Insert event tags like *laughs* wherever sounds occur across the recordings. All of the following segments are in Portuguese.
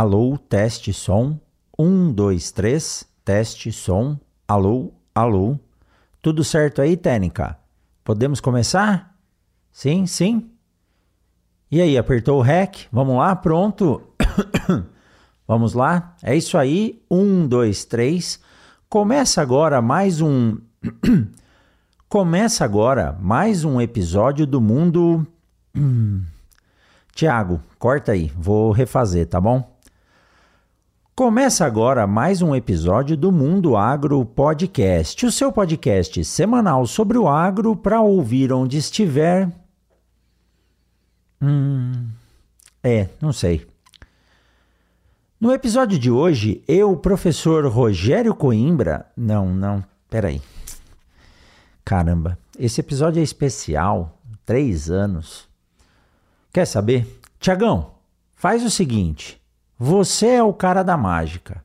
Alô, teste som. Um, dois, três. Teste som. Alô, alô. Tudo certo aí, técnica? Podemos começar? Sim, sim. E aí, apertou o REC? Vamos lá, pronto. *coughs* Vamos lá? É isso aí. Um, dois, três. Começa agora mais um. *coughs* Começa agora mais um episódio do Mundo. *coughs* Tiago, corta aí, vou refazer, tá bom? Começa agora mais um episódio do Mundo Agro Podcast, o seu podcast semanal sobre o agro para ouvir onde estiver. Hum, é, não sei. No episódio de hoje, eu, professor Rogério Coimbra. Não, não, peraí. Caramba, esse episódio é especial. Três anos. Quer saber? Tiagão, faz o seguinte. Você é o cara da mágica.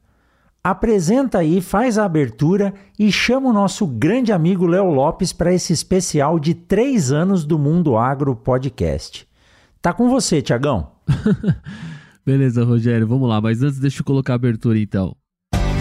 Apresenta aí, faz a abertura e chama o nosso grande amigo Léo Lopes para esse especial de três anos do Mundo Agro Podcast. Tá com você, Tiagão. *laughs* Beleza, Rogério, vamos lá, mas antes deixa eu colocar a abertura então.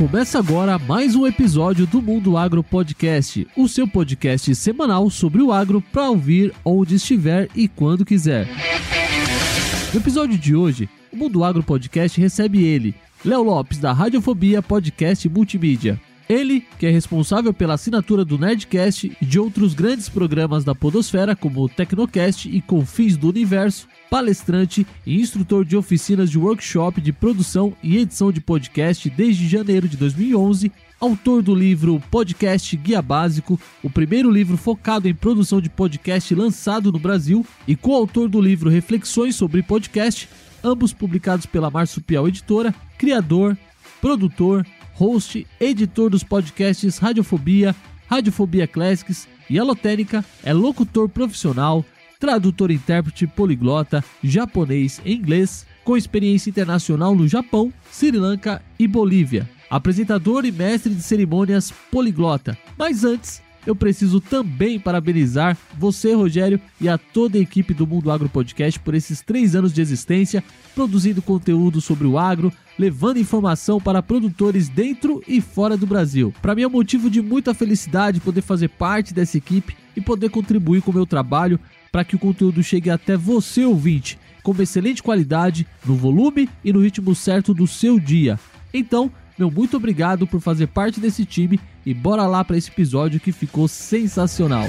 Começa agora mais um episódio do Mundo Agro Podcast, o seu podcast semanal sobre o agro para ouvir onde estiver e quando quiser. No episódio de hoje, o Mundo Agro Podcast recebe ele, Léo Lopes, da Radiofobia Podcast Multimídia. Ele, que é responsável pela assinatura do Nerdcast e de outros grandes programas da Podosfera, como o Tecnocast e Confins do Universo, palestrante e instrutor de oficinas de workshop de produção e edição de podcast desde janeiro de 2011, autor do livro Podcast Guia Básico, o primeiro livro focado em produção de podcast lançado no Brasil, e coautor do livro Reflexões sobre Podcast, ambos publicados pela Marsupial Editora, criador, produtor, host, editor dos podcasts Radiofobia, Radiofobia Classics e Alotênica, é locutor profissional, tradutor intérprete poliglota, japonês e inglês, com experiência internacional no Japão, Sri Lanka e Bolívia. Apresentador e mestre de cerimônias poliglota. Mas antes, eu preciso também parabenizar você, Rogério, e a toda a equipe do Mundo Agro Podcast por esses três anos de existência, produzindo conteúdo sobre o agro, levando informação para produtores dentro e fora do Brasil. Para mim é um motivo de muita felicidade poder fazer parte dessa equipe e poder contribuir com o meu trabalho para que o conteúdo chegue até você, ouvinte, com uma excelente qualidade, no volume e no ritmo certo do seu dia. Então, meu muito obrigado por fazer parte desse time e bora lá para esse episódio que ficou sensacional.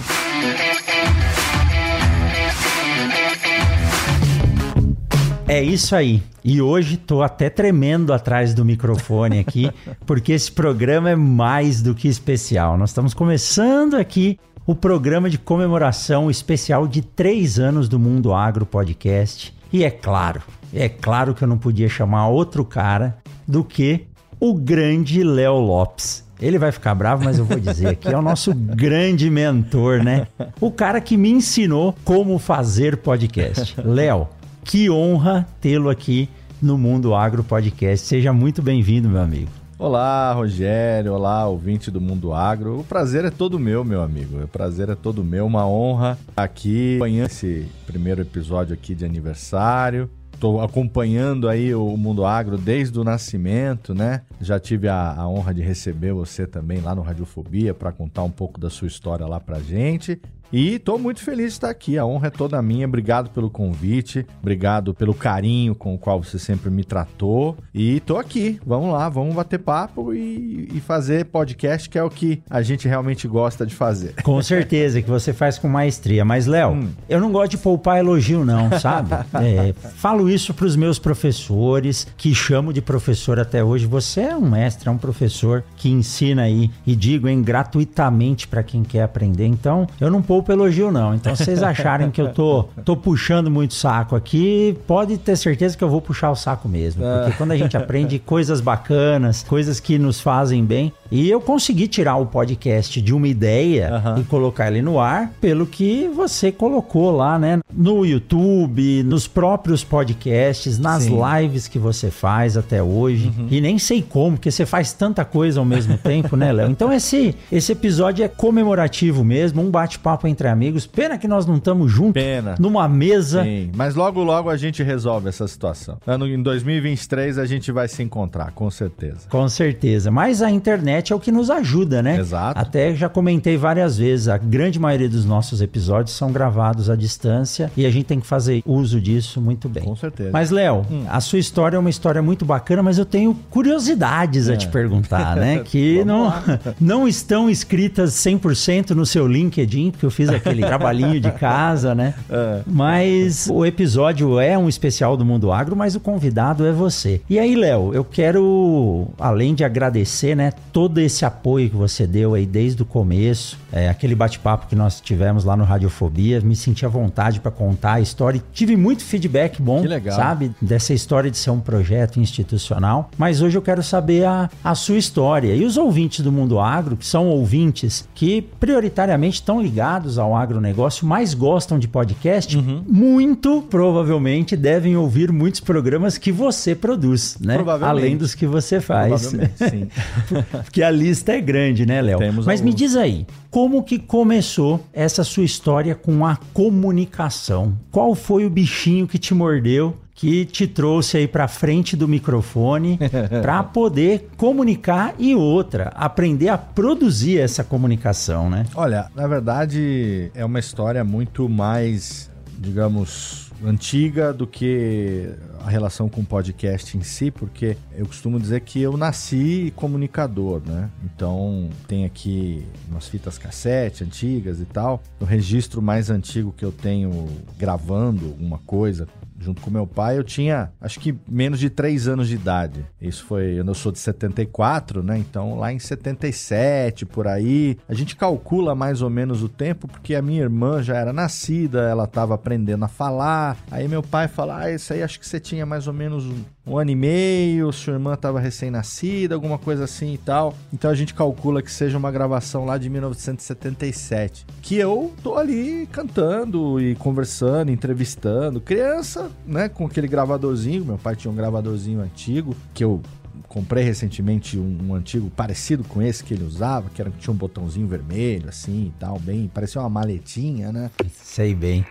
É isso aí. E hoje tô até tremendo atrás do microfone aqui, *laughs* porque esse programa é mais do que especial. Nós estamos começando aqui o programa de comemoração especial de três anos do Mundo Agro Podcast. E é claro, é claro que eu não podia chamar outro cara do que o grande Léo Lopes. Ele vai ficar bravo, mas eu vou dizer aqui, é o nosso grande mentor, né? O cara que me ensinou como fazer podcast. Léo, que honra tê-lo aqui no Mundo Agro Podcast. Seja muito bem-vindo, meu amigo. Olá, Rogério. Olá, ouvinte do Mundo Agro. O prazer é todo meu, meu amigo. O prazer é todo meu. Uma honra aqui acompanhando esse primeiro episódio aqui de aniversário. Estou acompanhando aí o Mundo Agro desde o nascimento, né? Já tive a, a honra de receber você também lá no Radiofobia para contar um pouco da sua história lá pra gente. E estou muito feliz de estar aqui. A honra é toda minha. Obrigado pelo convite. Obrigado pelo carinho com o qual você sempre me tratou. E estou aqui. Vamos lá, vamos bater papo e, e, fazer podcast, que é o que a gente realmente gosta de fazer. Com certeza, que você faz com maestria. Mas, Léo, hum. eu não gosto de poupar elogio, não, sabe? *laughs* é, falo isso para os meus professores, que chamo de professor até hoje. Você é um mestre, é um professor que ensina aí, e digo, hein, gratuitamente para quem quer aprender. Então, eu não poupo poupa elogio, não. Então, se vocês acharem que eu tô, tô puxando muito saco aqui, pode ter certeza que eu vou puxar o saco mesmo. Porque quando a gente aprende coisas bacanas, coisas que nos fazem bem, e eu consegui tirar o podcast de uma ideia Aham. e colocar ele no ar, pelo que você colocou lá, né? No YouTube, nos próprios podcasts, nas Sim. lives que você faz até hoje. Uhum. E nem sei como, porque você faz tanta coisa ao mesmo tempo, né, Léo? Então esse, esse episódio é comemorativo mesmo, um bate-papo entre amigos. Pena que nós não estamos juntos Pena. numa mesa. Sim, mas logo logo a gente resolve essa situação. Ano, em 2023 a gente vai se encontrar, com certeza. Com certeza. Mas a internet é o que nos ajuda, né? Exato. Até já comentei várias vezes, a grande maioria dos nossos episódios são gravados à distância e a gente tem que fazer uso disso muito bem. Com certeza. Mas, Léo, a sua história é uma história muito bacana, mas eu tenho curiosidades a te perguntar, né? *laughs* Que não, lá. *laughs* não estão escritas 100% no seu LinkedIn, porque eu fiz aquele trabalhinho de casa, né? *laughs* É. Mas o episódio é um especial do Mundo Agro, mas o convidado é você. E aí, Léo, eu quero, além de agradecer, né, todo esse apoio que você deu aí desde o começo, é, aquele bate-papo que nós tivemos lá no Radiofobia, me senti à vontade para contar a história. e Tive muito feedback bom, sabe? Dessa história de ser um projeto institucional. Mas hoje eu quero saber a, a sua história. E os ouvintes do Mundo Agro, que são ouvintes que prioritariamente estão ligados ao agronegócio, mais gostam de podcast, Uhum. muito provavelmente devem ouvir muitos programas que você produz, né? Além dos que você faz. Sim. *laughs* Porque a lista é grande, né, Léo? Mas me alguns. diz aí, como que começou essa sua história com a comunicação? Qual foi o bichinho que te mordeu? Que te trouxe aí pra frente do microfone *laughs* pra poder comunicar e outra, aprender a produzir essa comunicação, né? Olha, na verdade é uma história muito mais, digamos, antiga do que a relação com o podcast em si, porque eu costumo dizer que eu nasci comunicador, né? Então tem aqui umas fitas cassete antigas e tal. O registro mais antigo que eu tenho gravando alguma coisa junto com meu pai, eu tinha acho que menos de 3 anos de idade. Isso foi, eu sou de 74, né? Então lá em 77, por aí, a gente calcula mais ou menos o tempo, porque a minha irmã já era nascida, ela estava aprendendo a falar. Aí meu pai fala: Ah, isso aí acho que você tinha mais ou menos um, ano e meio, sua irmã estava recém-nascida, alguma coisa assim e tal. Então a gente calcula que seja uma gravação lá de 1977. Que eu tô ali cantando e conversando, entrevistando. Criança, né, com aquele gravadorzinho. Meu pai tinha um gravadorzinho antigo que eu comprei recentemente um, um antigo parecido com esse que ele usava, que era, tinha um botãozinho vermelho, assim e tal, bem, parecia uma maletinha, né? Sei bem.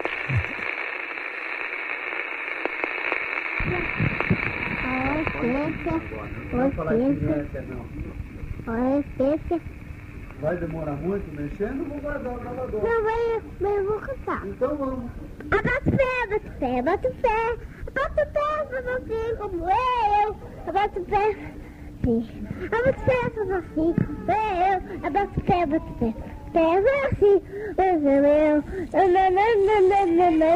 Olha, Vai demorar muito mexendo, vou guardar o gravador. Não, vai, mas eu vou cantar. Então vamos. Abato pé, abato pé, abato pé. Abato pé, assim como eu. Abato pé, sim. Abato pé, assim como eu. Abato pé, abato pé. Pé, assim, mas eu, eu. Nananana.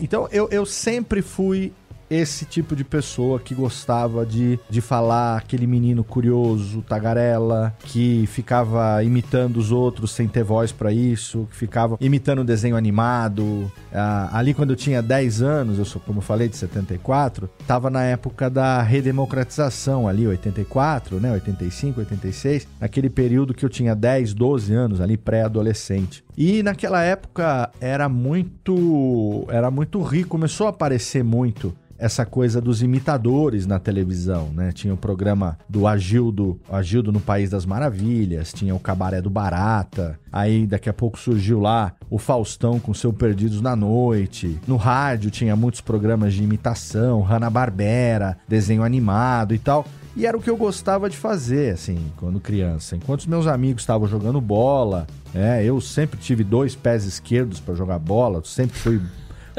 Então eu, eu sempre fui esse tipo de pessoa que gostava de, de falar aquele menino curioso, tagarela, que ficava imitando os outros sem ter voz pra isso, que ficava imitando desenho animado. Ah, ali quando eu tinha 10 anos, eu sou, como eu falei, de 74, tava na época da redemocratização ali, 84, né, 85, 86, naquele período que eu tinha 10, 12 anos ali, pré-adolescente. E naquela época era muito era muito rico, começou a aparecer muito essa coisa dos imitadores na televisão, né? Tinha o programa do Agildo, Agildo no País das Maravilhas, tinha o Cabaré do Barata, aí daqui a pouco surgiu lá o Faustão com seu Perdidos na Noite. No rádio tinha muitos programas de imitação, Hanna-Barbera, desenho animado e tal. E era o que eu gostava de fazer, assim, quando criança. Enquanto os meus amigos estavam jogando bola, é, eu sempre tive dois pés esquerdos para jogar bola, sempre fui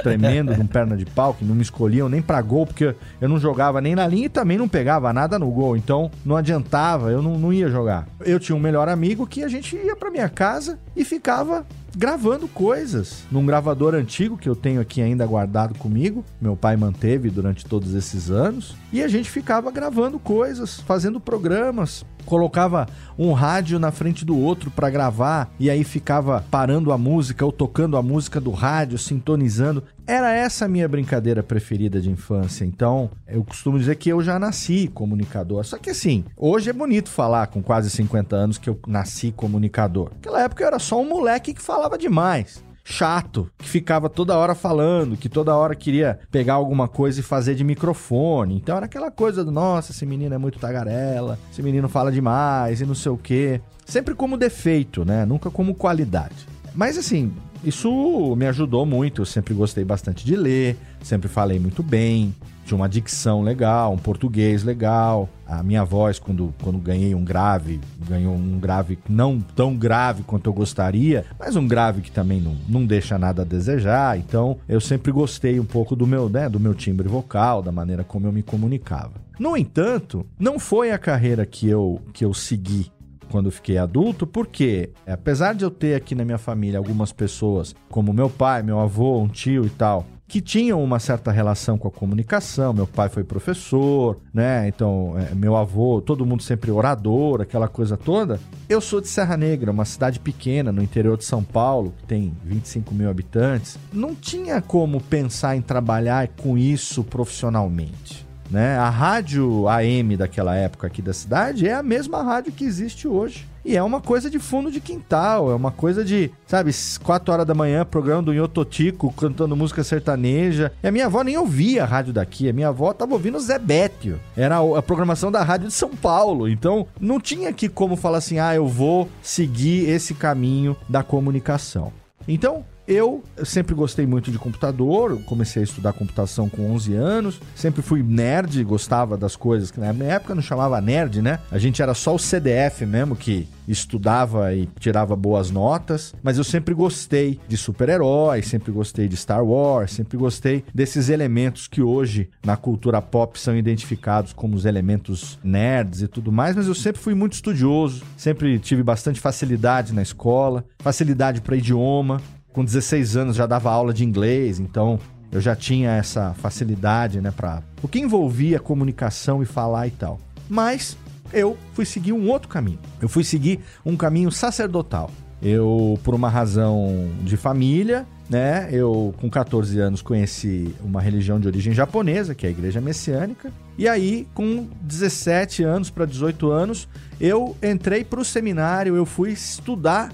tremendo com perna de pau, que não me escolhiam nem pra gol, porque eu não jogava nem na linha e também não pegava nada no gol. Então não adiantava, eu não, não ia jogar. Eu tinha um melhor amigo que a gente ia pra minha casa e ficava gravando coisas num gravador antigo que eu tenho aqui ainda guardado comigo. Meu pai manteve durante todos esses anos. E a gente ficava gravando coisas, fazendo programas. Colocava um rádio na frente do outro para gravar e aí ficava parando a música ou tocando a música do rádio, sintonizando. Era essa a minha brincadeira preferida de infância. Então, eu costumo dizer que eu já nasci comunicador. Só que assim, hoje é bonito falar com quase 50 anos que eu nasci comunicador. Naquela época eu era só um moleque que falava demais chato, que ficava toda hora falando, que toda hora queria pegar alguma coisa e fazer de microfone. Então era aquela coisa do, nossa, esse menino é muito tagarela, esse menino fala demais e não sei o quê. Sempre como defeito, né? Nunca como qualidade. Mas assim, isso me ajudou muito. Eu sempre gostei bastante de ler, sempre falei muito bem, tinha uma dicção legal, um português legal. A minha voz, quando, quando ganhei um grave, ganhou um grave não tão grave quanto eu gostaria, mas um grave que também não, não deixa nada a desejar. Então, eu sempre gostei um pouco do meu, né, do meu timbre vocal, da maneira como eu me comunicava. No entanto, não foi a carreira que eu, que eu segui quando fiquei adulto, porque apesar de eu ter aqui na minha família algumas pessoas, como meu pai, meu avô, um tio e tal, que tinham uma certa relação com a comunicação. Meu pai foi professor, né? Então, é, meu avô, todo mundo sempre orador, aquela coisa toda. Eu sou de Serra Negra, uma cidade pequena no interior de São Paulo, que tem 25 mil habitantes. Não tinha como pensar em trabalhar com isso profissionalmente. Né? A rádio AM daquela época aqui da cidade é a mesma rádio que existe hoje. E é uma coisa de fundo de quintal, é uma coisa de, sabe, 4 horas da manhã, programa do Yototico cantando música sertaneja. E a minha avó nem ouvia a rádio daqui, a minha avó tava ouvindo Zé Bétio. Era a programação da rádio de São Paulo. Então, não tinha aqui como falar assim, ah, eu vou seguir esse caminho da comunicação. Então, eu sempre gostei muito de computador, comecei a estudar computação com 11 anos, sempre fui nerd, gostava das coisas que na minha época não chamava nerd, né? A gente era só o CDF mesmo que estudava e tirava boas notas, mas eu sempre gostei de super-heróis, sempre gostei de Star Wars, sempre gostei desses elementos que hoje na cultura pop são identificados como os elementos nerds e tudo mais, mas eu sempre fui muito estudioso, sempre tive bastante facilidade na escola, facilidade para idioma, com 16 anos já dava aula de inglês, então eu já tinha essa facilidade, né, para o que envolvia comunicação e falar e tal. Mas eu fui seguir um outro caminho. Eu fui seguir um caminho sacerdotal. Eu, por uma razão de família, né, eu com 14 anos conheci uma religião de origem japonesa, que é a Igreja Messiânica. E aí, com 17 anos para 18 anos, eu entrei para o seminário, eu fui estudar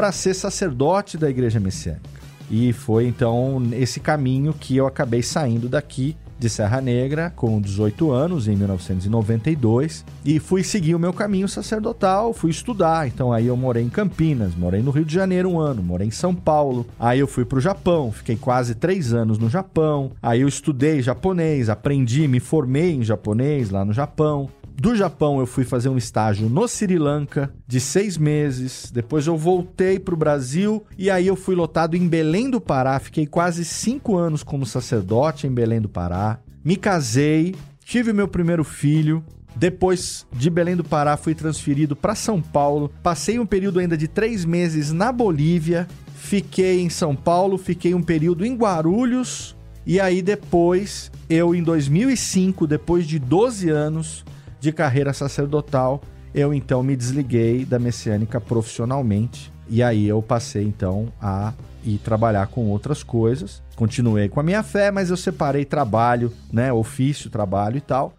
para ser sacerdote da igreja messiânica. E foi então esse caminho que eu acabei saindo daqui de Serra Negra com 18 anos, em 1992, e fui seguir o meu caminho sacerdotal, fui estudar. Então aí eu morei em Campinas, morei no Rio de Janeiro um ano, morei em São Paulo. Aí eu fui para o Japão, fiquei quase três anos no Japão. Aí eu estudei japonês, aprendi, me formei em japonês lá no Japão. Do Japão, eu fui fazer um estágio no Sri Lanka de seis meses. Depois eu voltei para o Brasil e aí eu fui lotado em Belém do Pará. Fiquei quase cinco anos como sacerdote em Belém do Pará. Me casei, tive meu primeiro filho. Depois de Belém do Pará, fui transferido para São Paulo. Passei um período ainda de três meses na Bolívia. Fiquei em São Paulo, fiquei um período em Guarulhos. E aí depois, eu em 2005, depois de 12 anos, de carreira sacerdotal, eu então me desliguei da messiânica profissionalmente e aí eu passei então a ir trabalhar com outras coisas. Continuei com a minha fé, mas eu separei trabalho, né, ofício, trabalho e tal.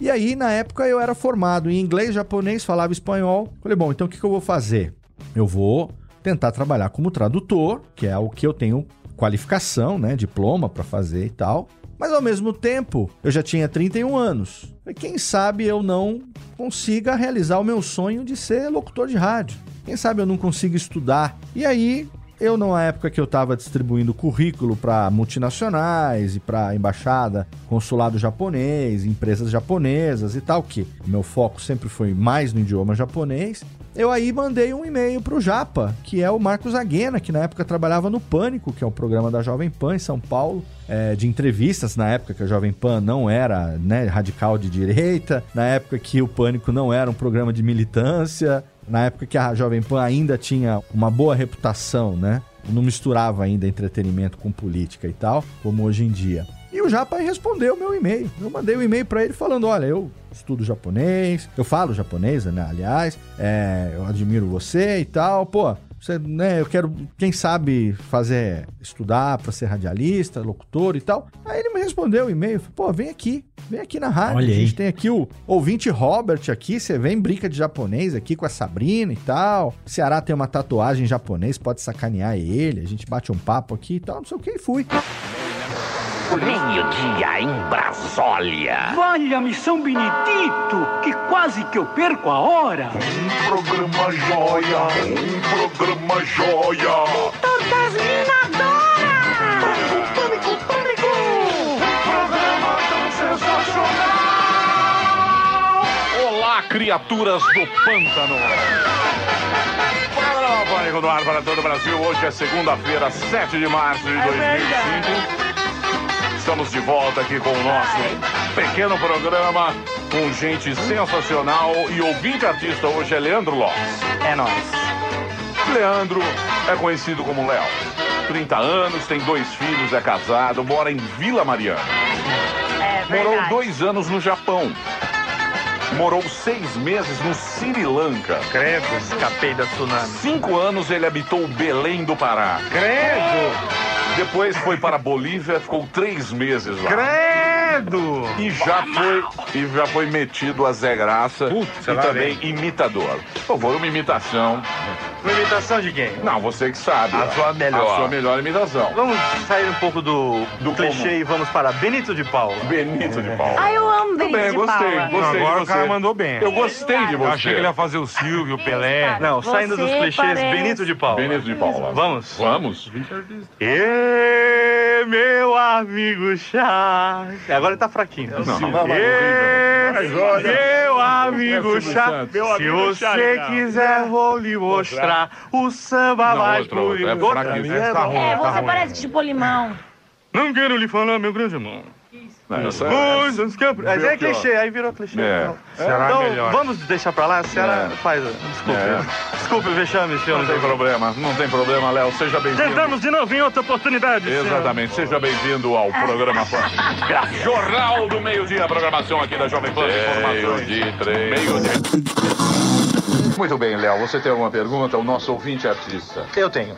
E aí, na época, eu era formado em inglês, japonês, falava espanhol. Falei, bom, então o que, que eu vou fazer? Eu vou tentar trabalhar como tradutor, que é o que eu tenho qualificação, né, diploma para fazer e tal. Mas ao mesmo tempo, eu já tinha 31 anos. E quem sabe eu não consiga realizar o meu sonho de ser locutor de rádio. Quem sabe eu não consiga estudar. E aí, eu, na época que eu estava distribuindo currículo para multinacionais e para embaixada, consulado japonês, empresas japonesas e tal, que meu foco sempre foi mais no idioma japonês, eu aí mandei um e-mail pro Japa, que é o Marcos Aguena, que na época trabalhava no Pânico, que é um programa da Jovem Pan em São Paulo, é, de entrevistas, na época que a Jovem Pan não era né, radical de direita, na época que o Pânico não era um programa de militância, na época que a Jovem Pan ainda tinha uma boa reputação, né? Não misturava ainda entretenimento com política e tal, como hoje em dia. E o Japa respondeu o meu e-mail. Eu mandei um e-mail para ele falando: olha, eu estudo japonês, eu falo japonês, né? Aliás, é, eu admiro você e tal. Pô, você, né, eu quero, quem sabe, fazer, estudar para ser radialista, locutor e tal. Aí ele me respondeu o e-mail, pô, vem aqui, vem aqui na rádio. Olha a gente tem aqui o ouvinte Robert aqui, você vem, brinca de japonês aqui com a Sabrina e tal. O Ceará tem uma tatuagem em japonês, pode sacanear ele, a gente bate um papo aqui e tal, não sei o que, e fui. Meio-dia em Brasólia. Valha-me São Benedito, que quase que eu perco a hora. Um programa joia, um programa joia. Todas minadoras! Pânico, pânico, pânico. Um programa tão sensacional. Olá, criaturas do pântano. Pânico do ar para todo o Brasil. Hoje é segunda-feira, 7 de março de 2025. Estamos de volta aqui com o nosso pequeno programa com gente sensacional e ouvinte artista hoje é Leandro Lopes. É nóis. Leandro é conhecido como Léo. 30 anos, tem dois filhos, é casado, mora em Vila Mariana. É Morou dois anos no Japão. Morou seis meses no Sri Lanka. Credo, escapei da tsunami. Cinco anos ele habitou Belém do Pará. Credo! Depois foi para a Bolívia, ficou três meses lá. E já foi, e já foi metido a Zé Graça Putz, e lá também imitador. Por favor, uma imitação. Uma imitação de quem? Não, você que sabe. A ó. sua melhor. A sua melhor imitação. Vamos sair um pouco do, Do clichê comum. e vamos para Benito de Paula. Benito de Paula. Ai, eu amo Benito bem, de gostei, Paula. gostei agora de o cara você. mandou bem. Eu gostei de você. Eu achei que ele ia fazer o Silvio, o Pelé. Não, Você saindo dos clichês, parece- Benito de Paula. Benito de Paula. Vamos? Vamos? Ê, meu amigo Chá. Agora ele tá fraquinho. Não. Ê, meu amigo É. Santos. Se você quiser, vou lhe mostrar o samba Não, mais outro, outro. É bonito. fraquinho. É Tá bom. É, você parece tipo limão. Não quero lhe falar, meu grande irmão. Não, essa é- campos. Mas é clichê, aí virou clichê. É. Então, Será então, melhor. vamos deixar pra lá? A senhora É. faz. Desculpe. É. Desculpe o vexame, senhor. Não tem problema, não tem problema, Léo. Seja bem-vindo. Tentamos de novo em outra oportunidade. senhor. Exatamente. Seja bem-vindo ao programa. Jornal do Meio-Dia, a programação aqui da Jovem Pan. Meio-dia, três. Meio-dia. Muito bem, Léo. Você tem alguma pergunta? O nosso ouvinte artista. Eu tenho.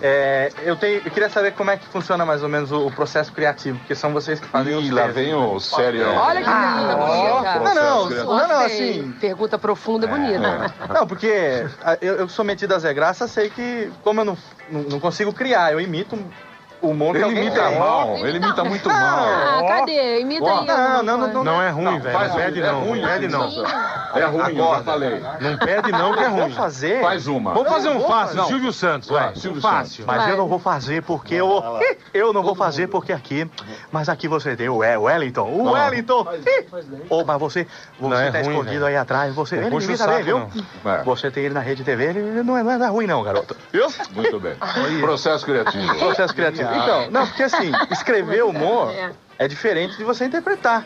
É, eu, tenho, eu queria saber como é que funciona mais ou menos o, o processo criativo, porque são vocês que fazem os Ih, lá vem o sério. Olha que pergunta bonita. Não, não, não, não, assim. Pergunta profunda e bonita. Não, porque a- eu, eu sou metido a Zé Graça, sei que, como eu não, não, não consigo criar, eu imito o que Ele alguém imita tem. mal, ele imita muito mal. Ah, cadê? Imita aí. Não, não, não, não. Não é ruim, velho. faz Não perde é não. ruim, Não perde não. É ruim, eu já falei. Não perde não, que é Vou ruim. fazer. Faz uma. Vamos fazer um vou fácil. Silvio Santos, Vai. Silvio fácil. Mas Vai. eu não vou fazer porque eu. Eu não vou fazer porque aqui. Mas aqui você tem o We- Wellington. O Wellington! Ô, mas você. Você é tá ruim, escondido aí atrás. Você. Ele imita bem, viu? É. Você tem ele na rede TV, ele não é nada ruim, não, garoto. Viu? Muito bem. Processo criativo. Processo criativo. Então, não, porque assim, *laughs* escrever humor é diferente de você interpretar.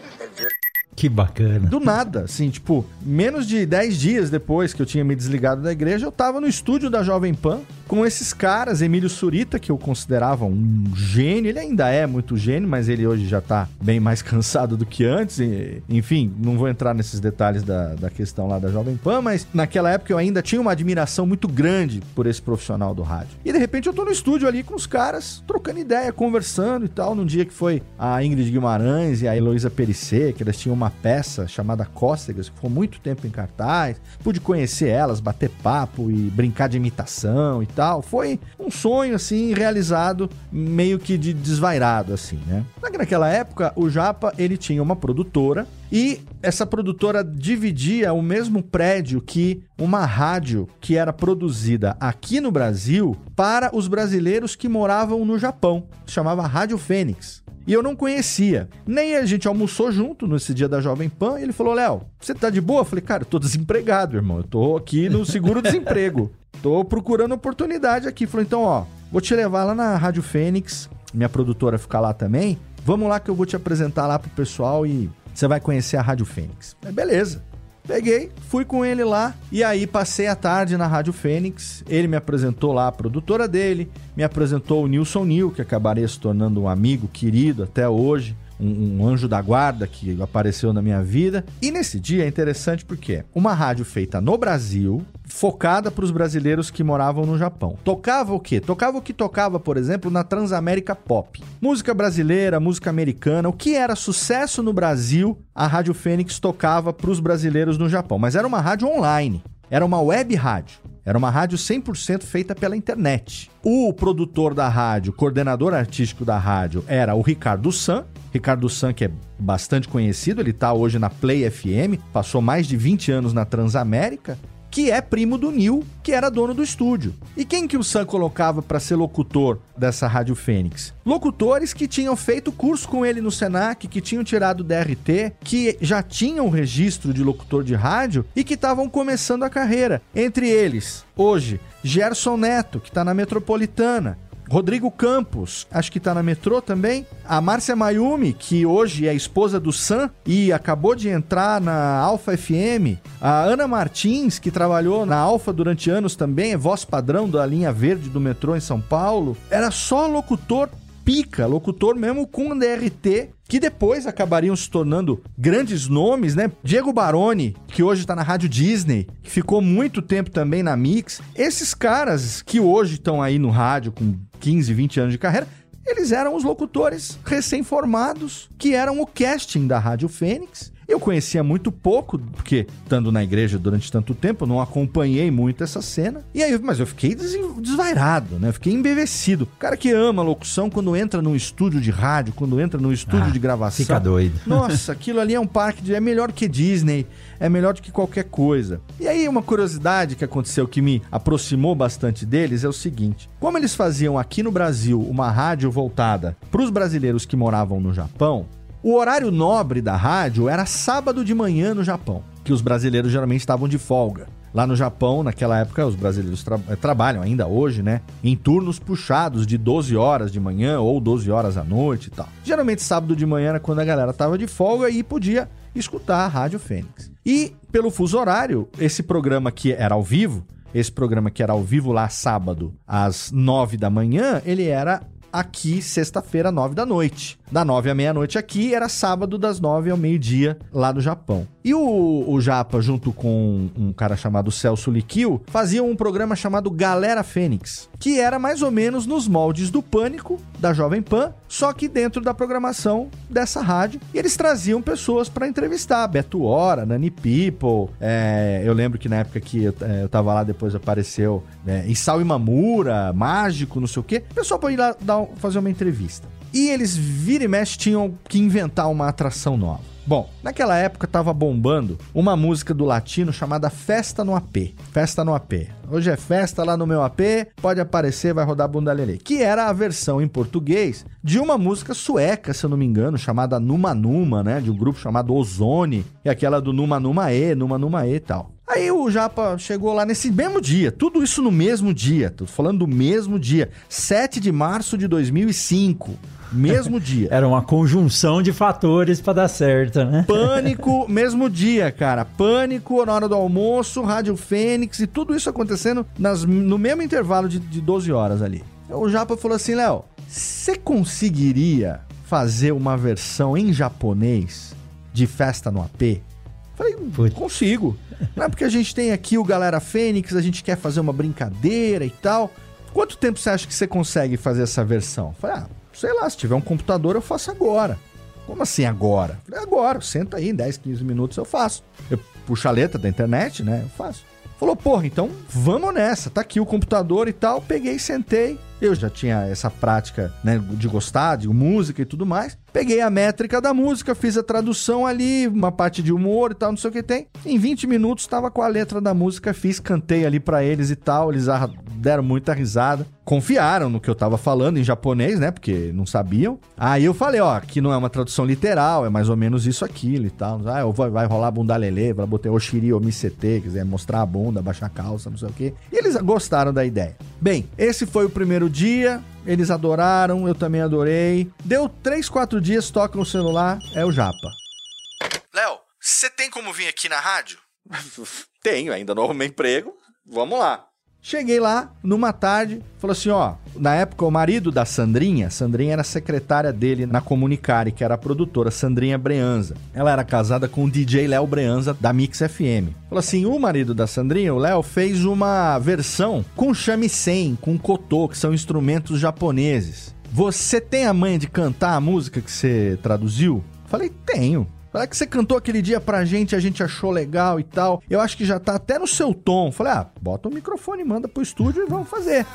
Que bacana. Do nada, assim, tipo, menos de 10 dias depois que eu tinha me desligado da igreja, eu tava no estúdio da Jovem Pan com esses caras, Emílio Surita, que eu considerava um gênio, ele ainda é muito gênio, mas ele hoje já tá bem mais *laughs* cansado do que antes, e, enfim, não vou entrar nesses detalhes da, da questão lá da Jovem Pan, mas naquela época eu ainda tinha uma admiração muito grande por esse profissional do rádio. E de repente eu tô no estúdio ali com os caras, trocando ideia, conversando e tal, num dia que foi a Ingrid Guimarães e a Heloísa Perissé, que elas tinham uma peça chamada Cócegas, que ficou muito tempo em cartaz, pude conhecer elas, bater papo e brincar de imitação e tal. Foi um sonho, assim, realizado meio que de desvairado, assim, né? Naquela época, o Japa, ele tinha uma produtora e essa produtora dividia o mesmo prédio que uma rádio que era produzida aqui no Brasil para os brasileiros que moravam no Japão. Chamava Rádio Fênix. E eu não conhecia. Nem a gente almoçou junto nesse dia da Jovem Pan. E ele falou: Léo, você tá de boa? Eu falei: Cara, eu tô desempregado, irmão. Eu tô aqui no seguro-desemprego. *laughs* tô procurando oportunidade aqui. Falou: Então, ó, vou te levar lá na Rádio Fênix. Minha produtora fica lá também. Vamos lá que eu vou te apresentar lá pro pessoal e você vai conhecer a Rádio Fênix. É, beleza. Peguei, fui com ele lá e aí passei a tarde na Rádio Fênix. Ele me apresentou lá a produtora dele, me apresentou o Nilson Nil, que acabaria se tornando um amigo querido até hoje. Um, um anjo da guarda que apareceu na minha vida. E nesse dia é interessante porque uma rádio feita no Brasil, focada para os brasileiros que moravam no Japão. Tocava o quê? Tocava o que tocava, por exemplo, na Transamérica Pop. Música brasileira, música americana, o que era sucesso no Brasil, a Rádio Fênix tocava para os brasileiros no Japão. Mas era uma rádio online, era uma web rádio. Era uma rádio 100% feita pela internet. O produtor da rádio, coordenador artístico da rádio, era o Ricardo San. Ricardo San, que é bastante conhecido, ele está hoje na Play FM, passou mais de 20 anos na Transamérica que é primo do Neil, que era dono do estúdio. E quem que o Sam colocava para ser locutor dessa Rádio Fênix? Locutores que tinham feito curso com ele no Senac, que tinham tirado DRT, que já tinham registro de locutor de rádio e que estavam começando a carreira. Entre eles, hoje, Gerson Neto, que está na Metropolitana, Rodrigo Campos, acho que tá na metrô também. A Márcia Mayumi, que hoje é esposa do Sam e acabou de entrar na Alfa FM. A Ana Martins, que trabalhou na Alfa durante anos também, é voz padrão da linha verde do metrô em São Paulo. Era só locutor pica, locutor mesmo com DRT, que depois acabariam se tornando grandes nomes, né? Diego Baroni, que hoje tá na Rádio Disney, que ficou muito tempo também na Mix. Esses caras que hoje estão aí no rádio com 15, 20 anos de carreira, eles eram os locutores recém-formados que eram o casting da Rádio Fênix eu conhecia muito pouco, porque estando na igreja durante tanto tempo, não acompanhei muito essa cena. E aí, mas eu fiquei desvairado, né? fiquei embevecido. O cara que ama locução, quando entra num estúdio de rádio, quando entra num estúdio ah, de gravação. Fica doido. *laughs* Nossa, aquilo ali é um parque de. É melhor que Disney, é melhor do que qualquer coisa. E aí, uma curiosidade que aconteceu que me aproximou bastante deles é o seguinte: como eles faziam aqui no Brasil uma rádio voltada para os brasileiros que moravam no Japão, o horário nobre da rádio era sábado de manhã no Japão, que os brasileiros geralmente estavam de folga. Lá no Japão, naquela época, os brasileiros tra eh, trabalham ainda hoje, né? Em turnos puxados de 12 horas de manhã ou 12 horas à noite e tal. Geralmente sábado de manhã era quando a galera tava de folga e podia escutar a Rádio Fênix. E pelo fuso horário, esse programa que era ao vivo, esse programa que era ao vivo lá sábado às 9 da manhã, ele era aqui sexta-feira, nove da noite. Da nove à meia-noite aqui, era sábado das nove ao meio-dia lá no Japão. E o, o Japa, junto com um cara chamado Celso Liquil, faziam um programa chamado Galera Fênix, que era mais ou menos nos moldes do Pânico, da Jovem Pan, só que dentro da programação dessa rádio. E eles traziam pessoas para entrevistar, Beto Hora, Nani People. É, eu lembro que na época que eu, é, eu tava lá, depois apareceu é, Isao Imamura, Mágico, não sei o quê. O pessoal pode ir lá dar, fazer uma entrevista. E eles, vira e mexe, tinham que inventar uma atração nova. Bom, naquela época tava bombando uma música do latino chamada Festa no AP. Festa no AP. Hoje é festa lá no meu AP, pode aparecer, vai rodar bunda lelê. Que era a versão em português de uma música sueca, se eu não me engano, chamada Numa Numa, né? De um grupo chamado Ozone. E aquela do Numa Numa E, Numa Numa E e tal. Aí o Japa chegou lá nesse mesmo dia, tudo isso no mesmo dia, tô falando do mesmo dia, 7 de março de 2005. Mesmo dia. Era uma conjunção de fatores para dar certo, né? Pânico, mesmo dia, cara. Pânico na hora do almoço, Rádio Fênix e tudo isso acontecendo nas, no mesmo intervalo de, de 12 horas ali. O Japa falou assim: Léo, você conseguiria fazer uma versão em japonês de festa no AP? Falei, Putz. consigo. Não é porque a gente tem aqui o Galera Fênix, a gente quer fazer uma brincadeira e tal. Quanto tempo você acha que você consegue fazer essa versão? Falei, ah, sei lá, se tiver um computador eu faço agora. Como assim agora? Falei, agora, senta aí, em 10, 15 minutos eu faço. Eu puxo a letra da internet, né? Eu faço. Falou, porra, então vamos nessa. Tá aqui o computador e tal. Peguei, sentei. Eu já tinha essa prática, né, de gostar de música e tudo mais. Peguei a métrica da música, fiz a tradução ali, uma parte de humor e tal, não sei o que tem. Em 20 minutos estava com a letra da música, fiz, cantei ali para eles e tal. Eles deram muita risada. Confiaram no que eu tava falando em japonês, né? Porque não sabiam. Aí eu falei, ó, que não é uma tradução literal, é mais ou menos isso, aquilo e tal. Ah, vai, vai rolar bunda lelê, vai botar oshiri ou misete, quiser mostrar a bunda, baixar a calça, não sei o que. E eles gostaram da ideia. Bem, esse foi o primeiro dia. Eles adoraram, eu também adorei. Deu 3, 4 dias, toca no celular, é o Japa. Léo, você tem como vir aqui na rádio? *laughs* Tenho, ainda não arrumei emprego. Vamos lá. Cheguei lá numa tarde, falou assim: ó, na época o marido da Sandrinha, Sandrinha era secretária dele na Comunicare, que era a produtora, Sandrinha Breanza. Ela era casada com o DJ Léo Breanza da Mix FM. Falou assim: o marido da Sandrinha, o Léo, fez uma versão com shamisen, com kotô, que são instrumentos japoneses. Você tem a manha de cantar a música que você traduziu? Falei, tenho. Fala que você cantou aquele dia pra gente, a gente achou legal e tal. Eu acho que já tá até no seu tom. Falei, ah, bota o microfone, manda pro estúdio e vamos fazer.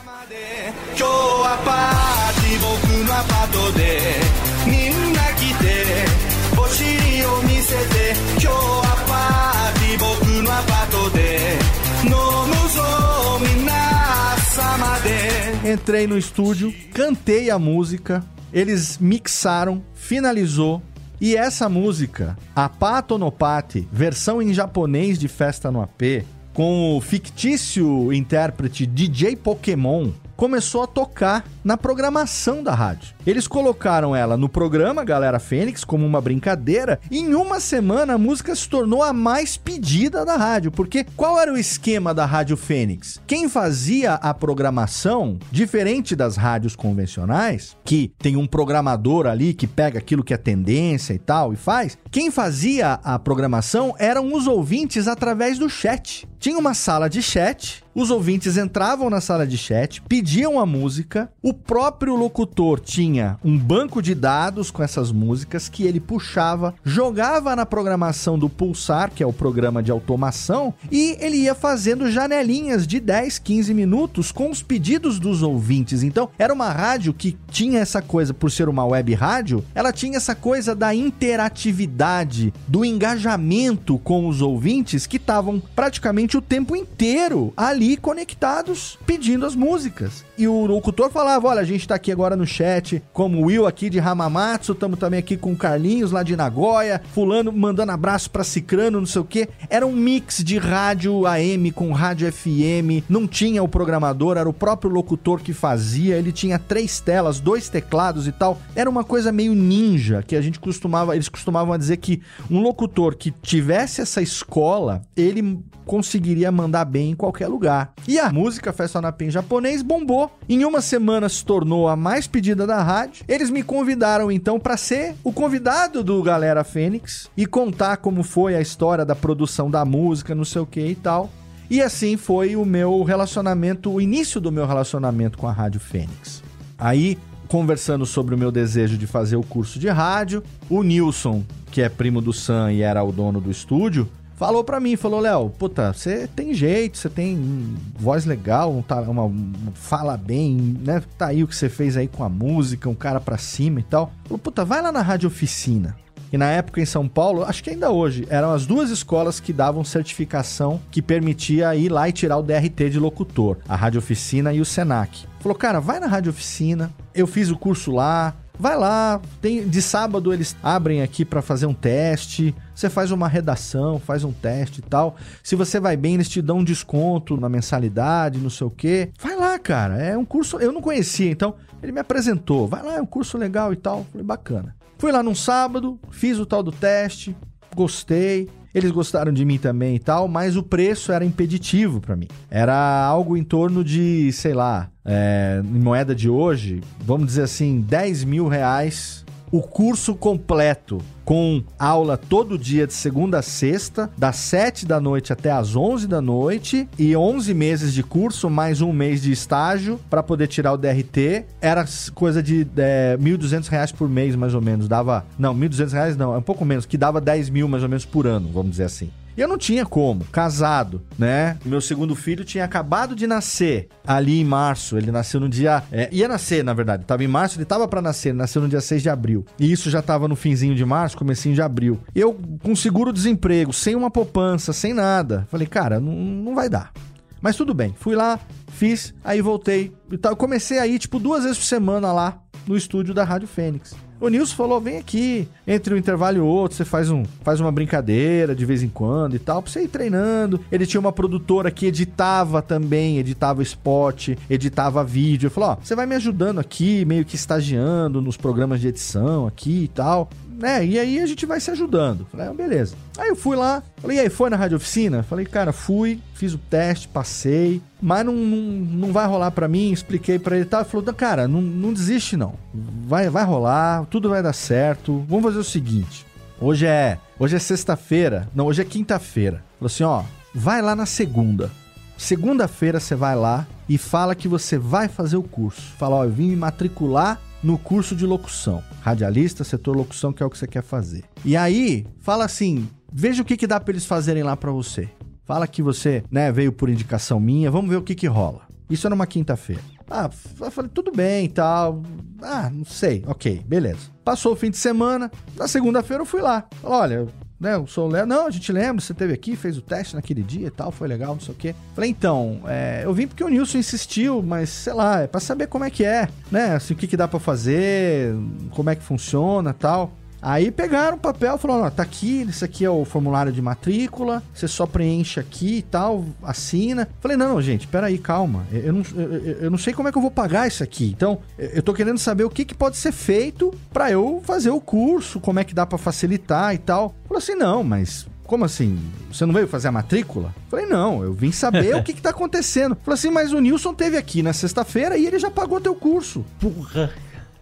Entrei no estúdio, cantei a música, eles mixaram, finalizou, e essa música, a Pato no Pati, versão em japonês de Festa no AP, com o fictício intérprete DJ Pokémon, começou a tocar na programação da rádio. Eles colocaram ela no programa Galera Fênix como uma brincadeira e em uma semana a música se tornou a mais pedida da rádio, porque qual era o esquema da Rádio Fênix? Quem fazia a programação, diferente das rádios convencionais, que tem um programador ali que pega aquilo que é tendência e tal e faz, quem fazia a programação eram os ouvintes através do chat. Tinha uma sala de chat, os ouvintes entravam na sala de chat, pediam a música, o próprio locutor tinha um banco de dados com essas músicas que ele puxava, jogava na programação do Pulsar, que é o programa de automação, e ele ia fazendo janelinhas de 10, 15 minutos com os pedidos dos ouvintes. Então, era uma rádio que tinha essa coisa, por ser uma web rádio, ela tinha essa coisa da interatividade, do engajamento com os ouvintes que estavam praticamente o tempo inteiro ali conectados pedindo as músicas. E o locutor falava: Olha, a gente tá aqui agora no chat, como o Will aqui de Hamamatsu, estamos também aqui com o Carlinhos lá de Nagoya, Fulano mandando abraço pra Cicrano, não sei o que. Era um mix de rádio AM com rádio FM, não tinha o programador, era o próprio locutor que fazia. Ele tinha três telas, dois teclados e tal. Era uma coisa meio ninja que a gente costumava, eles costumavam dizer que um locutor que tivesse essa escola, ele conseguiria mandar bem em qualquer lugar. E a música Festa na Pen japonês bombou. Em uma semana se tornou a mais pedida da rádio. Eles me convidaram então para ser o convidado do Galera Fênix e contar como foi a história da produção da música, não sei o que e tal. E assim foi o meu relacionamento, o início do meu relacionamento com a Rádio Fênix. Aí, conversando sobre o meu desejo de fazer o curso de rádio, o Nilson, que é primo do Sam e era o dono do estúdio, falou pra mim, falou, Léo, puta, você tem jeito, você tem voz legal, um, uma, um- fala bem, né? Tá aí o que você fez aí com a música, um cara pra cima e tal. Falou, puta, vai lá na Rádio Oficina. E na época em São Paulo, acho que ainda hoje, eram as duas escolas que davam certificação que permitia ir lá e tirar o DRT de locutor, a Rádio Oficina e o Senac. Falou, cara, vai na Rádio Oficina, eu fiz o curso lá, vai lá, tem de sábado eles abrem aqui pra fazer um teste, você faz uma redação, faz um teste e tal. Se você vai bem, eles te dão um desconto na mensalidade, não sei o quê. Vai lá, cara, é um curso, eu não conhecia, então ele me apresentou. Vai lá, é um curso legal e tal. Falei, bacana. Fui lá num sábado, fiz o tal do teste, gostei. Eles gostaram de mim também e tal, mas o preço era impeditivo pra mim. Era algo em torno de, sei lá, é, em moeda de hoje, vamos dizer assim, 10 mil reais o curso completo com aula todo dia de segunda a sexta, das 7 da noite até as 11 da noite e 11 meses de curso mais um mês de estágio para poder tirar o DRT. Era coisa de é, 1.200 reais por mês mais ou menos, dava não 1.200 reais não, é um pouco menos, que dava 10 mil mais ou menos por ano, vamos dizer assim. E eu não tinha como, casado, né? Meu segundo filho tinha acabado de nascer ali em março. Ele nasceu no dia. é, ia nascer, na verdade. Tava em março, ele tava pra nascer, nasceu no dia 6 de abril. E isso já tava no finzinho de março, comecinho de abril. Eu com seguro-desemprego, sem uma poupança, sem nada. Falei, cara, não, não vai dar. Mas tudo bem, fui lá, fiz, aí voltei. e tal. Eu comecei aí, tipo, duas vezes por semana lá no estúdio da Rádio Fênix. O Nilson falou: vem aqui, entre um intervalo e outro, você faz, um, faz uma brincadeira de vez em quando e tal, pra você ir treinando. Ele tinha uma produtora que editava também, editava spot, editava vídeo. Falou: ó, você vai me ajudando aqui, meio que estagiando nos programas de edição aqui e tal né? E aí a gente vai se ajudando. Falei, ah, beleza. Aí eu fui lá, falei, e aí, foi na rádio oficina? Falei, cara, fui, fiz o teste, passei, mas não, não, não vai rolar pra mim. Expliquei pra ele tal. Ele falou, cara, não, não desiste não. Vai, vai rolar, tudo vai dar certo. Vamos fazer o seguinte. Hoje é, hoje é sexta-feira, não, hoje é quinta-feira. Falou assim, ó, vai lá na segunda. Segunda-feira você vai lá e fala que você vai fazer o curso. Fala, ó, eu vim me matricular no curso de locução. Radialista, setor locução, que é o que você quer fazer. E aí, fala assim: veja o que, que dá para eles fazerem lá para você. Fala que você, né, veio por indicação minha, vamos ver o que que rola. Isso era uma quinta-feira. Ah, eu falei, tudo bem e tal. Ah, não sei. Ok, beleza. Passou o fim de semana. Na segunda-feira eu fui lá. Olha, né? Eu sou o Léo. Não, a gente lembra, você teve aqui, fez o teste naquele dia e tal, foi legal, não sei o quê. Falei, então, é, eu vim porque o Nilson insistiu, mas sei lá, é pra saber como é que é, né? Assim, o que, que dá para fazer, como é que funciona tal. Aí pegaram o papel falaram: ó, tá aqui, isso aqui é o formulário de matrícula, você só preenche aqui e tal, assina. Falei: não, gente, peraí, calma. Eu não, eu, eu, não sei como é que eu vou pagar isso aqui. Então, eu tô querendo saber o que, que pode ser feito para eu fazer o curso, como é que dá para facilitar e tal. Falei assim: não, mas como assim? Você não veio fazer a matrícula? Falei, não, eu vim saber o que, que tá acontecendo. Falei assim, mas o Nilson teve aqui na sexta-feira e ele já pagou teu curso. Porra.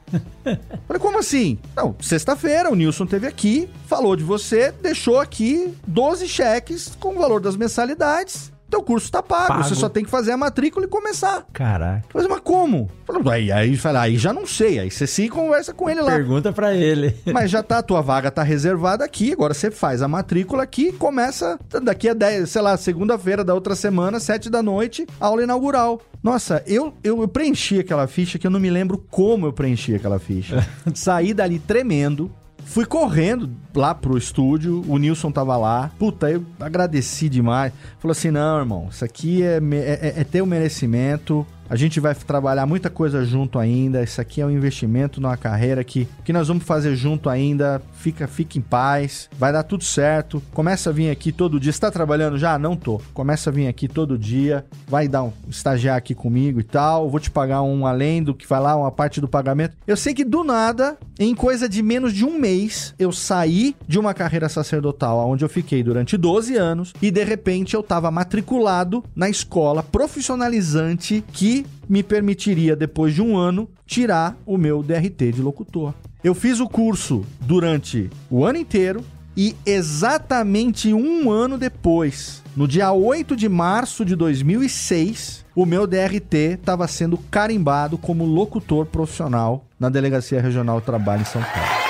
*laughs* Falei, como assim? Não, sexta-feira o Nilson teve aqui, falou de você, deixou aqui 12 cheques com o valor das mensalidades. Teu curso tá pago, pago, você só tem que fazer a matrícula e começar. Caraca. Falei, mas como? Aí, aí, aí já não sei. Aí você se conversa com ele lá. Pergunta para ele. *laughs* Mas já tá, a tua vaga tá reservada aqui, agora você faz a matrícula aqui e começa daqui a 10, sei lá, segunda-feira da outra semana, 7 da noite, aula inaugural. Nossa, eu, eu, eu, preenchi aquela ficha que eu não me lembro como eu preenchi aquela ficha. *laughs* Saí dali tremendo. Fui correndo lá pro estúdio, o Nilson tava lá. Puta, eu agradeci demais. Falou assim: não, irmão, isso aqui é, é, é teu merecimento. A gente vai trabalhar muita coisa junto ainda. Isso aqui é um investimento numa carreira que, que nós vamos fazer junto ainda. Fica, fica em paz. Vai dar tudo certo. Começa a vir aqui todo dia. Está trabalhando já? Não tô. Começa a vir aqui todo dia. Vai dar um estagiar aqui comigo e tal. Vou te pagar um além do que vai lá, uma parte do pagamento. Eu sei que do nada, em coisa de menos de um mês, eu saí de uma carreira sacerdotal onde eu fiquei durante 12 anos e de repente eu estava matriculado na escola profissionalizante que me permitiria, depois de um ano, tirar o meu DRT de locutor. Eu fiz o curso durante o ano inteiro e exatamente um ano depois, no dia 8 de março de 2006, o meu DRT estava sendo carimbado como locutor profissional na Delegacia Regional do Trabalho em São Paulo.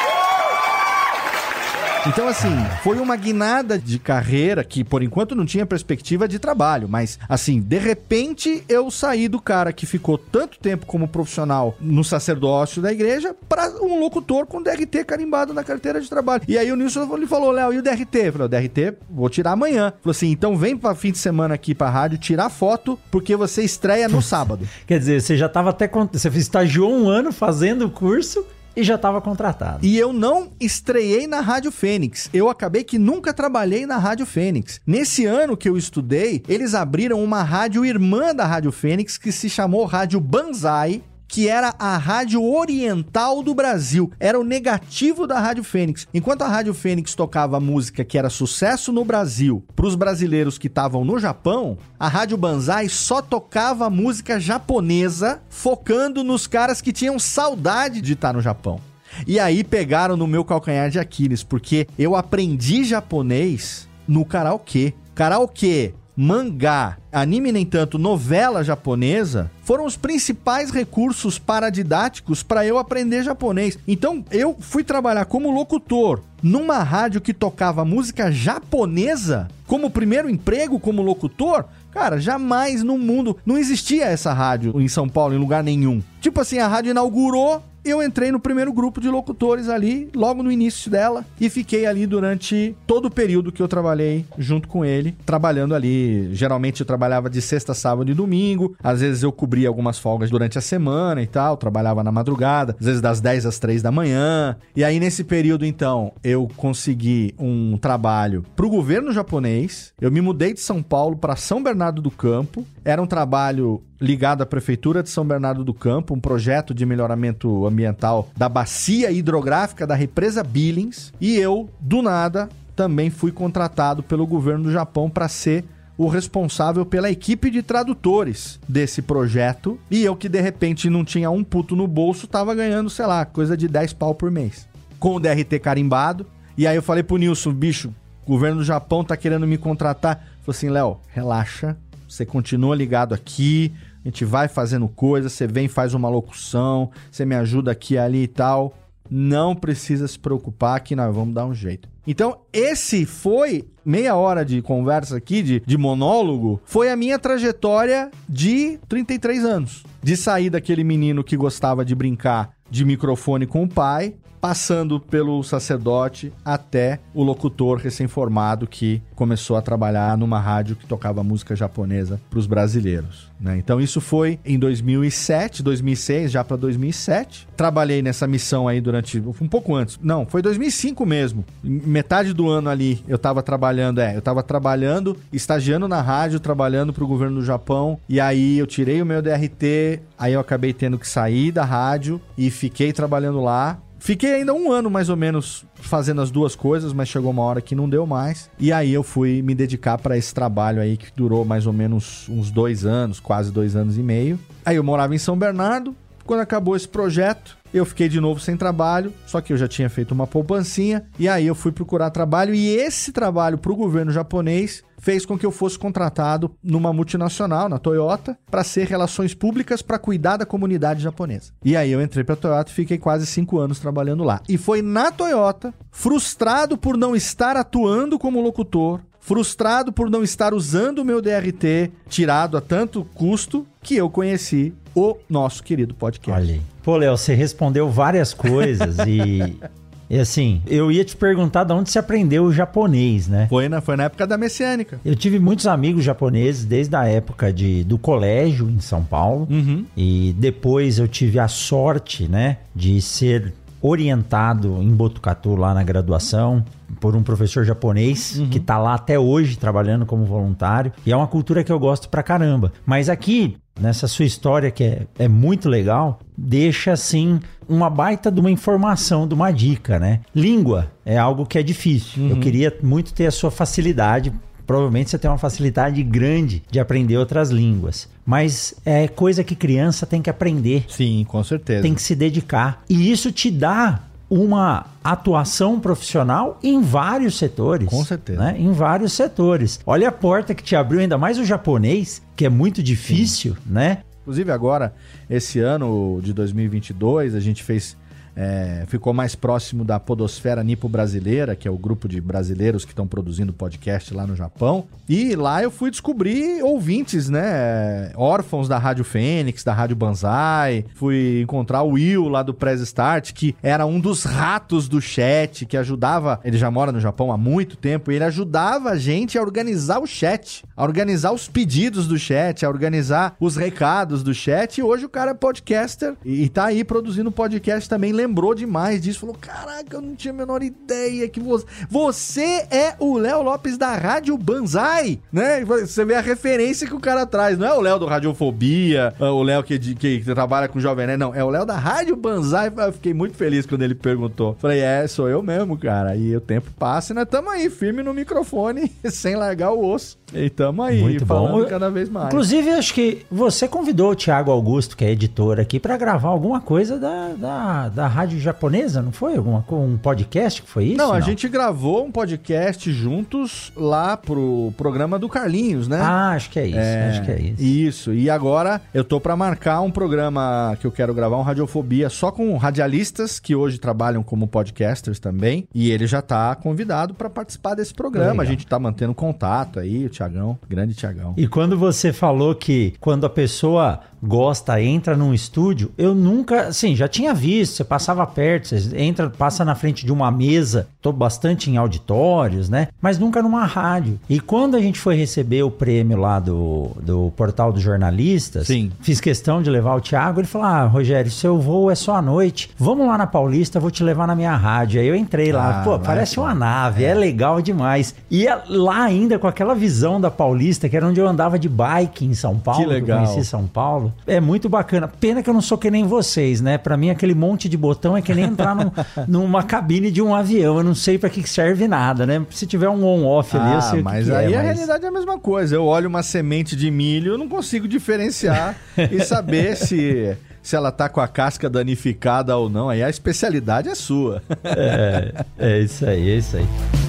Então, assim, foi uma guinada de carreira que, por enquanto, não tinha perspectiva de trabalho. Mas, assim, de repente, eu saí do cara que ficou tanto tempo como profissional no sacerdócio da igreja para um locutor com DRT carimbado na carteira de trabalho. E aí o Nilson falou, Léo, e o DRT? Eu falei, o DRT, vou tirar amanhã. Falou assim, então vem para fim de semana aqui pra rádio tirar foto, porque você estreia no sábado. Quer dizer, você já tava até... Você estagiou um ano fazendo o curso e já estava contratado. E eu não estreiei na Rádio Fênix. Eu acabei que nunca trabalhei na Rádio Fênix. Nesse ano que eu estudei, eles abriram uma rádio irmã da Rádio Fênix que se chamou Rádio Banzai que era a rádio oriental do Brasil. Era o negativo da Rádio Fênix. Enquanto a Rádio Fênix tocava música que era sucesso no Brasil para os brasileiros que estavam no Japão, a Rádio Banzai só tocava música japonesa, focando nos caras que tinham saudade de estar no Japão. E aí pegaram no meu calcanhar de Aquiles, porque eu aprendi japonês no karaokê. Karaokê mangá, anime nem tanto, novela japonesa, foram os principais recursos paradidáticos para eu aprender japonês. Então, eu fui trabalhar como locutor numa rádio que tocava música japonesa como primeiro emprego como locutor. Cara, jamais no mundo não existia essa rádio em São Paulo em lugar nenhum. Tipo assim, a rádio inaugurou, eu entrei no primeiro grupo de locutores ali, logo no início dela, e fiquei ali durante todo o período que eu trabalhei junto com ele, trabalhando ali. Geralmente eu trabalhava de sexta, sábado e domingo, às vezes eu cobria algumas folgas durante a semana e tal, trabalhava na madrugada, às vezes das 10 às 3 da manhã. E aí nesse período então, eu consegui um trabalho pro governo japonês. Eu me mudei de São Paulo para São Bernardo do Campo. Era um trabalho ligado à prefeitura de São Bernardo do Campo, um projeto de melhoramento ambiental da bacia hidrográfica da represa Billings, e eu, do nada, também fui contratado pelo governo do Japão para ser o responsável pela equipe de tradutores desse projeto. E eu que de repente não tinha um puto no bolso, tava ganhando, sei lá, coisa de 10 pau por mês. Com o DRT carimbado. E aí eu falei pro Nilson, bicho, o governo do Japão tá querendo me contratar. Falei assim, Léo, relaxa. Você continua ligado aqui. A gente vai fazendo coisa, você vem faz uma locução, você me ajuda aqui ali e tal. Não precisa se preocupar que nós vamos dar um jeito. Então, esse foi meia hora de conversa aqui, de, de monólogo, foi a minha trajetória de 33 anos. De sair daquele menino que gostava de brincar de microfone com o pai, passando pelo sacerdote até o locutor recém-formado que começou a trabalhar numa rádio que tocava música japonesa para os brasileiros. Né? Então isso foi em 2007, 2006, já para 2007. Trabalhei nessa missão aí durante um pouco antes. Não, foi 2005 mesmo. Metade do ano ali eu estava trabalhando, é, eu estava trabalhando, estagiando na rádio, trabalhando para o governo do Japão. E aí eu tirei o meu DRT, aí eu acabei tendo que sair da rádio e fiquei trabalhando lá. Fiquei ainda um ano mais ou menos fazendo as duas coisas, mas chegou uma hora que não deu mais. E aí eu fui me dedicar para esse trabalho aí que durou mais ou menos uns dois anos, quase dois anos e meio. Aí eu morava em São Bernardo. Quando acabou esse projeto, eu fiquei de novo sem trabalho, só que eu já tinha feito uma poupancinha. E aí eu fui procurar trabalho. E esse trabalho para o governo japonês fez com que eu fosse contratado numa multinacional, na Toyota, para ser relações públicas para cuidar da comunidade japonesa. E aí eu entrei para a Toyota e fiquei quase cinco anos trabalhando lá. E foi na Toyota, frustrado por não estar atuando como locutor, frustrado por não estar usando o meu DRT tirado a tanto custo, que eu conheci o nosso querido podcast. Olha aí. Pô, Léo, você respondeu várias coisas e *laughs* E assim, eu ia te perguntar de onde você aprendeu o japonês, né? Foi na, foi na época da messiânica. Eu tive muitos amigos japoneses desde a época de, do colégio em São Paulo. Uhum. E depois eu tive a sorte, né, de ser orientado em Botucatu lá na graduação por um professor japonês Uhum. que tá lá até hoje trabalhando como voluntário. E é uma cultura que eu gosto pra caramba. Mas aqui, nessa sua história que é, é muito legal, deixa assim uma baita de uma informação, de uma dica, né? Língua é algo que é difícil. Eu queria muito ter a sua facilidade provavelmente você tem uma facilidade grande de aprender outras línguas. Mas é coisa que criança tem que aprender. Sim, com certeza. Tem que se dedicar. E isso te dá uma atuação profissional em vários setores. Com certeza. né? Em vários setores. Olha a porta que te abriu, ainda mais o japonês, que é muito difícil, né? Inclusive agora, esse ano de 2022, a gente fez... é, ficou mais próximo da Podosfera Nipo Brasileira, que é o grupo de brasileiros que estão produzindo podcast lá no Japão. E lá eu fui descobrir ouvintes, né? Órfãos da Rádio Fênix, da Rádio Banzai. Fui encontrar o Will lá do Press Start, que era um dos ratos do chat, que ajudava. Ele já mora no Japão há muito tempo, e ele ajudava a gente a organizar o chat, a organizar os pedidos do chat, a organizar os recados do chat. E hoje o cara é podcaster e, tá aí produzindo podcast também. Lembrou demais disso. Falou: Caraca, eu não tinha a menor ideia que você. Você é o Léo Lopes da Rádio Banzai, né? Você vê a referência que o cara traz. Não é o Léo do Radiofobia, é o Léo que, que, que trabalha com Jovem Nerd, não. É o Léo da Rádio Banzai. Eu fiquei muito feliz quando ele perguntou. Falei, é, sou eu mesmo, cara. E o tempo passa nós tamo aí, firme no microfone, *laughs* sem largar o osso. E tamo aí, Muito falando bom. cada vez mais. Inclusive, acho que você convidou o Thiago Augusto, que é editor aqui, para gravar alguma coisa da, da, da rádio japonesa, não foi? Alguma, um podcast que foi isso? Não, a gente gravou um podcast juntos lá pro programa do Carlinhos, né? Ah, acho que é isso, acho que é isso. Isso. E agora eu tô pra marcar um programa que eu quero gravar, um Radiofobia, só com radialistas que hoje trabalham como podcasters também. E ele já tá convidado pra participar desse programa. Legal. A gente tá mantendo contato aí, o Tiagão, grande Tiagão. E quando você falou que quando a pessoa gosta, entra num estúdio, eu nunca, assim, já tinha visto, você passava perto, você entra, passa na frente de uma mesa, tô bastante em auditórios, né? Mas nunca numa rádio. E quando a gente foi receber o prêmio lá do, do portal dos jornalistas, Sim. fiz questão de levar o Thiago, ele falou: Ah, Rogério, seu voo é só à noite, vamos lá na Paulista, vou te levar na minha rádio. Aí eu entrei lá, Ah, pô, parece é uma nave, é. legal demais. E lá ainda com aquela visão da Paulista, que era onde eu andava de bike em São Paulo, Que legal. eu conheci São Paulo. É muito bacana. Pena que eu não sou que nem vocês, né? Pra mim, aquele monte de botão é que nem entrar num- *laughs* numa cabine de um avião. Eu não sei pra que serve nada, né? Se tiver um on-off ali, eu Ah, sei o que mas que aí é, a mas- realidade é a mesma coisa. Eu olho uma semente de milho, eu não consigo diferenciar *laughs* e saber se, se ela tá com a casca danificada ou não. Aí a especialidade é sua. É, é isso aí, é isso aí.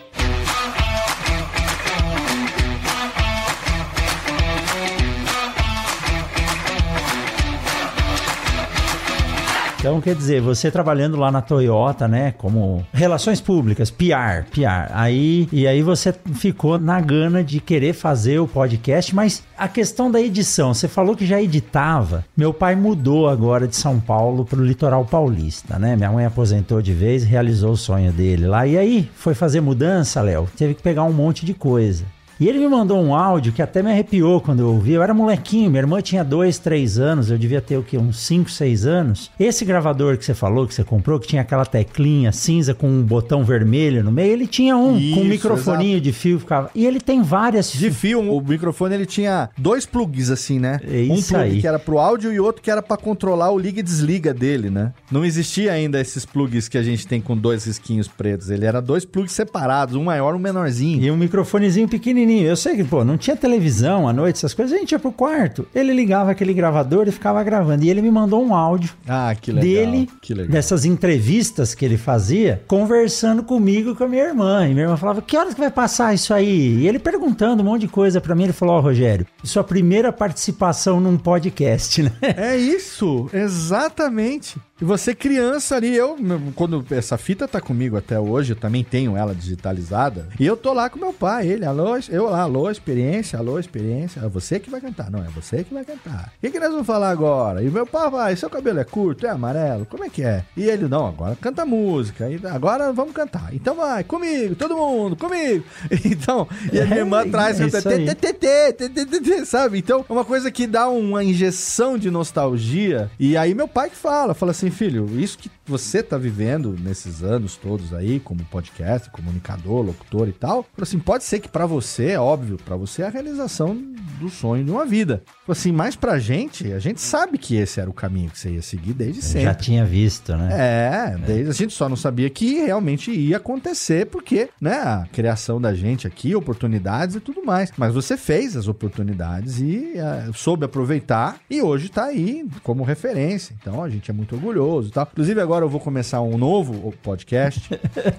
Então, quer dizer, você trabalhando lá na Toyota, né, como relações públicas, PR, PR. Aí, e aí você ficou na gana de querer fazer o podcast, mas a questão da edição, você falou que já editava. Meu pai mudou agora de São Paulo para o litoral paulista, né? Minha mãe aposentou de vez, realizou o sonho dele lá. E aí, foi fazer mudança, Léo, teve que pegar um monte de coisa. E ele me mandou um áudio que até me arrepiou quando eu ouvi. Eu era molequinho, minha irmã tinha dois, três anos, eu devia ter o quê? Uns 5, 6 anos. Esse gravador que você falou, que você comprou, que tinha aquela teclinha cinza com um botão vermelho no meio, ele tinha um Isso, com um microfoninho de fio. Ficava... E ele tem várias. De fio, o microfone ele tinha dois plugs assim, né? É um plug aí. que era pro áudio e outro que era pra controlar o liga e desliga dele, né? Não existia ainda esses plugs que a gente tem com dois risquinhos pretos. Ele era dois plugs separados, um maior um menorzinho. E um microfonezinho pequenininho. Eu sei que, pô, não tinha televisão à noite, essas coisas. A gente ia pro quarto. Ele ligava aquele gravador e ficava gravando. E ele me mandou um áudio Ah, que legal. dele, que legal. dessas entrevistas que ele fazia, conversando comigo e com a minha irmã. E minha irmã falava: Que horas que vai passar isso aí? E ele perguntando um monte de coisa pra mim. Ele falou: Ó, Rogério, sua primeira participação num podcast, né? É isso, exatamente. E você criança ali, eu, quando essa fita tá comigo até hoje, eu também tenho ela digitalizada. E eu tô lá com meu pai, ele, alô, eu lá, alô, experiência, alô, experiência. É você que vai cantar, não, é você que vai cantar. O que, que nós vamos falar agora? E meu pai vai, seu cabelo é curto, é amarelo, como é que é? E ele, não, agora canta música, agora vamos cantar. Então vai, comigo, todo mundo, comigo. *laughs* Então, e a minha irmã É, tê, sabe? Então, é uma coisa que dá uma injeção de nostalgia. E aí meu pai que fala, fala assim, filho, isso que você tá vivendo nesses anos todos aí, como podcast, comunicador, locutor e tal, assim, pode ser que pra você, é óbvio, pra você é a realização do sonho de uma vida. Assim, mas pra gente, a gente sabe que esse era o caminho que você ia seguir desde sempre. Já tinha visto, né? É, desde, a gente só não sabia que realmente ia acontecer, porque, né, a criação da gente aqui, oportunidades e tudo mais. Mas você fez as oportunidades e eh, soube aproveitar e hoje tá aí como referência. Então a gente é muito orgulhoso tal. Inclusive agora eu vou começar um novo podcast,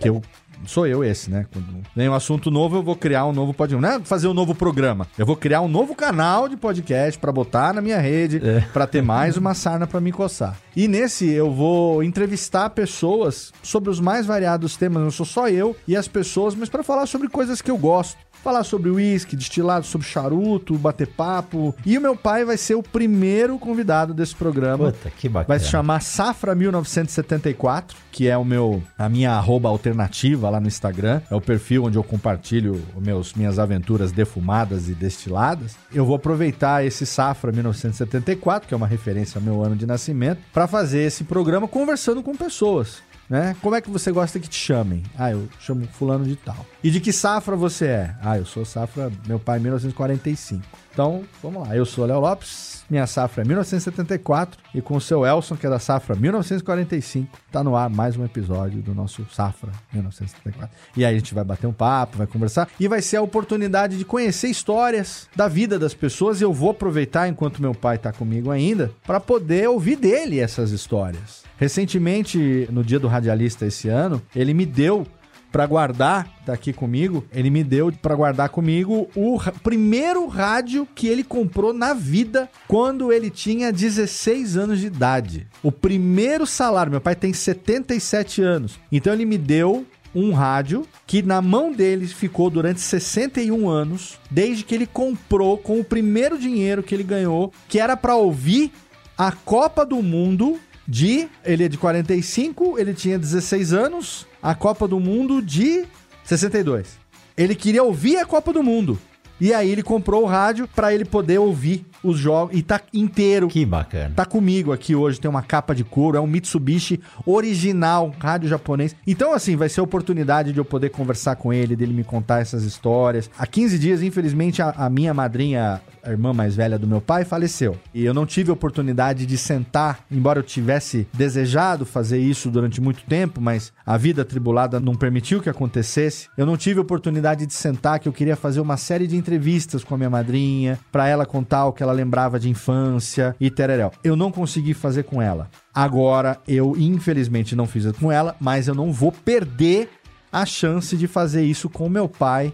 que eu Sou eu esse, né? Quando vem um assunto novo, eu vou criar um novo podcast. Não é fazer um novo programa. Eu vou criar um novo canal de podcast pra botar na minha rede, pra ter mais uma sarna pra me coçar. E nesse eu vou entrevistar pessoas sobre os mais variados temas. Não sou só eu e as pessoas, mas pra falar sobre coisas que eu gosto. Falar sobre uísque, destilado, sobre charuto, bater papo. E o meu pai vai ser o primeiro convidado desse programa. Puta, que bacana. Vai se chamar Safra 1974, que é o meu a minha arroba alternativa lá no Instagram. É o perfil onde eu compartilho meus, minhas aventuras defumadas e destiladas. Eu vou aproveitar esse Safra 1974, que é uma referência ao meu ano de nascimento, para fazer esse programa conversando com pessoas. Né? Como é que você gosta que te chamem? Ah, eu chamo fulano de tal. E de que safra você é? Ah, eu sou safra, meu pai 1945. Então, vamos lá. Eu sou Léo Lopes, minha safra é 1974 e com o seu Elson, que é da safra 1945, tá no ar mais um episódio do nosso Safra 1974. E aí a gente vai bater um papo, vai conversar e vai ser a oportunidade de conhecer histórias da vida das pessoas e eu vou aproveitar enquanto meu pai tá comigo ainda para poder ouvir dele essas histórias. Recentemente, no dia do radialista esse ano, ele me deu pra guardar, tá aqui comigo, ele me deu pra guardar comigo o primeiro rádio que ele comprou na vida quando ele tinha 16 anos de idade. O primeiro salário, meu pai tem 77 anos. Então ele me deu um rádio que na mão dele ficou durante 61 anos, desde que ele comprou com o primeiro dinheiro que ele ganhou, que era pra ouvir a Copa do Mundo de. Ele é de 45, ele tinha 16 anos. A Copa do Mundo de 62. Ele queria ouvir a Copa do Mundo. E aí ele comprou o rádio pra ele poder ouvir os jogos. E tá inteiro. Que bacana. Tá comigo aqui hoje, tem uma capa de couro, é um Mitsubishi original, rádio japonês. Então, assim, vai ser a oportunidade de eu poder conversar com ele, dele me contar essas histórias. Há 15 dias, infelizmente, a, a minha madrinha, a irmã mais velha do meu pai, faleceu. E eu não tive oportunidade de sentar, embora eu tivesse desejado fazer isso durante muito tempo, mas a vida atribulada não permitiu que acontecesse. Eu não tive oportunidade de sentar, que eu queria fazer uma série de entrevistas com a minha madrinha, pra ela contar o que ela lembrava de infância e tereréu. Eu não consegui fazer com ela. Agora, eu infelizmente não fiz com ela, mas eu não vou perder a chance de fazer isso com meu pai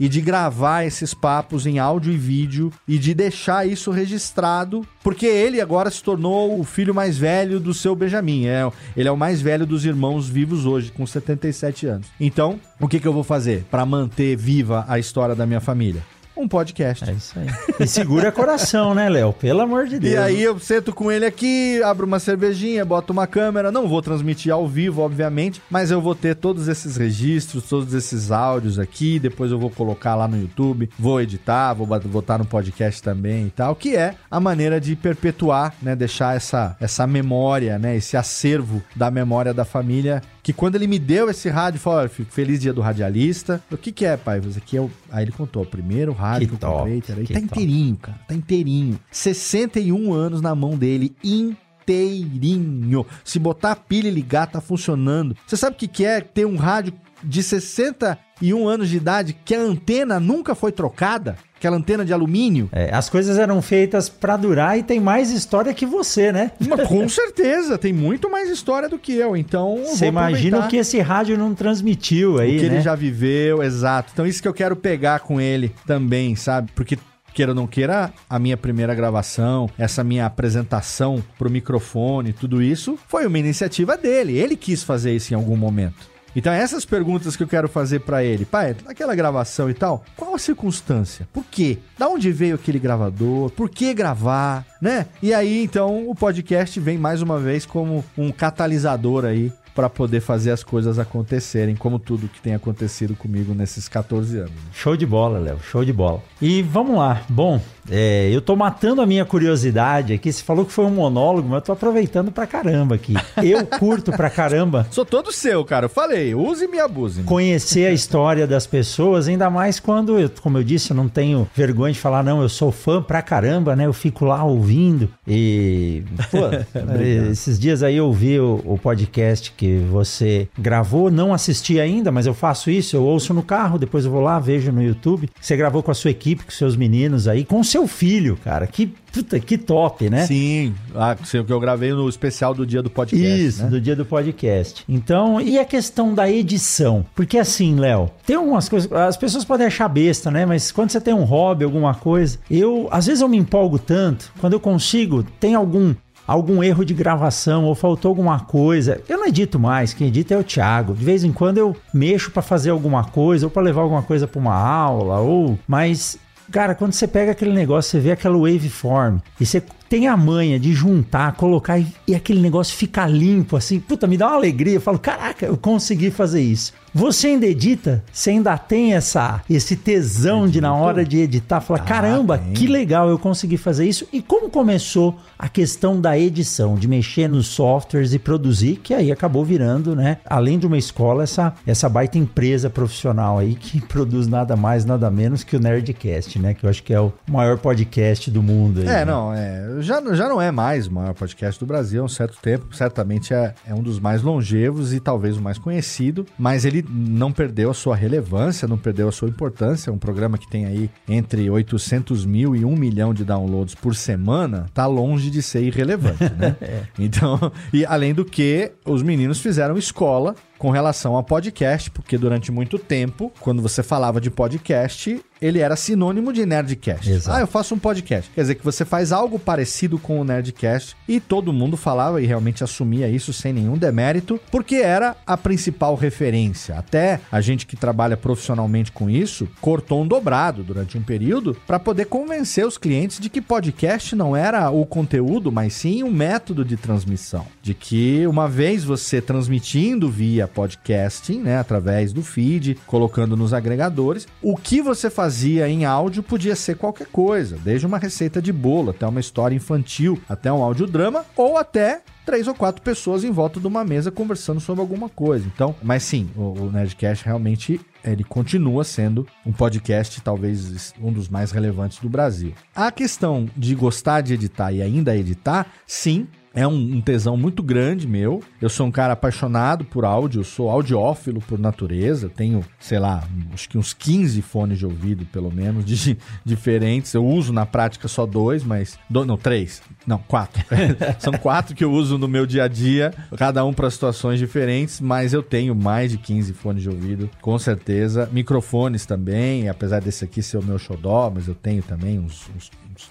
e de gravar esses papos em áudio e vídeo e de deixar isso registrado, porque ele agora se tornou o filho mais velho do seu Benjamin. É, ele é o mais velho dos irmãos vivos hoje, com 77 anos. Então, o que, que eu vou fazer para manter viva a história da minha família? Um podcast. É isso aí. E segura coração, né, Léo? Pelo amor de Deus. E aí eu sento com ele aqui, abro uma cervejinha, boto uma câmera, não vou transmitir ao vivo, obviamente, mas eu vou ter todos esses registros, todos esses áudios aqui, depois eu vou colocar lá no YouTube, vou editar, vou bot- botar no podcast também e tal, que é a maneira de perpetuar, né, deixar essa, essa memória, né, esse acervo da memória da família, que quando ele me deu esse rádio, falou, feliz dia do radialista. O que que é, pai? Isso aqui é o... Aí ele contou, o primeiro rádio que, Que eu comprei, top, que tá top. inteirinho, cara, tá inteirinho. 61 anos na mão dele, inteirinho. Se botar a pilha e ligar, tá funcionando. Você sabe o que que é ter um rádio de 61 anos de idade que a antena nunca foi trocada? Aquela antena de alumínio? É, as coisas eram feitas pra durar e tem mais história que você, né? Mas com *laughs* certeza, tem muito mais história do que eu, então Você imagina o que esse rádio não transmitiu aí, o que né? ele já viveu, exato. Então isso que eu quero pegar com ele também, sabe? Porque queira ou não queira, a minha primeira gravação, essa minha apresentação pro microfone, tudo isso foi uma iniciativa dele. Ele quis fazer isso em algum momento. Então essas perguntas que eu quero fazer pra ele, pai, naquela gravação e tal, qual a circunstância? Por quê? Da onde veio aquele gravador? Por que gravar, né? E aí então o podcast vem mais uma vez como um catalisador aí pra poder fazer as coisas acontecerem, como tudo que tem acontecido comigo nesses 14 anos. Show de bola, Léo, show de bola. E vamos lá. Bom, é, eu tô matando a minha curiosidade aqui. Você falou que foi um monólogo, mas eu tô aproveitando pra caramba aqui. Eu *laughs* curto pra caramba Sou todo seu, cara. Eu falei, use-me e abuse-me. conhecer a história das pessoas, ainda mais quando, eu, como eu disse, eu não tenho vergonha de falar, não, eu sou fã pra caramba, né? Eu fico lá ouvindo. E, pô, *laughs* esses dias aí eu ouvi o, o podcast que você gravou, não assisti ainda, mas eu faço isso, eu ouço no carro, depois eu vou lá, vejo no YouTube. Você gravou com a sua equipe, com seus meninos aí, com o seu filho, cara. Que, puta, que top, né? Sim, ah, sei o que eu gravei no especial do dia do podcast. Isso, né? do dia do podcast. Então, e a questão da edição? Porque assim, Léo, tem algumas coisas, as pessoas podem achar besta, né? Mas quando você tem um hobby, alguma coisa, eu, às vezes eu me empolgo tanto, quando eu consigo, tem algum algum erro de gravação ou faltou alguma coisa, eu não edito mais, quem edita é o Thiago. De vez em quando eu mexo pra fazer alguma coisa ou pra levar alguma coisa pra uma aula ou, mas Cara, quando você pega aquele negócio, você vê aquela waveform e você tem a manha de juntar, colocar e, e aquele negócio fica limpo, assim, puta, me dá uma alegria. Eu falo, caraca, eu consegui fazer isso. Você ainda edita? Você ainda tem essa, esse tesão de, na hora de editar, falar, caramba, tem. que legal, eu consegui fazer isso. E como começou a questão da edição, de mexer nos softwares e produzir, que aí acabou virando, né, além de uma escola, essa, essa baita empresa profissional aí que *laughs* produz nada mais, nada menos que o Nerdcast, né, que eu acho que é o maior podcast do mundo. Aí, É, né? não, é, já, já não é mais o maior podcast do Brasil há um certo tempo. Certamente é, é um dos mais longevos e talvez o mais conhecido, mas ele não perdeu a sua relevância, não perdeu a sua importância. É um programa que tem aí entre 800 mil e 1 milhão de downloads por semana, tá longe de ser irrelevante, né? *laughs* Então, e além do que, os meninos fizeram escola com relação a podcast, porque durante muito tempo, quando você falava de podcast, ele era sinônimo de Nerdcast. Exato. Ah, eu faço um podcast. Quer dizer que você faz algo parecido com o Nerdcast e todo mundo falava e realmente assumia isso sem nenhum demérito, porque era a principal referência. Até a gente que trabalha profissionalmente com isso cortou um dobrado durante um período para poder convencer os clientes de que podcast não era o conteúdo, mas sim um método de transmissão. De que uma vez você transmitindo via podcasting, né, através do feed, colocando nos agregadores, o que você fazia em áudio podia ser qualquer coisa, desde uma receita de bolo até uma história infantil, até um audiodrama ou até três ou quatro pessoas em volta de uma mesa conversando sobre alguma coisa. Então, mas sim, o, o Nerdcast realmente ele continua sendo um podcast talvez um dos mais relevantes do Brasil. A questão de gostar de editar e ainda editar, sim, é um, tesão muito grande meu. Eu sou um cara apaixonado por áudio, eu sou audiófilo por natureza. Tenho, sei lá, acho que uns 15 fones de ouvido, pelo menos, de, *laughs* diferentes. Eu uso na prática só dois, mas. Do, não, três. Não, quatro. *laughs* São quatro que eu uso no meu dia a dia, cada um para situações diferentes, mas eu tenho mais de 15 fones de ouvido, com certeza. Microfones também, apesar desse aqui ser o meu xodó, mas eu tenho também uns, uns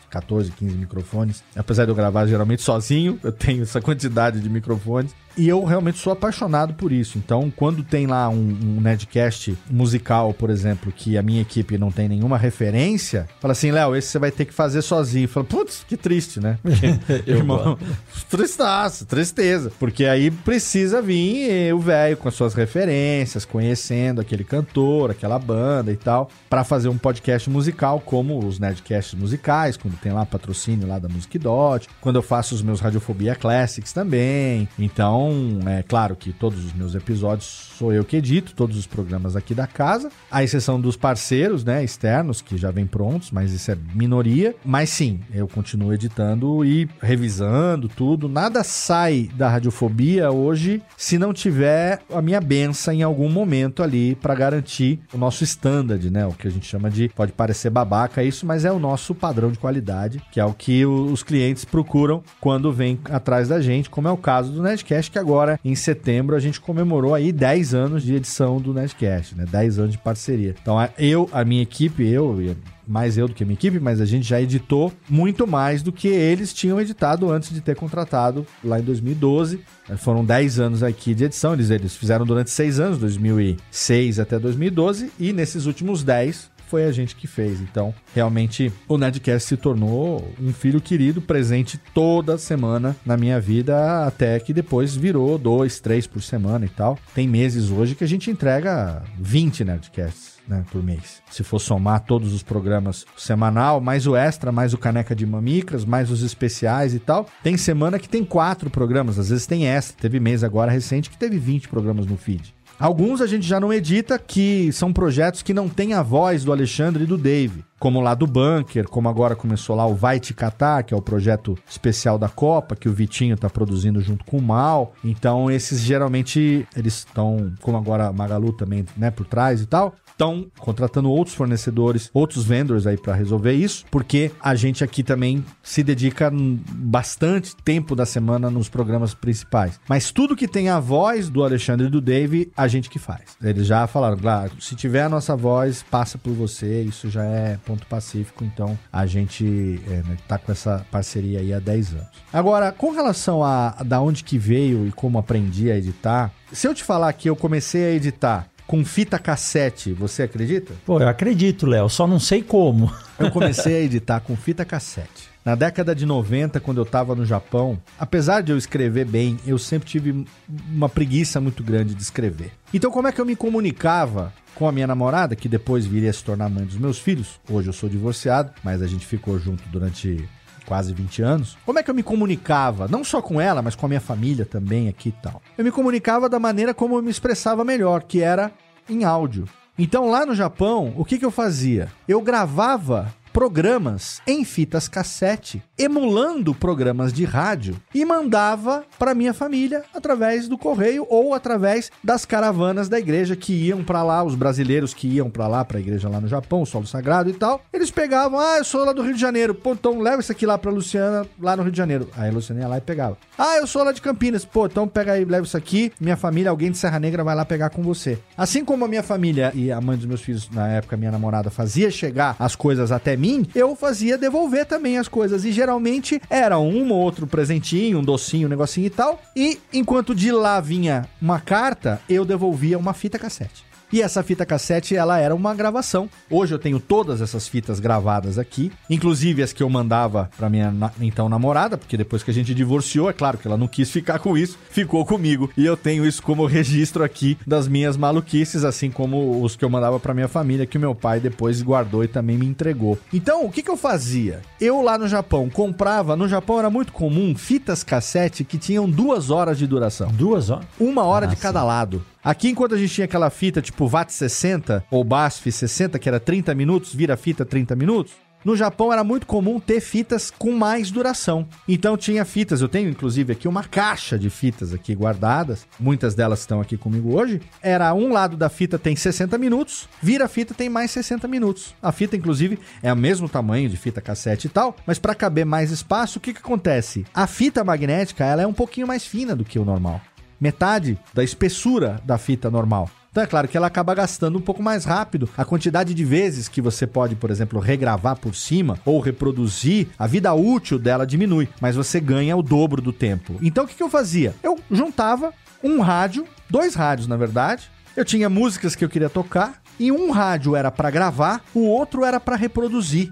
14, 15 microfones. Apesar de eu gravar geralmente sozinho, eu tenho essa quantidade de microfones. E eu realmente sou apaixonado por isso. Então, quando tem lá um, um Nerdcast musical, por exemplo, que a minha equipe não tem nenhuma referência, fala assim, Léo, esse você vai ter que fazer sozinho. Fala, putz, que triste, né? *laughs* Irmão, *laughs* tristaço, tristeza. Porque aí precisa vir o velho com as suas referências, conhecendo aquele cantor, aquela banda e tal, para fazer um podcast musical, como os Nerdcasts musicais, quando tem lá patrocínio lá da Music Dot, quando eu faço os meus Radiofobia Classics também. Então, é claro que todos os meus episódios sou eu que edito, todos os programas aqui da casa, à exceção dos parceiros, né, externos, que já vêm prontos, mas isso é minoria. Mas sim, eu continuo editando e revisando tudo. Nada sai da radiofobia hoje se não tiver a minha benção em algum momento ali para garantir o nosso standard, né? O que a gente chama de, pode parecer babaca isso, mas é o nosso padrão de qualidade, que é o que os clientes procuram quando vêm atrás da gente, como é o caso do Nerdcast, que agora em setembro a gente comemorou aí 10 anos de edição do Nerdcast, né? 10 anos de parceria. Então eu, a minha equipe, eu e mais eu do que a minha equipe, mas a gente já editou muito mais do que eles tinham editado antes de ter contratado lá em 2012. Foram 10 anos aqui de edição, eles, eles fizeram durante 6 anos, 2006 até 2012, e nesses últimos 10 foi a gente que fez. Então, realmente, o Nerdcast se tornou um filho querido, presente toda semana na minha vida, até que depois virou dois, três por semana e tal. Tem meses hoje que a gente entrega 20 Nerdcasts. Né, por mês. Se for somar todos os programas semanal, mais o extra, mais o caneca de mamicras, mais os especiais e tal, tem semana que tem quatro programas, às vezes tem extra. Teve mês agora recente que teve 20 programas no feed. Alguns a gente já não edita, que são projetos que não têm a voz do Alexandre e do Dave. Como lá do Bunker, como agora começou lá o Vai Te Catar, que é o projeto especial da Copa, que o Vitinho tá produzindo junto com o Mal. Então, esses geralmente, eles estão, como agora a Magalu também, né, por trás e tal, estão contratando outros fornecedores, outros vendors aí para resolver isso, porque a gente aqui também se dedica bastante tempo da semana nos programas principais. Mas tudo que tem a voz do Alexandre e do Dave, a gente que faz. Eles já falaram, claro, se tiver a nossa voz, passa por você, isso já é ponto pacífico, então a gente é, né, tá com essa parceria aí há 10 anos. Agora, com relação a da onde que veio e como aprendi a editar, se eu te falar que eu comecei a editar com fita cassete, você acredita? Pô, eu acredito, Léo, só não sei como. Eu comecei a *laughs* editar com fita cassete. Na década de 90, quando eu estava no Japão, apesar de eu escrever bem, eu sempre tive uma preguiça muito grande de escrever. Então, como é que eu me comunicava com a minha namorada, que depois viria a se tornar mãe dos meus filhos? Hoje eu sou divorciado, mas a gente ficou junto durante quase 20 anos, como é que eu me comunicava? Não só com ela, mas com a minha família também aqui e tal. Eu me comunicava da maneira como eu me expressava melhor, que era em áudio. Então lá no Japão, o que, que eu fazia? Eu gravava programas em fitas cassete, emulando programas de rádio e mandava para minha família através do correio ou através das caravanas da igreja que iam para lá, os brasileiros que iam para lá, para a igreja lá no Japão, solo sagrado e tal. Eles pegavam, ah, eu sou lá do Rio de Janeiro, pô, então leva isso aqui lá para Luciana, lá no Rio de Janeiro. Aí a Luciana ia lá e pegava. Ah, eu sou lá de Campinas, pô, então pega aí, leva isso aqui, minha família, alguém de Serra Negra vai lá pegar com você. Assim como a minha família e a mãe dos meus filhos, na época minha namorada, fazia chegar as coisas até mim, eu fazia devolver também as coisas. E geralmente era um ou outro presentinho, um docinho, um negocinho e tal. E enquanto de lá vinha uma carta, eu devolvia uma fita cassete. E essa fita cassete, ela era uma gravação. Hoje eu tenho todas essas fitas gravadas aqui, inclusive as que eu mandava pra minha na- então namorada, porque depois que a gente divorciou, é claro que ela não quis ficar com isso, ficou comigo. E eu tenho isso como registro aqui das minhas maluquices, assim como os que eu mandava pra minha família, que o meu pai depois guardou e também me entregou. Então, o que que eu fazia? Eu lá no Japão comprava, no Japão era muito comum fitas cassete que tinham duas horas de duração. Duas horas? Uma hora Ah, de cada lado. Aqui, enquanto a gente tinha aquela fita tipo VAT 60 ou BASF 60, que era 30 minutos, vira fita 30 minutos, no Japão era muito comum ter fitas com mais duração. Então tinha fitas, eu tenho inclusive aqui uma caixa de fitas aqui guardadas, muitas delas estão aqui comigo hoje. Era um lado da fita tem 60 minutos, vira fita tem mais 60 minutos. A fita inclusive é o mesmo tamanho de fita cassete e tal, mas para caber mais espaço, o que que acontece? A fita magnética, ela é um pouquinho mais fina do que o normal metade da espessura da fita normal. Então é claro que ela acaba gastando um pouco mais rápido. A quantidade de vezes que você pode, por exemplo, regravar por cima ou reproduzir, a vida útil dela diminui, mas você ganha o dobro do tempo. Então o que, eu fazia? Eu juntava um rádio, dois rádios na verdade. Eu tinha músicas que eu queria tocar e um rádio era para gravar, o outro era para reproduzir.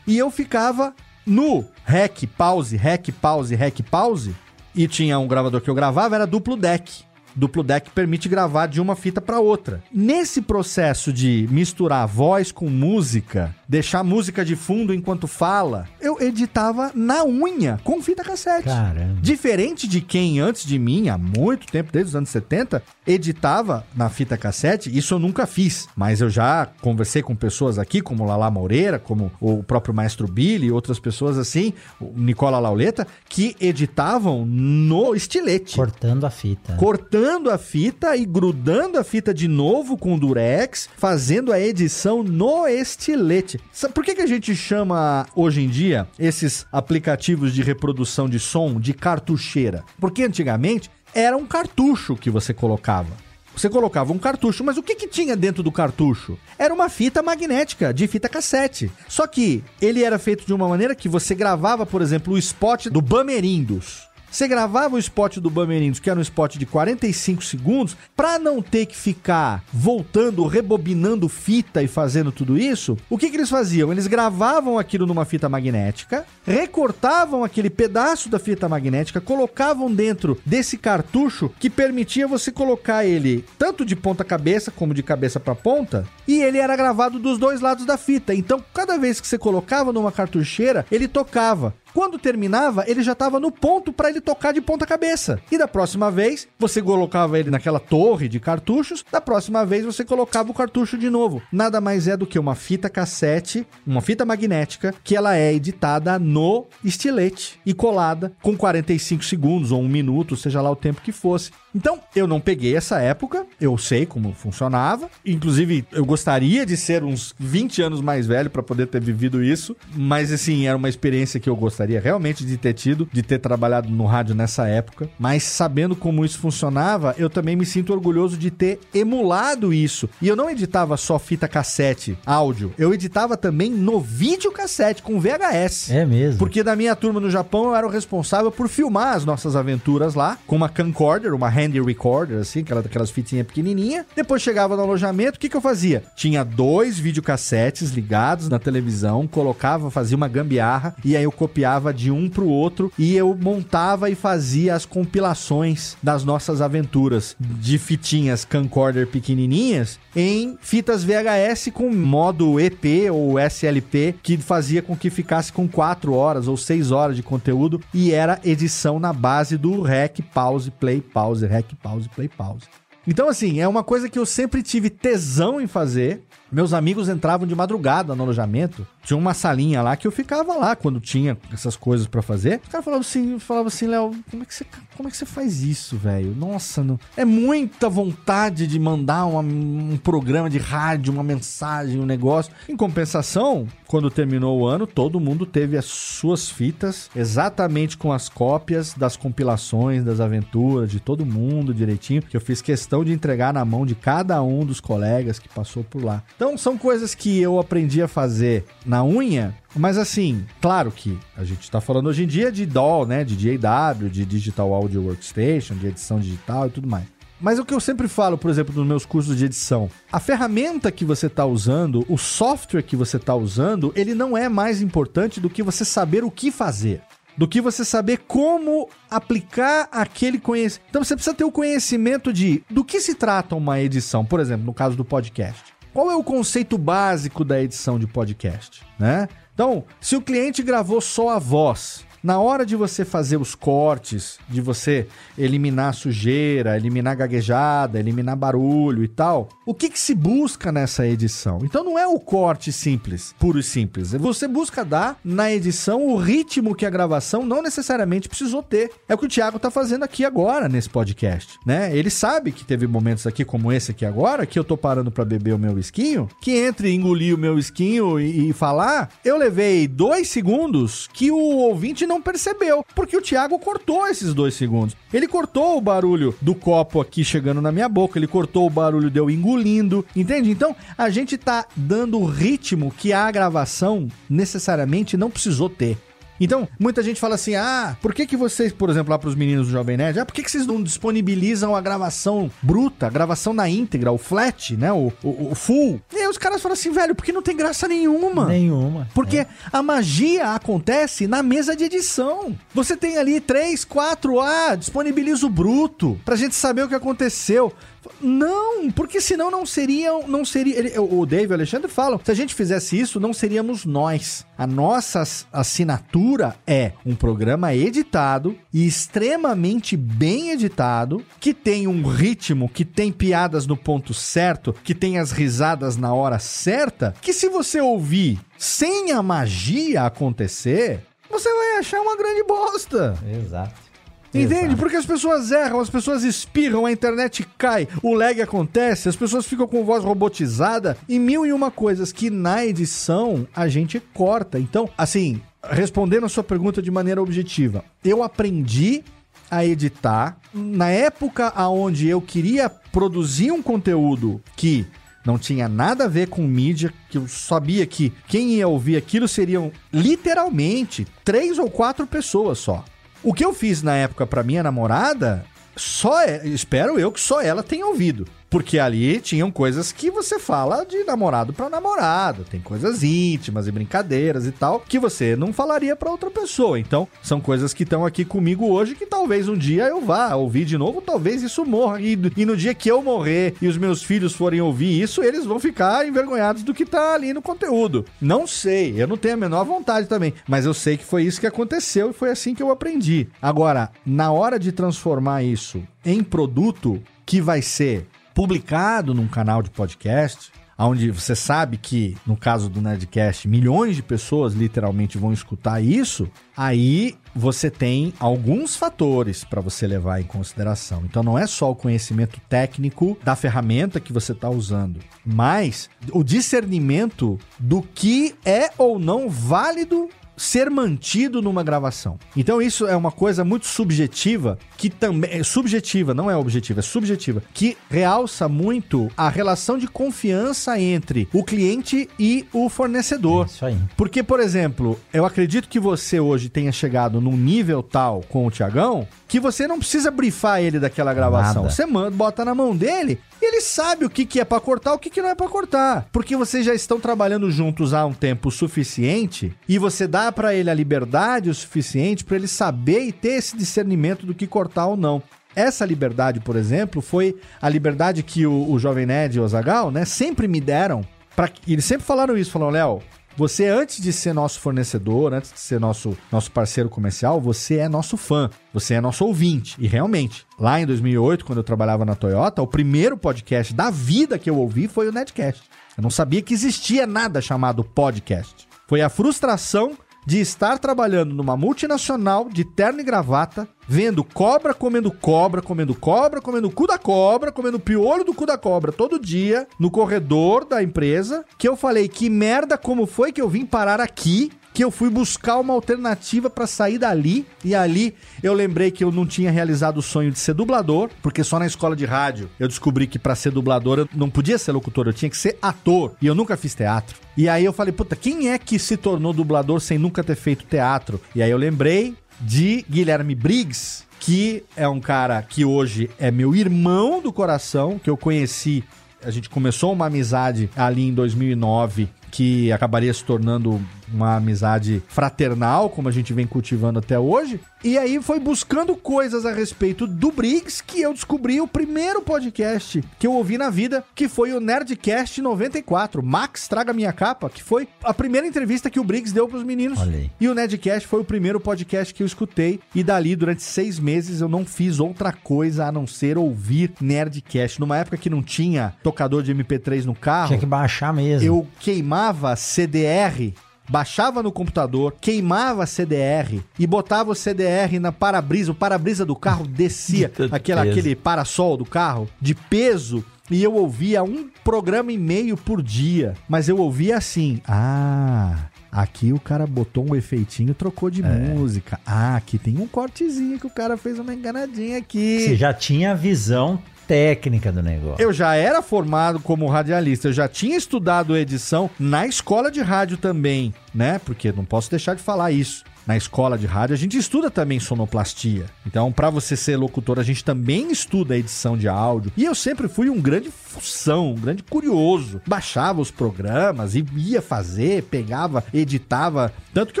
E eu ficava no rec, pause, rec, pause, rec, pause. E tinha um gravador que eu gravava, era duplo deck. Duplo deck permite gravar de uma fita para outra. Nesse processo de misturar voz com música, deixar música de fundo enquanto fala, eu editava na unha com fita cassete. Caramba. Diferente de quem antes de mim, há muito tempo, desde os anos 70, editava na fita cassete, isso eu nunca fiz. Mas eu já conversei com pessoas aqui, como Lala Moreira, como o próprio Maestro Billy e outras pessoas assim, o Nicola Lauleta, que editavam no estilete. Cortando a fita. Cortando a fita e grudando a fita de novo com durex, fazendo a edição no estilete. Por que, que a gente chama hoje em dia esses aplicativos de reprodução de som de cartucheira? Porque antigamente era um cartucho que você colocava. Você colocava um cartucho, mas o que, que tinha dentro do cartucho? Era uma fita magnética de fita cassete. Só que ele era feito de uma maneira que você gravava, por exemplo, o spot do Bamerindos. Você gravava o spot do Bamerindos, que era um spot de 45 segundos, para não ter que ficar voltando, rebobinando fita e fazendo tudo isso. O que, que eles faziam? Eles gravavam aquilo numa fita magnética, recortavam aquele pedaço da fita magnética, colocavam dentro desse cartucho que permitia você colocar ele tanto de ponta cabeça como de cabeça para ponta, e ele era gravado dos dois lados da fita. Então, cada vez que você colocava numa cartucheira, ele tocava. Quando terminava, ele já estava no ponto para ele tocar de ponta cabeça. E da próxima vez, você colocava ele naquela torre de cartuchos. Da próxima vez, você colocava o cartucho de novo. Nada mais é do que uma fita cassete, uma fita magnética, que ela é editada no estilete e colada com 45 segundos ou um minuto, seja lá o tempo que fosse. Então, eu não peguei essa época, eu sei como funcionava. Inclusive, eu gostaria de ser uns 20 anos mais velho para poder ter vivido isso, mas assim, era uma experiência que eu gostaria realmente de ter tido, de ter trabalhado no rádio nessa época. Mas sabendo como isso funcionava, eu também me sinto orgulhoso de ter emulado isso. E eu não editava só fita cassete, áudio, eu editava também no videocassete com VHS. É mesmo. Porque da minha turma no Japão eu era o responsável por filmar as nossas aventuras lá, com uma camcorder, uma hand recorder, assim, aquela, aquelas fitinhas pequenininha. Depois chegava no alojamento, o que, que eu fazia? Tinha dois videocassetes ligados na televisão, colocava, fazia uma gambiarra, e aí eu copiava de um pro outro, e eu montava e fazia as compilações das nossas aventuras de fitinhas camcorder pequenininhas em fitas VHS com modo EP ou SLP, que fazia com que ficasse com 4 horas ou 6 horas de conteúdo, e era edição na base do rec, pause, play, pause, rec, pause, play, pause. Então, assim, é uma coisa que eu sempre tive tesão em fazer. Meus amigos entravam de madrugada no alojamento Tinha uma salinha lá que eu ficava lá quando tinha essas coisas pra fazer. Os caras falavam assim, falavam assim, Léo, como é que você, como é que você faz isso, velho? Nossa, não... é muita vontade de mandar uma- um programa de rádio, uma mensagem, um negócio. Em compensação, quando terminou o ano, todo mundo teve as suas fitas exatamente com as cópias das compilações, das aventuras de todo mundo direitinho, que eu fiz questão de entregar na mão de cada um dos colegas que passou por lá. Então são coisas que eu aprendi a fazer na unha, mas assim, claro que a gente tá falando hoje em dia de DAW, né, de DAW, de Digital Audio Workstation, de edição digital e tudo mais. Mas o que eu sempre falo, por exemplo, nos meus cursos de edição, a ferramenta que você está usando, o software que você está usando, ele não é mais importante do que você saber o que fazer. Do que você saber como aplicar aquele conhecimento. Então você precisa ter o conhecimento de do que se trata uma edição, por exemplo, no caso do podcast. Qual é o conceito básico da edição de podcast, né? Então, se o cliente gravou só a voz, na hora de você fazer os cortes, de você eliminar sujeira, eliminar gaguejada, eliminar barulho e tal, o que, que se busca nessa edição? Então não é o corte simples, puro e simples. Você busca dar na edição o ritmo que a gravação não necessariamente precisou ter. É o que o Thiago tá fazendo aqui agora nesse podcast, né? Ele sabe que teve momentos aqui como esse aqui agora, que eu tô parando pra beber o meu esquinho, que entre engolir o meu esquinho e, e falar, eu levei dois segundos que o ouvinte não percebeu, porque o Thiago cortou esses dois segundos. Ele cortou o barulho do copo aqui chegando na minha boca, ele cortou o barulho de eu engolindo, entende? Então, a gente tá dando o ritmo que a gravação necessariamente não precisou ter. Então, muita gente fala assim: ah, por que, que vocês, por exemplo, lá pros meninos do Jovem Nerd, ah, por que, que vocês não disponibilizam a gravação bruta, a gravação na íntegra, o flat, né? O, o, o full? E aí os caras falam assim, velho, porque não tem graça nenhuma. Nenhuma. Porque a magia acontece na mesa de edição. Você tem ali 3, 4, ah, disponibiliza o bruto, pra gente saber o que aconteceu. Não, porque senão não seriam, não seria, ele- o Dave e o Alexandre falam, se a gente fizesse isso, não seríamos nós. A nossa ass- assinatura é um programa editado e extremamente bem editado, que tem um ritmo, que tem piadas no ponto certo, que tem as risadas na hora certa, que se você ouvir sem a magia acontecer, você vai achar uma grande bosta. Exato. Entende? Exato. Porque as pessoas erram, as pessoas espirram, a internet cai, o lag acontece, as pessoas ficam com voz robotizada e mil e uma coisas que na edição a gente corta. Então, assim, respondendo a sua pergunta de maneira objetiva, eu aprendi a editar na época aonde eu queria produzir um conteúdo que não tinha nada a ver com mídia, que eu sabia que quem ia ouvir aquilo seriam literalmente três ou quatro pessoas só. O que eu fiz na época pra minha namorada, só é, espero eu que só ela tenha ouvido. Porque ali tinham coisas que você fala de namorado pra namorado, tem coisas íntimas e brincadeiras e tal, que você não falaria pra outra pessoa. Então, são coisas que estão aqui comigo hoje que talvez um dia eu vá ouvir de novo, talvez isso morra. E, e no dia que eu morrer e os meus filhos forem ouvir isso, eles vão ficar envergonhados do que tá ali no conteúdo. Não sei, eu não tenho a menor vontade também, mas eu sei que foi isso que aconteceu e foi assim que eu aprendi. Agora, na hora de transformar isso em produto que vai ser publicado num canal de podcast, onde você sabe que, no caso do Nerdcast, milhões de pessoas literalmente vão escutar isso, aí você tem alguns fatores para você levar em consideração. Então não é só o conhecimento técnico da ferramenta que você está usando, mas o discernimento do que é ou não válido ser mantido numa gravação. Então isso é uma coisa muito subjetiva, que também é subjetiva, não é objetiva, é subjetiva, que realça muito a relação de confiança entre o cliente e o fornecedor. Isso aí. Porque, por exemplo, eu acredito que você hoje tenha chegado num nível tal com o Tiagão que você não precisa brifar ele daquela gravação. Nada. Você manda, bota na mão dele e ele sabe o que, que é pra cortar, o que, que não é pra cortar. Porque vocês já estão trabalhando juntos há um tempo suficiente e você dá pra ele a liberdade o suficiente pra ele saber e ter esse discernimento do que cortar ou não. Essa liberdade, por exemplo, foi a liberdade que o, o Jovem Nerd e o Azagal, né, sempre me deram. Pra, eles sempre falaram isso, falaram, Léo, você antes de ser nosso fornecedor, antes de ser nosso, nosso parceiro comercial, você é nosso fã, você é nosso ouvinte. E realmente, lá em 2008, quando eu trabalhava na Toyota, o primeiro podcast da vida que eu ouvi foi o Nedcast. Eu não sabia que existia nada chamado podcast. Foi a frustração de estar trabalhando numa multinacional de terno e gravata, vendo cobra comendo cobra, comendo cobra, comendo cu da cobra, comendo piolho do cu da cobra todo dia no corredor da empresa, que eu falei que merda como foi que eu vim parar aqui que eu fui buscar uma alternativa pra sair dali e ali eu lembrei que eu não tinha realizado o sonho de ser dublador, porque só na escola de rádio eu descobri que pra ser dublador eu não podia ser locutor, eu tinha que ser ator e eu nunca fiz teatro. E aí eu falei, puta, quem é que se tornou dublador sem nunca ter feito teatro? E aí eu lembrei de Guilherme Briggs, que é um cara que hoje é meu irmão do coração, que eu conheci a gente começou uma amizade ali em 2009 que acabaria se tornando uma amizade fraternal, como a gente vem cultivando até hoje. E aí foi buscando coisas a respeito do Briggs que eu descobri o primeiro podcast que eu ouvi na vida, que foi o Nerdcast 94. Max Traga Minha Capa, que foi a primeira entrevista que o Briggs deu pros meninos. E o Nerdcast foi o primeiro podcast que eu escutei. E dali, durante seis meses, eu não fiz outra coisa a não ser ouvir Nerdcast. Numa época que não tinha tocador de MP3 no carro. Tinha que baixar mesmo. Eu queimava CDR, baixava no computador, queimava CDR e botava o CDR na para-brisa. O para-brisa do carro descia, *laughs* peso. aquele parasol do carro, de peso. E eu ouvia um programa e meio por dia. Mas eu ouvia assim: ah. Aqui o cara botou um efeitinho, trocou de música. Ah, aqui tem um cortezinho que o cara fez uma enganadinha aqui. Você já tinha a visão técnica do negócio. Eu já era formado como radialista, eu já tinha estudado edição na escola de rádio também, né? Porque não posso deixar de falar isso. Na escola de rádio a gente estuda também sonoplastia. Então, pra você ser locutor, a gente também estuda edição de áudio. E eu sempre fui um grande fução, um grande curioso. Baixava os programas e ia fazer, pegava, editava. Tanto que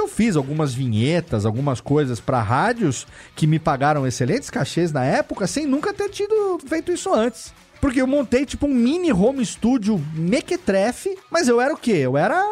eu fiz algumas vinhetas, algumas coisas pra rádios que me pagaram excelentes cachês na época, sem nunca ter tido feito isso antes. Porque eu montei tipo um mini home studio mequetrefe, mas eu era o quê? Eu era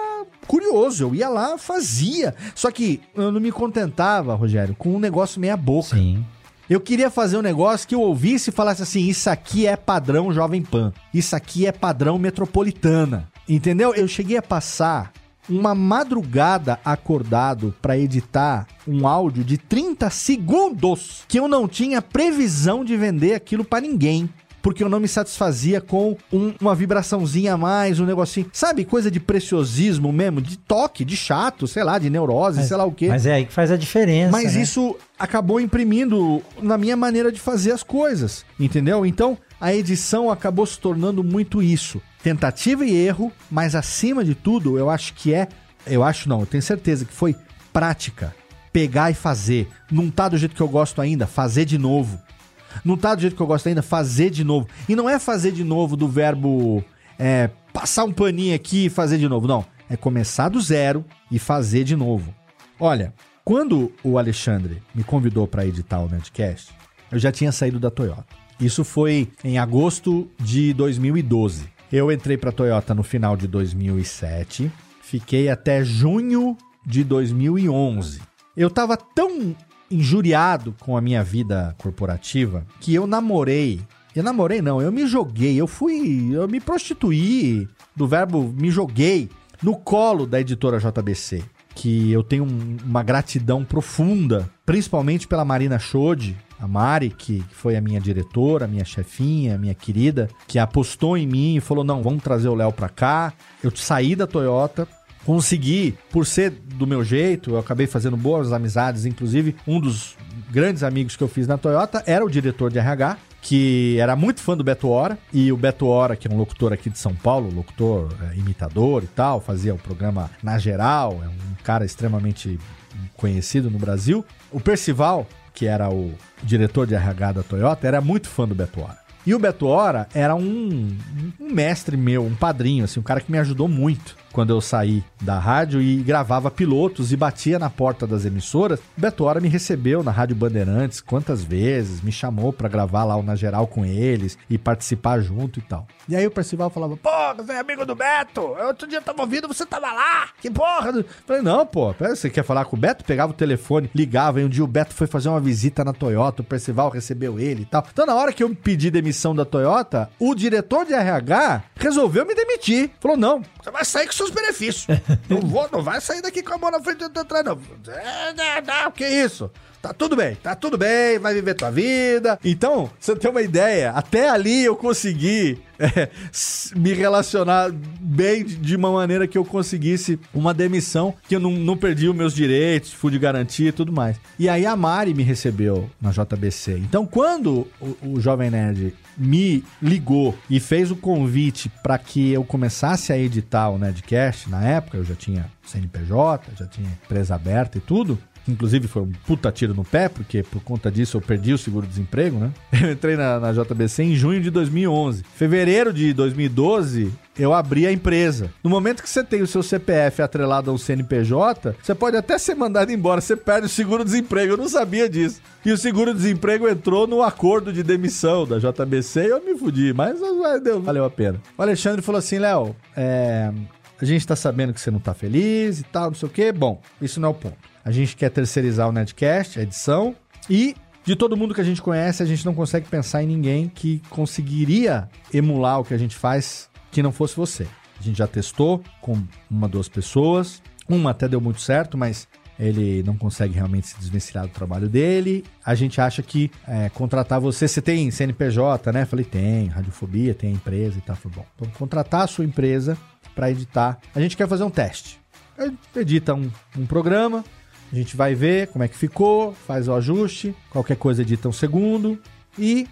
curioso, eu ia lá, fazia. Só que eu não me contentava, Rogério, com um negócio meia boca. Sim. Eu queria fazer um negócio que eu ouvisse e falasse assim: isso aqui é padrão Jovem Pan, isso aqui é padrão metropolitana. Entendeu? Eu cheguei a passar uma madrugada acordado pra editar um áudio de 30 segundos que eu não tinha previsão de vender aquilo pra ninguém. Porque eu não me satisfazia com um- uma vibraçãozinha a mais, um negocinho. Sabe, coisa de preciosismo mesmo, de toque, de chato, sei lá, de neurose, sei lá o quê. Mas é aí que faz a diferença. Mas né? isso acabou imprimindo na minha maneira de fazer as coisas, entendeu? Então a edição acabou se tornando muito isso. Tentativa e erro, mas acima de tudo, eu acho que é. Eu acho não, eu tenho certeza que foi prática. Pegar e fazer. Não tá do jeito que eu gosto ainda, fazer de novo. Não tá do jeito que eu gosto ainda, fazer de novo. E não é fazer de novo do verbo é, passar um paninho aqui e fazer de novo. Não. É começar do zero e fazer de novo. Olha, quando o Alexandre me convidou para editar o Nerdcast, eu já tinha saído da Toyota. Isso foi em agosto de 2012. Eu entrei para a Toyota no final de 2007, fiquei até junho de 2011. Eu tava tão injuriado com a minha vida corporativa que eu namorei. Eu namorei não, eu me joguei, eu fui, eu me prostituí, do verbo me joguei no colo da editora JBC, que eu tenho um- uma gratidão profunda, principalmente pela Marina Schode, a Mari, que foi a minha diretora, minha chefinha, minha querida, que apostou em mim e falou: "Não, vamos trazer o Léo pra cá". Eu saí da Toyota, consegui, por ser do meu jeito, eu acabei fazendo boas amizades, inclusive um dos grandes amigos que eu fiz na Toyota era o diretor de RH, que era muito fã do Beto Hora, e o Beto Hora, que é um locutor aqui de São Paulo, locutor, é, imitador e tal, fazia o programa na geral, é um cara extremamente conhecido no Brasil. O Percival, que era o diretor de RH da Toyota, era muito fã do Beto Hora. E o Beto Hora era um, um mestre meu, um padrinho, assim, um cara que me ajudou muito quando eu saí da rádio e gravava pilotos e batia na porta das emissoras. Beto Hora me recebeu na Rádio Bandeirantes quantas vezes, me chamou pra gravar lá o Na Geral com eles e participar junto e tal. E aí o Percival falava, pô, você é amigo do Beto, outro dia eu tava ouvindo, você tava lá, que porra. do-" Falei, não, pô, você quer falar com o Beto? Pegava o telefone, ligava, e um dia o Beto foi fazer uma visita na Toyota, o Percival recebeu ele e tal. Então na hora que eu pedi demissão da Toyota, o diretor de RH resolveu me demitir. Falou: não, você vai sair com seus benefícios. não, vou, não vai sair daqui com a mão na frente do atrás, não. É, não, não, que isso? Tá tudo bem, tá tudo bem, vai viver tua vida. Então, você tem uma ideia, até ali eu consegui *laughs* é, me relacionar bem de- de uma maneira que eu conseguisse uma demissão, que eu não, não perdi os meus direitos, fui de garantia e tudo mais. E aí a Mari me recebeu na JBC. Então, quando o, o Jovem Nerd me ligou e fez o convite para que eu começasse a editar o Nerdcast, na época eu já tinha CNPJ, já tinha empresa aberta e tudo, Inclusive foi um puta tiro no pé, porque por conta disso eu perdi o seguro-desemprego, né? *laughs* Eu entrei na, na JBC em junho de 2011. Fevereiro de 2012, eu abri a empresa. No momento que você tem o seu CPF atrelado ao CNPJ, você pode até ser mandado embora, você perde o seguro-desemprego. Eu não sabia disso. E o seguro-desemprego entrou no acordo de demissão da JBC e eu me fudi, mas deu, valeu a pena. O Alexandre falou assim, Léo, é, a gente tá sabendo que você não tá feliz e tal, não sei o quê. Bom, isso não é o ponto. A gente quer terceirizar o Netcast, a edição, e de todo mundo que a gente conhece, a gente não consegue pensar em ninguém que conseguiria emular o que a gente faz que não fosse você. A gente já testou com uma, duas pessoas, uma até deu muito certo, mas ele não consegue realmente se desvencilhar do trabalho dele. A gente acha que é, contratar você, você tem CNPJ, né? Falei, tem, radiofobia, tem a empresa e tal. Falei, bom, então contratar a sua empresa para editar. A gente quer fazer um teste. Edita um, um programa, a gente vai ver como é que ficou, faz o ajuste, qualquer coisa edita um segundo e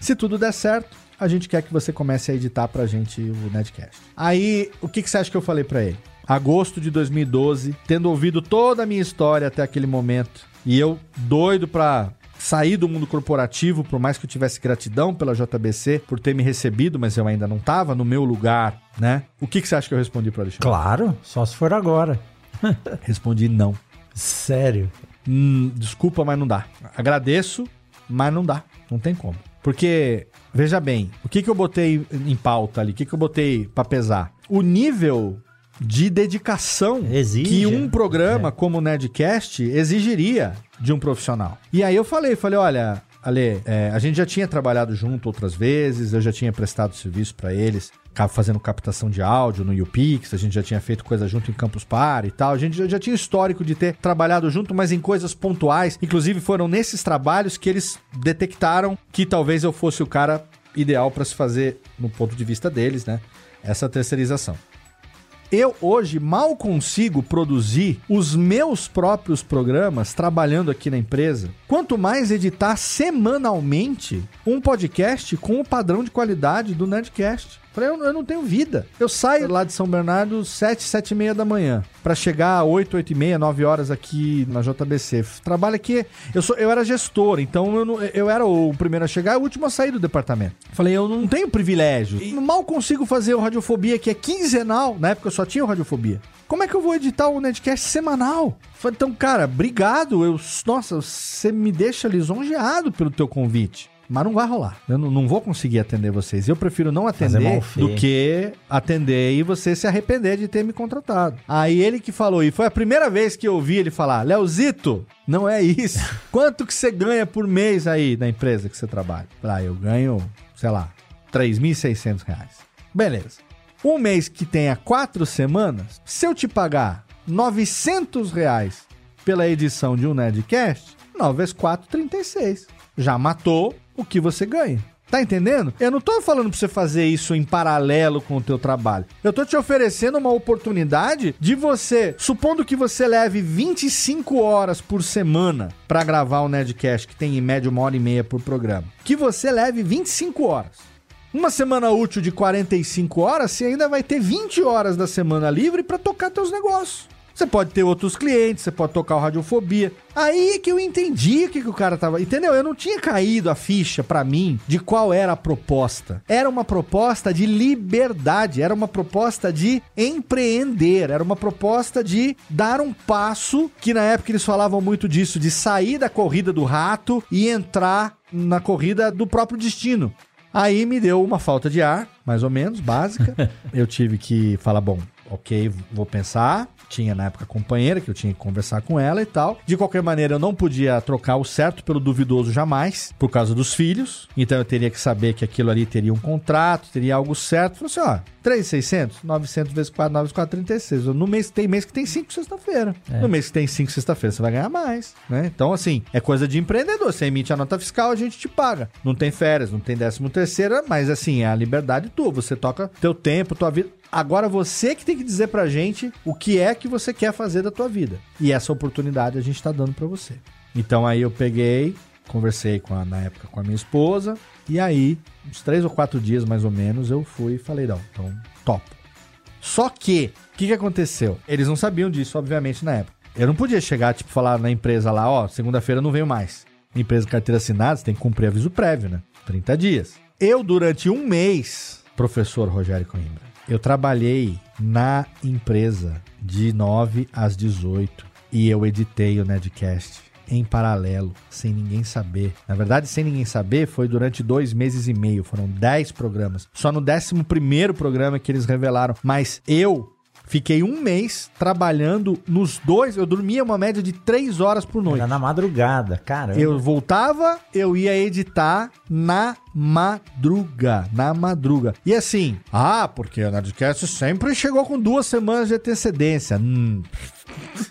se tudo der certo, a gente quer que você comece a editar pra gente o Netcast. Aí, o que, que você acha que eu falei pra ele? Agosto de 2012, tendo ouvido toda a minha história até aquele momento, e eu doido pra sair do mundo corporativo, por mais que eu tivesse gratidão pela JBC por ter me recebido, mas eu ainda não tava no meu lugar, né? O que, que você acha que eu respondi pro Alexandre? Claro, só se for agora. *laughs* Respondi não. Sério? Hum, desculpa, mas não dá. Agradeço, mas não dá. Não tem como. Porque, veja bem, o que, que eu botei em pauta ali? O que, que eu botei pra pesar? O nível de dedicação Exige. que um programa como o Nerdcast exigiria de um profissional. E aí eu falei, falei, olha, Ale, é, a gente já tinha trabalhado junto outras vezes, eu já tinha prestado serviço pra eles, fazendo captação de áudio no UPix, a gente já tinha feito coisa junto em Campus Party e tal, a gente já, tinha histórico de ter trabalhado junto, mas em coisas pontuais, inclusive foram nesses trabalhos que eles detectaram que talvez eu fosse o cara ideal pra se fazer, no ponto de vista deles, né, essa terceirização. Eu hoje mal consigo produzir os meus próprios programas trabalhando aqui na empresa. Quanto mais editar semanalmente um podcast com o padrão de qualidade do Nerdcast. Falei, eu, eu não tenho vida. Eu saio lá de São Bernardo 7, 7 e meia da manhã. Pra chegar 8, 8 e meia, 9 horas aqui na JBC. Trabalho aqui. Eu, sou, eu era gestor, então eu, não- eu era o primeiro a chegar e o último a sair do departamento. Falei, eu não tenho privilégio. E mal consigo fazer o Radiofobia, que é quinzenal. Na época eu só tinha o Radiofobia. Como é que eu vou editar o Netcast semanal? Falei, então, cara, obrigado. Eu, nossa, você me deixa lisonjeado pelo teu convite. Mas não vai rolar. Eu não, não vou conseguir atender vocês. Eu prefiro não atender do que atender e você se arrepender de ter me contratado. Aí ele que falou, e foi a primeira vez que eu ouvi ele falar, Leozito, não é isso. *laughs* Quanto que você ganha por mês aí na empresa que você trabalha? Ah, eu ganho, sei lá, 3.600 reais. Beleza. Um mês que tenha quatro semanas, se eu te pagar 900 reais pela edição de um Nerdcast, 9 vezes 4, 36. Já matou o que você ganha. Tá entendendo? Eu não tô falando pra você fazer isso em paralelo com o teu trabalho. Eu tô te oferecendo uma oportunidade de você, supondo que você leve 25 horas por semana pra gravar o Nerdcast, que tem em média uma hora e meia por programa, que você leve 25 horas. Uma semana útil de 45 horas, você ainda vai ter 20 horas da semana livre pra tocar teus negócios. Você pode ter outros clientes, você pode tocar o Radiofobia. Aí é que eu entendi o que, que o cara tava. Entendeu? Eu não tinha caído a ficha pra mim de qual era a proposta. Era uma proposta de liberdade, era uma proposta de empreender, era uma proposta de dar um passo, que na época eles falavam muito disso, de sair da corrida do rato e entrar na corrida do próprio destino. Aí me deu uma falta de ar, mais ou menos, básica. *laughs* Eu tive que falar, bom, ok, vou pensar. Tinha na época companheira que eu tinha que conversar com ela e tal. De qualquer maneira, eu não podia trocar o certo pelo duvidoso jamais, por causa dos filhos. Então eu teria que saber que aquilo ali teria um contrato, teria algo certo. Falei assim, ó, 3,600, 900 vezes 4, 9 vezes 4, 36. No mês, tem mês que tem 5 sexta-feira. É. No mês que tem 5 sexta-feira, você vai ganhar mais, né? Então, assim, é coisa de empreendedor. Você emite a nota fiscal, a gente te paga. Não tem férias, não tem décimo terceiro, mas assim, é a liberdade tua. Você toca teu tempo, tua vida. Agora você que tem que dizer pra gente o que é que você quer fazer da tua vida. E essa oportunidade a gente tá dando pra você. Então aí eu peguei, conversei com a, na época com a minha esposa, e aí, uns três ou quatro dias mais ou menos, eu fui e falei, não, então topo. Só que, o que, que aconteceu? Eles não sabiam disso, obviamente, na época. Eu não podia chegar, tipo, falar na empresa lá, ó, segunda-feira eu não venho mais. Empresa carteira assinada, você tem que cumprir aviso prévio, né? 30 dias. Eu, durante um mês, professor Rogério Coimbra, eu trabalhei na empresa de 9 às 18 e eu editei o Nedcast em paralelo, sem ninguém saber. Na verdade, sem ninguém saber, foi durante dois meses e meio. Foram 10 programas. Só no 11 primeiro programa que eles revelaram. Mas eu fiquei um mês trabalhando nos dois. Eu dormia uma média de 3 horas por noite. Era na madrugada, cara. Eu voltava, eu ia editar na madruga, na madruga. E assim, ah, porque o Nerdcast sempre chegou com duas semanas de antecedência. Hum.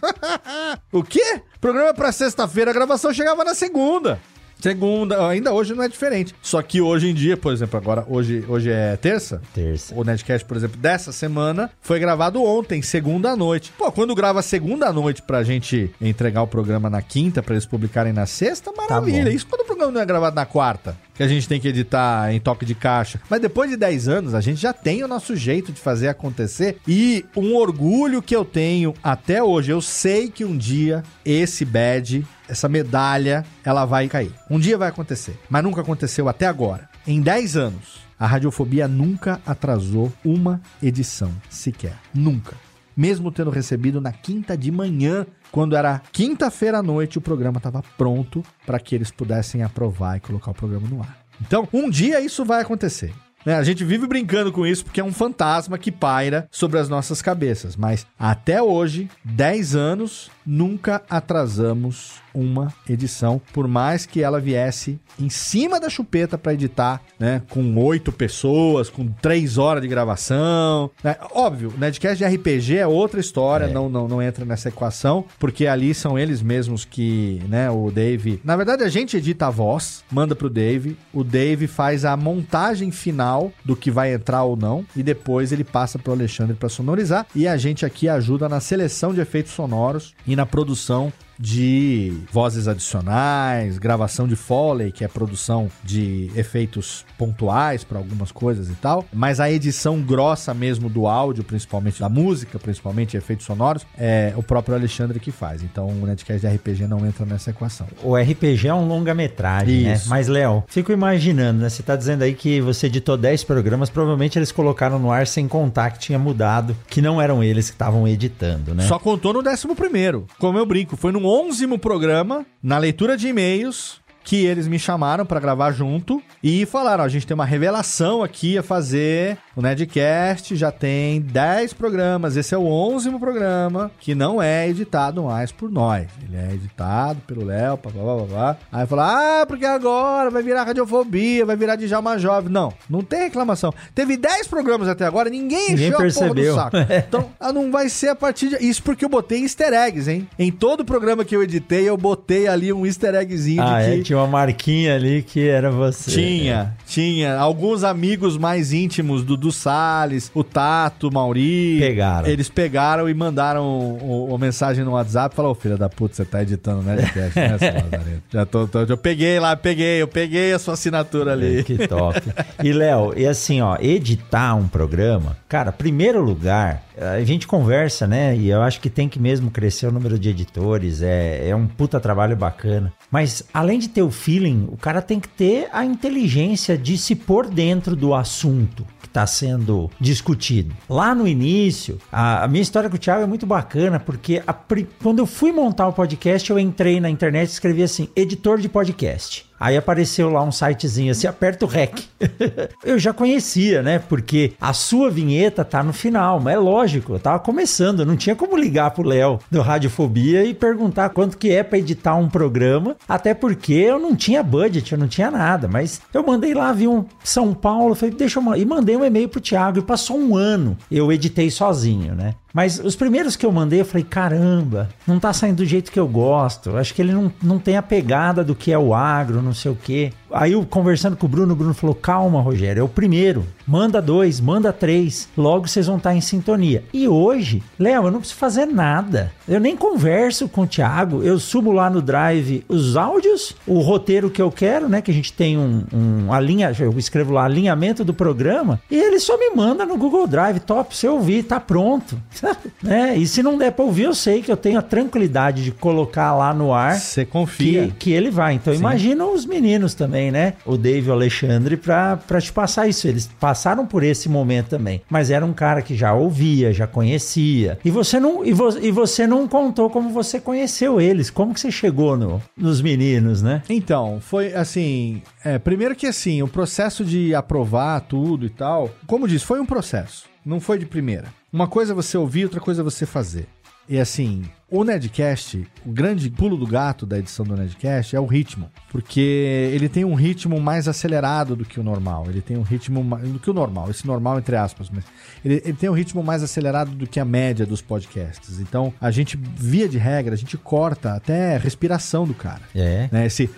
*laughs* o quê? Programa pra sexta-feira, a gravação chegava na segunda. Segunda, ainda hoje não é diferente. Só que hoje em dia, por exemplo, agora, hoje, hoje é terça. Terça. O Nerdcast, por exemplo, dessa semana foi gravado ontem, segunda noite. Pô, quando grava segunda noite pra gente entregar o programa na quinta, pra eles publicarem na sexta, maravilha. bom. Isso quando o programa não é gravado na quarta, que a gente tem que editar em toque de caixa. Mas depois de 10 anos, a gente já tem o nosso jeito de fazer acontecer. E um orgulho que eu tenho até hoje, eu sei que um dia esse badge, essa medalha, ela vai cair. Um dia vai acontecer, mas nunca aconteceu até agora. Em 10 anos, a radiofobia nunca atrasou uma edição sequer. Nunca. Mesmo tendo recebido na quinta de manhã, quando era quinta-feira à noite, o programa estava pronto para que eles pudessem aprovar e colocar o programa no ar. Então, um dia isso vai acontecer. né? A gente vive brincando com isso porque é um fantasma que paira sobre as nossas cabeças. Mas até hoje, 10 anos, nunca atrasamos uma edição, por mais que ela viesse em cima da chupeta para editar, né? Com oito pessoas, com três horas de gravação. né? Óbvio, o Nedcast de RPG é outra história, É. não, não, não entra nessa equação, porque ali são eles mesmos que, né? O Dave. Na verdade, a gente edita a voz, manda pro Dave, o Dave faz a montagem final do que vai entrar ou não, e depois ele passa pro Alexandre para sonorizar, e a gente aqui ajuda na seleção de efeitos sonoros e na produção de vozes adicionais, gravação de Foley, que é produção de efeitos pontuais para algumas coisas e tal, mas a edição grossa mesmo do áudio, principalmente da música, principalmente efeitos sonoros, é o próprio Alexandre que faz. Então o Netcast de RPG não entra nessa equação. O RPG é um longa-metragem, né? Mas, Léo, fico imaginando, né? Você tá dizendo aí que você editou 10 programas, provavelmente eles colocaram no ar sem contar que tinha mudado, que não eram eles que estavam editando, né? Só contou no 11 primeiro. Como eu brinco, foi no 11 programa, na leitura de e-mails, que eles me chamaram pra gravar junto e falaram: a gente tem uma revelação aqui a fazer. O Nedcast já tem 10 programas. Esse é o 11 programa que não é editado mais por nós. Ele é editado pelo Léo, papá, papá. Aí falaram: ah, porque agora vai virar radiofobia, vai virar Djalma Jovem. Não, não tem reclamação. Teve 10 programas até agora, ninguém, Ninguém encheu percebeu. a porra do saco. *laughs* Então, ah, não vai ser a partir de. Isso porque eu botei easter eggs, hein? Em todo programa que eu editei, eu botei ali um easter eggzinho Ah, de é, que. Tinha uma marquinha ali que era você. Tinha, tinha. Alguns amigos mais íntimos, Dudu Salles, o Tato, o Mauri. Pegaram. Eles pegaram e mandaram o mensagem no WhatsApp. Falou, "Ô, filho da puta, você tá editando, né, né? *laughs* Já tô, tô- eu peguei lá, peguei, eu peguei a sua assinatura ali. Que top. E, Léo, e assim, ó, editar um programa, cara, primeiro lugar, a gente conversa, né? E eu acho que tem que mesmo crescer o número de editores, é, é um puta trabalho bacana. Mas, além de ter o feeling, o cara tem que ter a inteligência de se pôr dentro do assunto que está sendo discutido. Lá no início, a, a minha história com o Thiago é muito bacana, porque a quando eu fui montar o podcast, eu entrei na internet e escrevi assim, editor de podcast. Aí apareceu lá um sitezinho assim, aperta o REC. *laughs* eu já conhecia, né? Porque a sua vinheta tá no final, mas é lógico, eu tava começando, não tinha como ligar pro Léo do Radiofobia e perguntar quanto que é pra editar um programa, até porque eu não tinha budget, eu não tinha nada, mas eu mandei lá, vi um São Paulo, falei, deixa eu e mandei um e-mail pro Thiago e passou um ano, eu editei sozinho, né? Mas os primeiros que eu mandei, eu falei, caramba, não tá saindo do jeito que eu gosto. Acho que ele não, não tem a pegada do que é o agro, não sei o quê. Aí eu conversando com o Bruno, o Bruno falou: calma, Rogério, é o primeiro. Manda dois, manda três. Logo vocês vão estar em sintonia. E hoje, Léo, eu não preciso fazer nada. Eu nem converso com o Thiago. Eu subo lá no Drive os áudios, o roteiro que eu quero, né? Que a gente tem um, um alinha, eu escrevo lá alinhamento do programa. E ele só me manda no Google Drive. Top, se eu ouvir, tá pronto. *laughs* né? E se não der pra ouvir, eu sei que eu tenho a tranquilidade de colocar lá no ar. Você confia. Que, que ele vai. Então Sim. imagina os meninos também, né? O Dave e o Alexandre pra te passar isso. Eles passaram por esse momento também. Mas era um cara que já ouvia, já conhecia. E você não, e vo, e você não contou como você conheceu eles. Como que você chegou no, nos meninos, né? Então, foi assim. é, primeiro que assim, o processo de aprovar tudo e tal, como disse, foi um processo. Não foi de primeira. Uma coisa é você ouvir, outra coisa é você fazer. E assim, o Nedcast, o grande pulo do gato da edição do Nedcast é o ritmo. Porque ele tem um ritmo mais acelerado do que o normal. Ele tem um ritmo ma- do que o normal. Esse normal, entre aspas, mas ele, ele tem um ritmo mais acelerado do que a média dos podcasts. Então, a gente, via de regra, a gente corta até a respiração do cara. É. Né? Esse,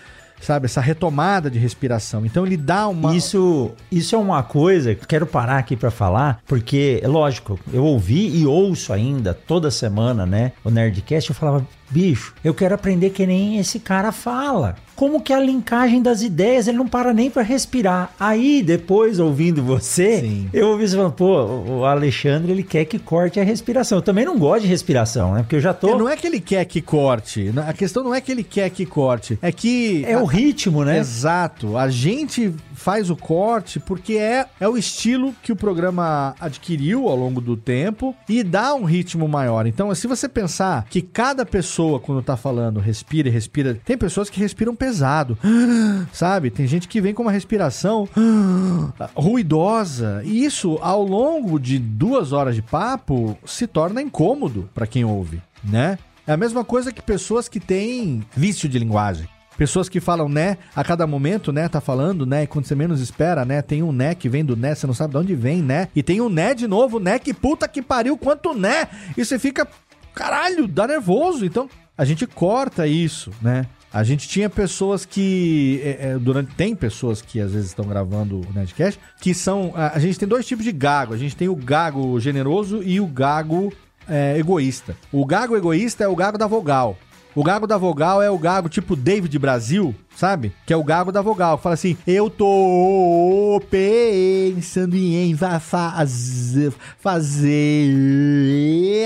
sabe, essa retomada de respiração. Então ele dá uma. Isso, isso é uma coisa que quero parar aqui pra falar, porque, é lógico, eu ouvi e ouço ainda toda semana, né? O Nerdcast, eu falava, bicho, eu quero aprender que nem esse cara fala. Como que a linkagem das ideias, ele não para nem pra respirar. Aí, depois, ouvindo você, Sim. eu ouvi você falando, pô, o Alexandre, ele quer que corte a respiração. Eu também não gosto de respiração, né? Porque eu já tô... Não é que ele quer que corte. A questão não é que ele quer que corte. É que. É o ritmo, né? Exato. A gente faz o corte porque é, é o estilo que o programa adquiriu ao longo do tempo e dá um ritmo maior. Então, se você pensar que cada pessoa, quando tá falando, respira e respira. Tem pessoas que respiram pesado, *gasps* sabe? Tem gente que vem com uma respiração *gasps* ruidosa. E isso, ao longo de duas horas de papo, se torna incômodo para quem ouve, né? É a mesma coisa que pessoas que têm vício de linguagem. Pessoas que falam né a cada momento, né? Tá falando, né? E quando você menos espera, né? Tem um né que vem do né, você não sabe de onde vem, né? E tem um né de novo, né? Que puta que pariu, quanto né? E você fica, caralho, dá nervoso. Então, a gente corta isso, né? A gente tinha pessoas que. é, é, durante Tem pessoas que às vezes estão gravando o Nerdcast, que são. A, gente tem dois tipos de gago. A gente tem o gago generoso e o gago é, egoísta. O gago egoísta é o gago da vogal. O gago da vogal é o gago tipo David Brasil, sabe? Que é o gago da vogal. Fala assim: Eu tô pensando em fazer. Fazer.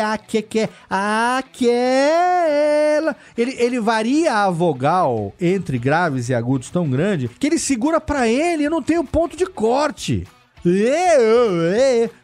Aque, que, aquela. Ele, ele varia a vogal entre graves e agudos tão grande que ele segura pra ele e não tem o ponto de corte.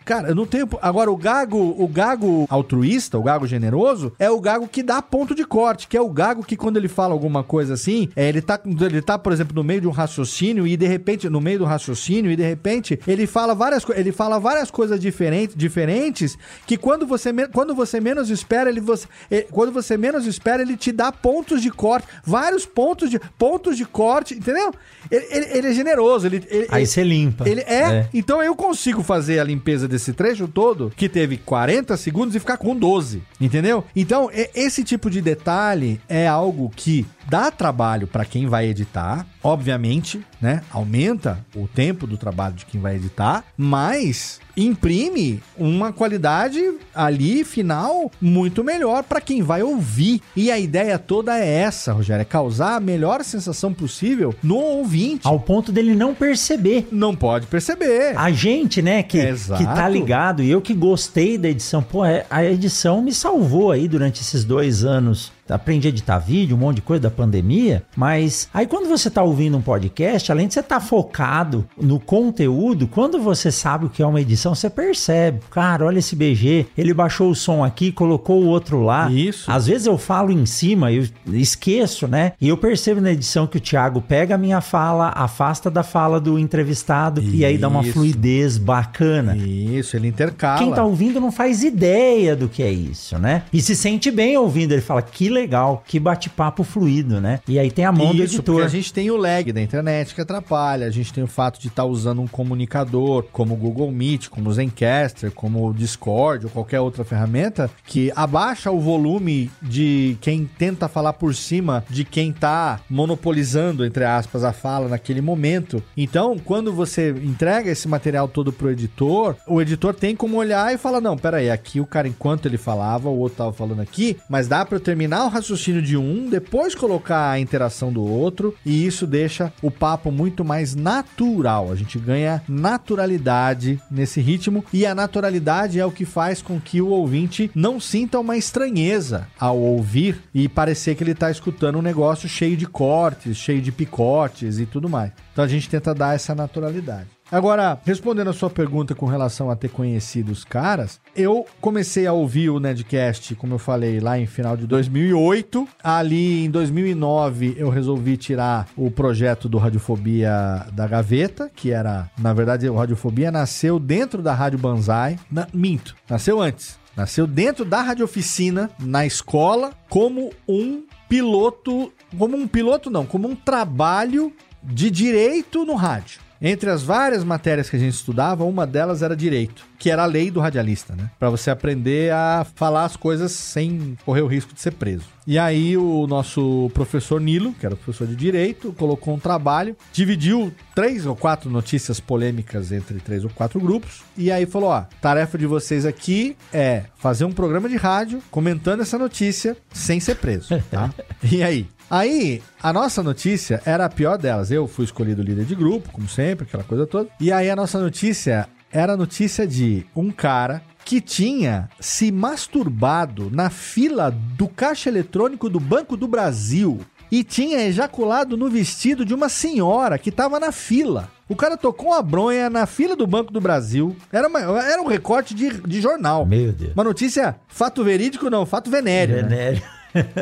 É, é. Cara, eu não tenho. Agora, o gago, o gago altruísta, o gago generoso, é o gago que dá ponto de corte, que é o gago que, quando ele fala alguma coisa assim, é, ele, tá, ele tá, por exemplo, no meio de um raciocínio e de repente, no meio do raciocínio, e de repente, ele fala várias, ele fala várias coisas diferentes, diferentes que quando você, quando você menos espera, ele você, eh, quando você menos espera, ele te dá pontos de corte, vários pontos de pontos de corte, entendeu? Ele, ele- ele é generoso, ele, ele- Aí ele- você limpa. ele é, então eu consigo fazer a limpeza desse trecho todo, que teve 40 segundos, e ficar com 12, entendeu? Então, esse tipo de detalhe é algo que dá trabalho para quem vai editar, obviamente, né? Aumenta o tempo do trabalho de quem vai editar, mas imprime uma qualidade ali final muito melhor para quem vai ouvir. E a ideia toda é essa, Rogério, é causar a melhor sensação possível no ouvinte. Ao ponto dele não perceber. Não pode perceber. A gente, né, que, Exato. que tá ligado, e eu que gostei da edição, pô, é- a edição me salvou aí durante esses dois anos aprendi a editar vídeo, um monte de coisa da pandemia, mas aí quando você tá ouvindo um podcast, além de você estar tá focado no conteúdo, quando você sabe o que é uma edição, você percebe. Cara, olha esse BG, ele baixou o som aqui, colocou o outro lá. Isso. Às vezes eu falo em cima, eu esqueço, né? E eu percebo na edição que o Thiago pega a minha fala, afasta da fala do entrevistado e aí dá uma Isso. fluidez bacana. Isso, ele intercala. Quem tá ouvindo não faz ideia do que é isso, né? E se sente bem ouvindo. Ele fala, que legal, que bate-papo fluido, né? E aí tem a mão do Isso, editor. porque a gente tem o lag da internet que atrapalha, a gente tem o fato de estar usando um comunicador como o Google Meet, como o Zencaster, como o Discord ou qualquer outra ferramenta que abaixa o volume de quem tenta falar por cima de quem tá monopolizando, entre aspas, a fala naquele momento. Então, quando você entrega esse material todo pro editor, o editor tem como olhar e falar: não, peraí, aqui o cara, enquanto ele falava, o outro tava falando aqui, mas dá pra eu terminar o raciocínio de um, depois colocar a interação do outro, e isso deixa o papo muito mais natural. A gente ganha naturalidade nesse ritmo, e a naturalidade é o que faz com que o ouvinte não sinta uma estranheza ao ouvir e parecer que ele tá escutando um negócio cheio de cortes, cheio de picotes e tudo mais. Então a gente tenta dar essa naturalidade. Agora, respondendo a sua pergunta com relação a ter conhecido os caras, eu comecei a ouvir o Nedcast, como eu falei, lá em final de 2008. Ali em 2009 eu resolvi tirar o projeto do Radiofobia da gaveta, que era, na verdade, o Radiofobia nasceu dentro da Rádio Banzai. Na- minto, nasceu antes. Nasceu dentro da Rádio Oficina, na escola, como um piloto, como um piloto não, como um trabalho de direito no rádio. Entre as várias matérias que a gente estudava, uma delas era direito, que era a lei do radialista, né? Pra você aprender a falar as coisas sem correr o risco de ser preso. E aí o nosso professor Nilo, que era professor de direito, colocou um trabalho, dividiu três ou quatro notícias polêmicas entre três ou quatro grupos, e aí falou: ó, tarefa de vocês aqui é fazer um programa de rádio comentando essa notícia sem ser preso, tá? *laughs* e aí? Aí, a nossa notícia era a pior delas. Eu fui escolhido líder de grupo, como sempre, aquela coisa toda. E aí, a nossa notícia era a notícia de um cara que tinha se masturbado na fila do caixa eletrônico do Banco do Brasil e tinha ejaculado no vestido de uma senhora que estava na fila. O cara tocou uma bronha na fila do Banco do Brasil. Era, uma- era um recorte de, de jornal. Meu Deus. Uma notícia fato verídico, não, fato venéreo. né?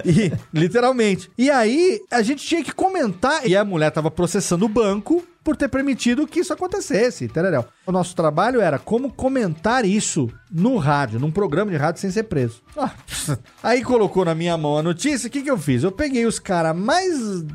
E, literalmente. E aí, a gente tinha que comentar. E a mulher tava processando o banco por ter permitido que isso acontecesse. Tereréu. O nosso trabalho era como comentar isso no rádio, num programa de rádio sem ser preso. Ah, aí colocou na minha mão a notícia. O que, que eu fiz? Eu peguei os caras mais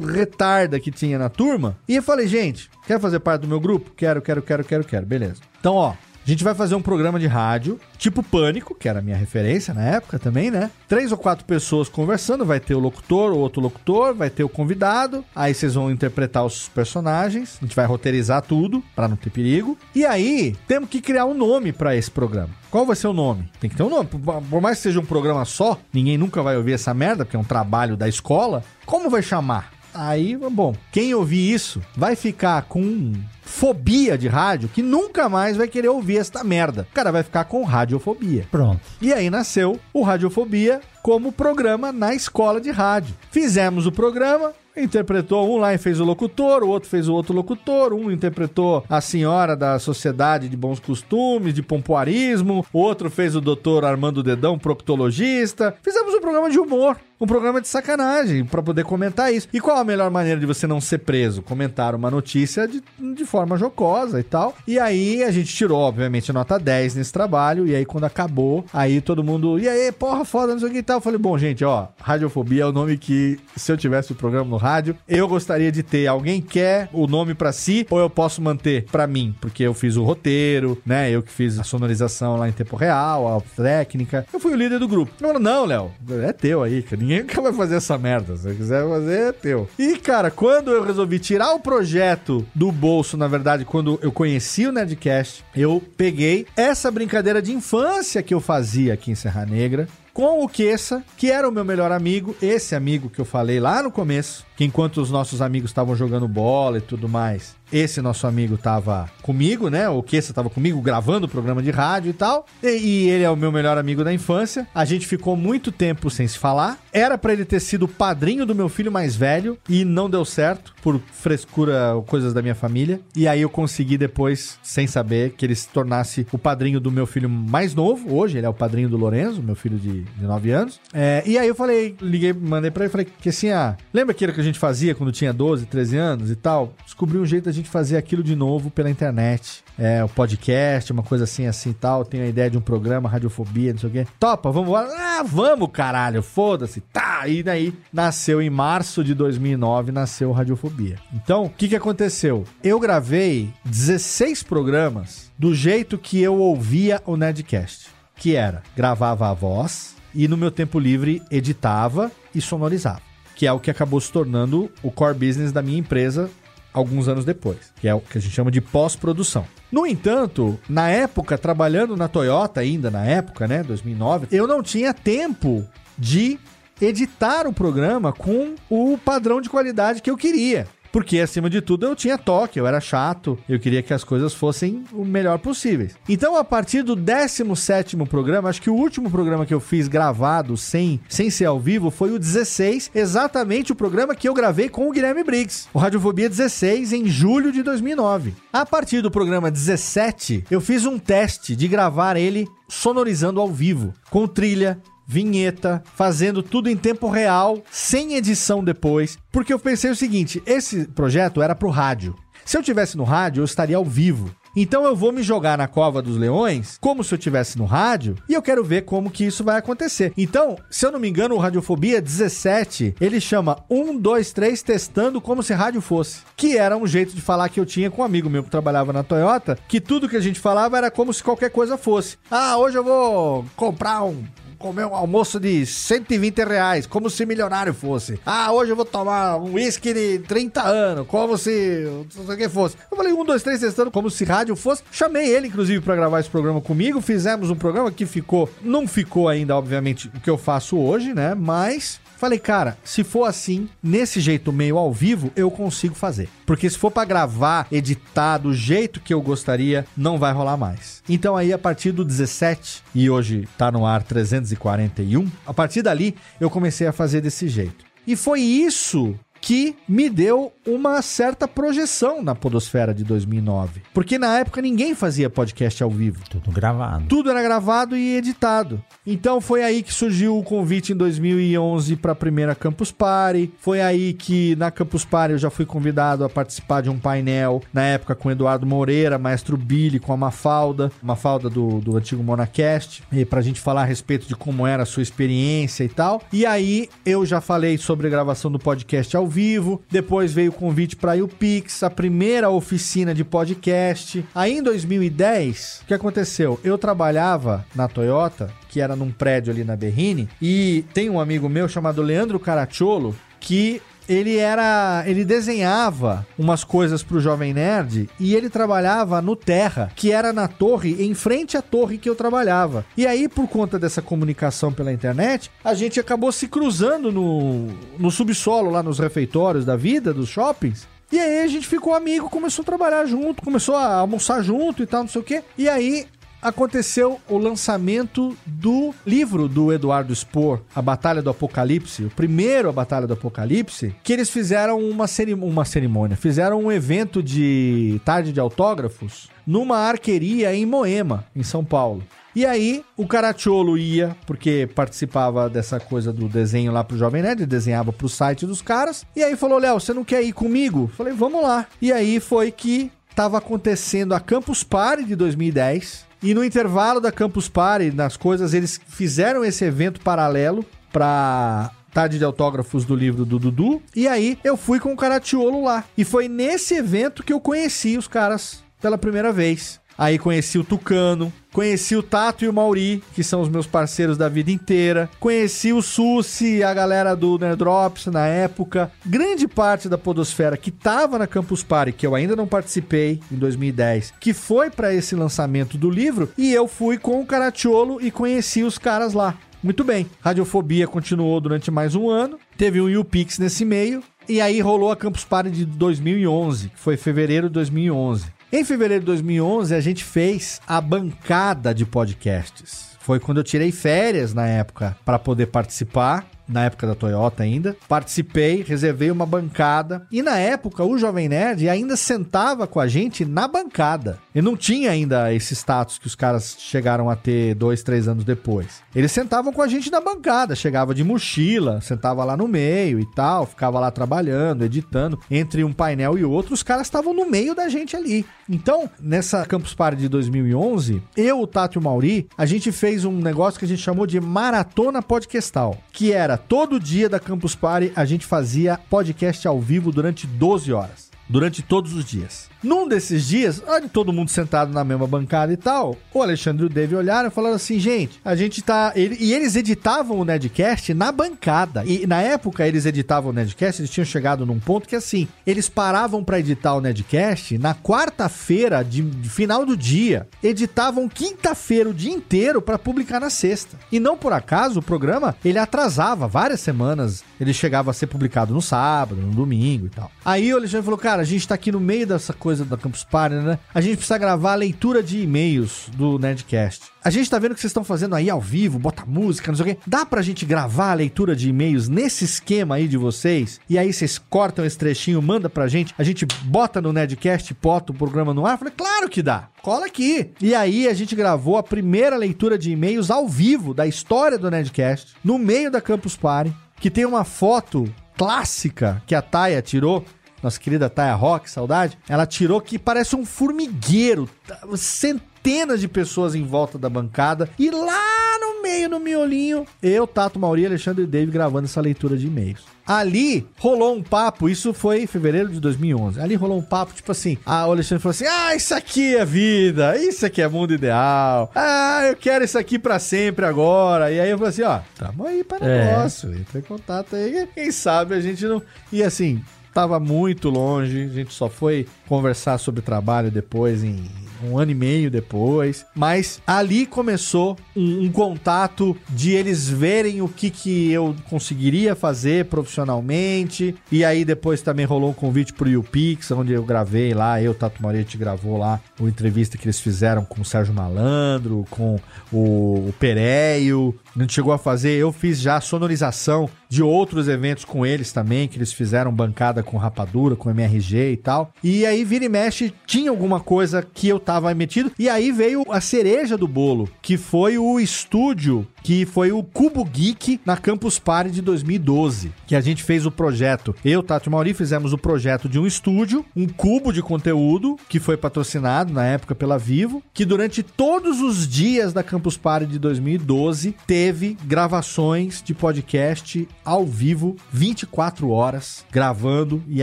retarda que tinha na turma e eu falei, gente, quer fazer parte do meu grupo? Quero, quero, quero, quero, quero. Beleza. Então, ó, a gente vai fazer um programa de rádio, tipo Pânico, que era a minha referência na época também, né? Três ou quatro pessoas conversando, vai ter o locutor, o outro locutor, vai ter o convidado, aí vocês vão interpretar os personagens, a gente vai roteirizar tudo, pra não ter perigo. E aí, temos que criar um nome pra esse programa. Qual vai ser o nome? Tem que ter um nome. Por mais que seja um programa só, ninguém nunca vai ouvir essa merda, porque é um trabalho da escola. Como vai chamar? Aí, bom, quem ouvir isso vai ficar com fobia de rádio que nunca mais vai querer ouvir esta merda. O cara vai ficar com radiofobia. Pronto. E aí nasceu o Radiofobia como programa na escola de rádio. Fizemos o programa, interpretou um lá e fez o locutor, o outro fez o outro locutor, um interpretou a senhora da Sociedade de Bons Costumes, de Pompoarismo, o outro fez o doutor Armando Dedão, proctologista. Fizemos um programa de humor, um programa de sacanagem, pra poder comentar isso. E qual a melhor maneira de você não ser preso? Comentar uma notícia de, de forma jocosa e tal. E aí a gente tirou, obviamente, nota 10 nesse trabalho, e aí quando acabou, aí todo mundo, e aí, porra, foda, não sei o que e tal. Eu falei, bom, gente, ó, Radiofobia é o nome que, se eu tivesse o programa no rádio, eu gostaria de ter. Alguém quer o nome pra si, ou eu posso manter pra mim? Porque eu fiz o roteiro, né? Eu que fiz a sonorização lá em tempo real, a técnica. Eu fui o líder do grupo. Não, não, Léo, é teu aí, cara. Ninguém *laughs* nunca vai fazer essa merda. Se você quiser fazer, é teu. E, cara, quando eu resolvi tirar o projeto do bolso, na verdade, quando eu conheci o Nerdcast, eu peguei essa brincadeira de infância que eu fazia aqui em Serra Negra, com o Queça, que era o meu melhor amigo, esse amigo que eu falei lá no começo, que enquanto os nossos amigos estavam jogando bola e tudo mais, esse nosso amigo tava comigo, né? O Kessa tava comigo gravando o programa de rádio e tal. E, e ele é o meu melhor amigo da infância. A gente ficou muito tempo sem se falar. Era pra ele ter sido padrinho do meu filho mais velho e não deu certo por frescura ou coisas da minha família. E aí eu consegui depois, sem saber, que ele se tornasse o padrinho do meu filho mais novo. Hoje ele é o padrinho do Lorenzo, meu filho de, de 9 anos. É, e aí eu falei, liguei, mandei pra ele, falei que assim, ah, lembra aquilo que a gente fazia quando tinha 12, 13 anos e tal? Descobri um jeito da gente fazer aquilo de novo pela internet. É, o podcast, uma coisa assim, assim e tal. Tenho a ideia de um programa, radiofobia, não sei o quê. Topa, vamos lá. Ah, vamos, caralho, foda-se. Tá, e daí nasceu em março de 2009, nasceu Radiofobia. Então, o que que aconteceu? Eu gravei 16 programas do jeito que eu ouvia o Nerdcast. Que era, gravava a voz e no meu tempo livre editava e sonorizava. Que é o que acabou se tornando o core business da minha empresa alguns anos depois, que é o que a gente chama de pós-produção. No entanto, na época, trabalhando na Toyota ainda, na época, né, 2009, eu não tinha tempo de editar o programa com o padrão de qualidade que eu queria. Porque, acima de tudo, eu tinha toque, eu era chato, eu queria que as coisas fossem o melhor possíveis. Então, a partir do 17 programa, acho que o último programa que eu fiz gravado, sem, sem ser ao vivo, foi o 16, exatamente o programa que eu gravei com o Guilherme Briggs. O Radiofobia 16, em julho de 2009. A partir do programa 17, eu fiz um teste de gravar ele sonorizando ao vivo, com trilha, vinheta, fazendo tudo em tempo real, sem edição depois, porque eu pensei o seguinte, esse projeto era pro rádio. Se eu tivesse no rádio, eu estaria ao vivo. Então eu vou me jogar na cova dos leões, como se eu tivesse no rádio, e eu quero ver como que isso vai acontecer. Então, se eu não me engano, o Radiofobia 17, ele chama 1, 2, 3 testando como se rádio fosse. Que era um jeito de falar que eu tinha com um amigo meu que trabalhava na Toyota, que tudo que a gente falava era como se qualquer coisa fosse. Ah, hoje eu vou comprar um comer um almoço de 120 reais, como se milionário fosse. Ah, hoje eu vou tomar um uísque de 30 anos, como se não sei o que fosse. Eu falei, um, dois, três, testando como se rádio fosse. Chamei ele, inclusive, para gravar esse programa comigo. Fizemos um programa que ficou, não ficou ainda, obviamente, o que eu faço hoje, né? Mas Falei, cara, se for assim, nesse jeito meio ao vivo, eu consigo fazer. Porque se for para gravar, editar do jeito que eu gostaria, não vai rolar mais. Então aí a partir do 17 e hoje tá no ar 341, a partir dali eu comecei a fazer desse jeito. E foi isso que me deu uma certa projeção na Podosfera de 2009. Porque na época ninguém fazia podcast ao vivo. Tudo gravado. Tudo era gravado e editado. Então foi aí que surgiu o convite em 2011 para a primeira Campus Party. Foi aí que na Campus Party eu já fui convidado a participar de um painel, na época com Eduardo Moreira, Maestro Billy, com a Mafalda, Mafalda do, do antigo Monacast, e pra gente falar a respeito de como era a sua experiência e tal. E aí eu já falei sobre a gravação do podcast ao vivo. Depois veio o convite para o Pix, a primeira oficina de podcast. Aí em 2010, o que aconteceu? Eu trabalhava na Toyota, que era num prédio ali na Berrine, e tem um amigo meu chamado Leandro Caracciolo que ele era. Ele desenhava umas coisas pro Jovem Nerd e ele trabalhava no Terra, que era na torre, em frente à torre que eu trabalhava. E aí, por conta dessa comunicação pela internet, a gente acabou se cruzando no, no subsolo, lá nos refeitórios da vida, dos shoppings. E aí a gente ficou amigo, começou a trabalhar junto, começou a almoçar junto e tal, não sei o quê. E aí aconteceu o lançamento do livro do Eduardo Spohr, A Batalha do Apocalipse, o primeiro A Batalha do Apocalipse, que eles fizeram uma, cerim uma cerimônia, fizeram um evento de tarde de autógrafos numa arqueria em Moema, em São Paulo. E aí, o Caracciolo ia, porque participava dessa coisa do desenho lá pro Jovem Nerd, desenhava pro site dos caras. E aí falou: Léo, você não quer ir comigo? Falei: vamos lá. E aí foi que tava acontecendo a Campus Party de 2010. E no intervalo da Campus Party, nas coisas, eles fizeram esse evento paralelo pra tarde de autógrafos do livro do Dudu. E aí eu fui com o Caratiolo lá. E foi nesse evento que eu conheci os caras pela primeira vez. Aí conheci o Tucano, conheci o Tato e o Mauri, que são os meus parceiros da vida inteira. Conheci o Susi, a galera do Nerdrops na época. Grande parte da podosfera que tava na Campus Party, que eu ainda não participei em 2010, que foi para esse lançamento do livro, e eu fui com o Caratiolo e conheci os caras lá. Muito bem. Radiofobia continuou durante mais um ano. Teve um YouPix nesse meio. E aí rolou a Campus Party de 2011, que foi fevereiro de 2011. Em fevereiro de 2011, a gente fez a bancada de podcasts. Foi quando eu tirei férias na época para poder participar na época da Toyota ainda. Participei, reservei uma bancada. E na época, o Jovem Nerd ainda sentava com a gente na bancada. E não tinha ainda esse status que os caras chegaram a ter dois, três anos depois. Eles sentavam com a gente na bancada, chegava de mochila, sentava lá no meio e tal, ficava lá trabalhando, editando. Entre um painel e outro, os caras estavam no meio da gente ali. Então, nessa Campus Party de 2011, eu, o Tato e o Mauri, a gente fez um negócio que a gente chamou de Maratona Podcastal, que era todo dia da Campus Party a gente fazia podcast ao vivo durante 12 horas. Durante todos os dias. Num desses dias, onde todo mundo sentado na mesma bancada e tal, o Alexandre e o Dave olharam e falaram assim: gente, a gente tá. ele- e eles editavam o Nedcast na bancada. E na época eles editavam o Nedcast, eles tinham chegado num ponto que assim, eles paravam pra editar o Nedcast na quarta-feira de, de final do dia, editavam quinta-feira o dia inteiro pra publicar na sexta. E não por acaso o programa ele atrasava várias semanas, ele chegava a ser publicado no sábado, no domingo e tal. Aí o Alexandre falou: cara, a gente tá aqui no meio dessa coisa da Campus Party, né? A gente precisa gravar a leitura de e-mails do Nerdcast. A gente tá vendo o que vocês estão fazendo aí ao vivo, bota música, não sei o quê. Dá pra gente gravar a leitura de e-mails nesse esquema aí de vocês? E aí vocês cortam esse trechinho, manda pra gente, a gente bota no Nerdcast, bota o programa no ar? Eu falei, claro que dá. Cola aqui. E aí a gente gravou a primeira leitura de e-mails ao vivo da história do Nerdcast, no meio da Campus Party, que tem uma foto clássica que a Taia tirou nossa querida Taya Rock, saudade, ela tirou que parece um formigueiro, tá- centenas de pessoas em volta da bancada e lá no meio, no miolinho, eu, Tato Mauri, Alexandre e Dave gravando essa leitura de e-mails. Ali rolou um papo, isso foi em fevereiro de 2011. Ali rolou um papo, tipo assim: ah, o Alexandre falou assim: ah, isso aqui é vida, isso aqui é mundo ideal, ah, eu quero isso aqui pra sempre agora. E aí eu falei assim: ó, tamo aí para É. negócio, entra em contato aí, quem sabe a gente não. E assim, tava muito longe, a gente só foi conversar sobre trabalho depois, em um ano e meio depois. Mas ali começou um, um contato de eles verem o que, que eu conseguiria fazer profissionalmente. E aí depois também rolou um convite pro YouPix, onde eu gravei lá, eu, Tato Marete, gravou lá uma entrevista que eles fizeram com o Sérgio Malandro, com o, o Pereio. Gente chegou a fazer, eu fiz já a sonorização de outros eventos com eles também, que eles fizeram bancada com Rapadura, com MRG e tal. E aí, vira e mexe, tinha alguma coisa que eu tava metido. E aí veio a cereja do bolo, que foi o estúdio, que foi o Cubo Geek na Campus Party de 2012. Que a gente fez o projeto. Eu, Tato e Mauri, fizemos o projeto de um estúdio, um cubo de conteúdo, que foi patrocinado na época pela Vivo, que durante todos os dias da Campus Party de 2012 teve gravações de podcast ao vivo, 24 horas, gravando. E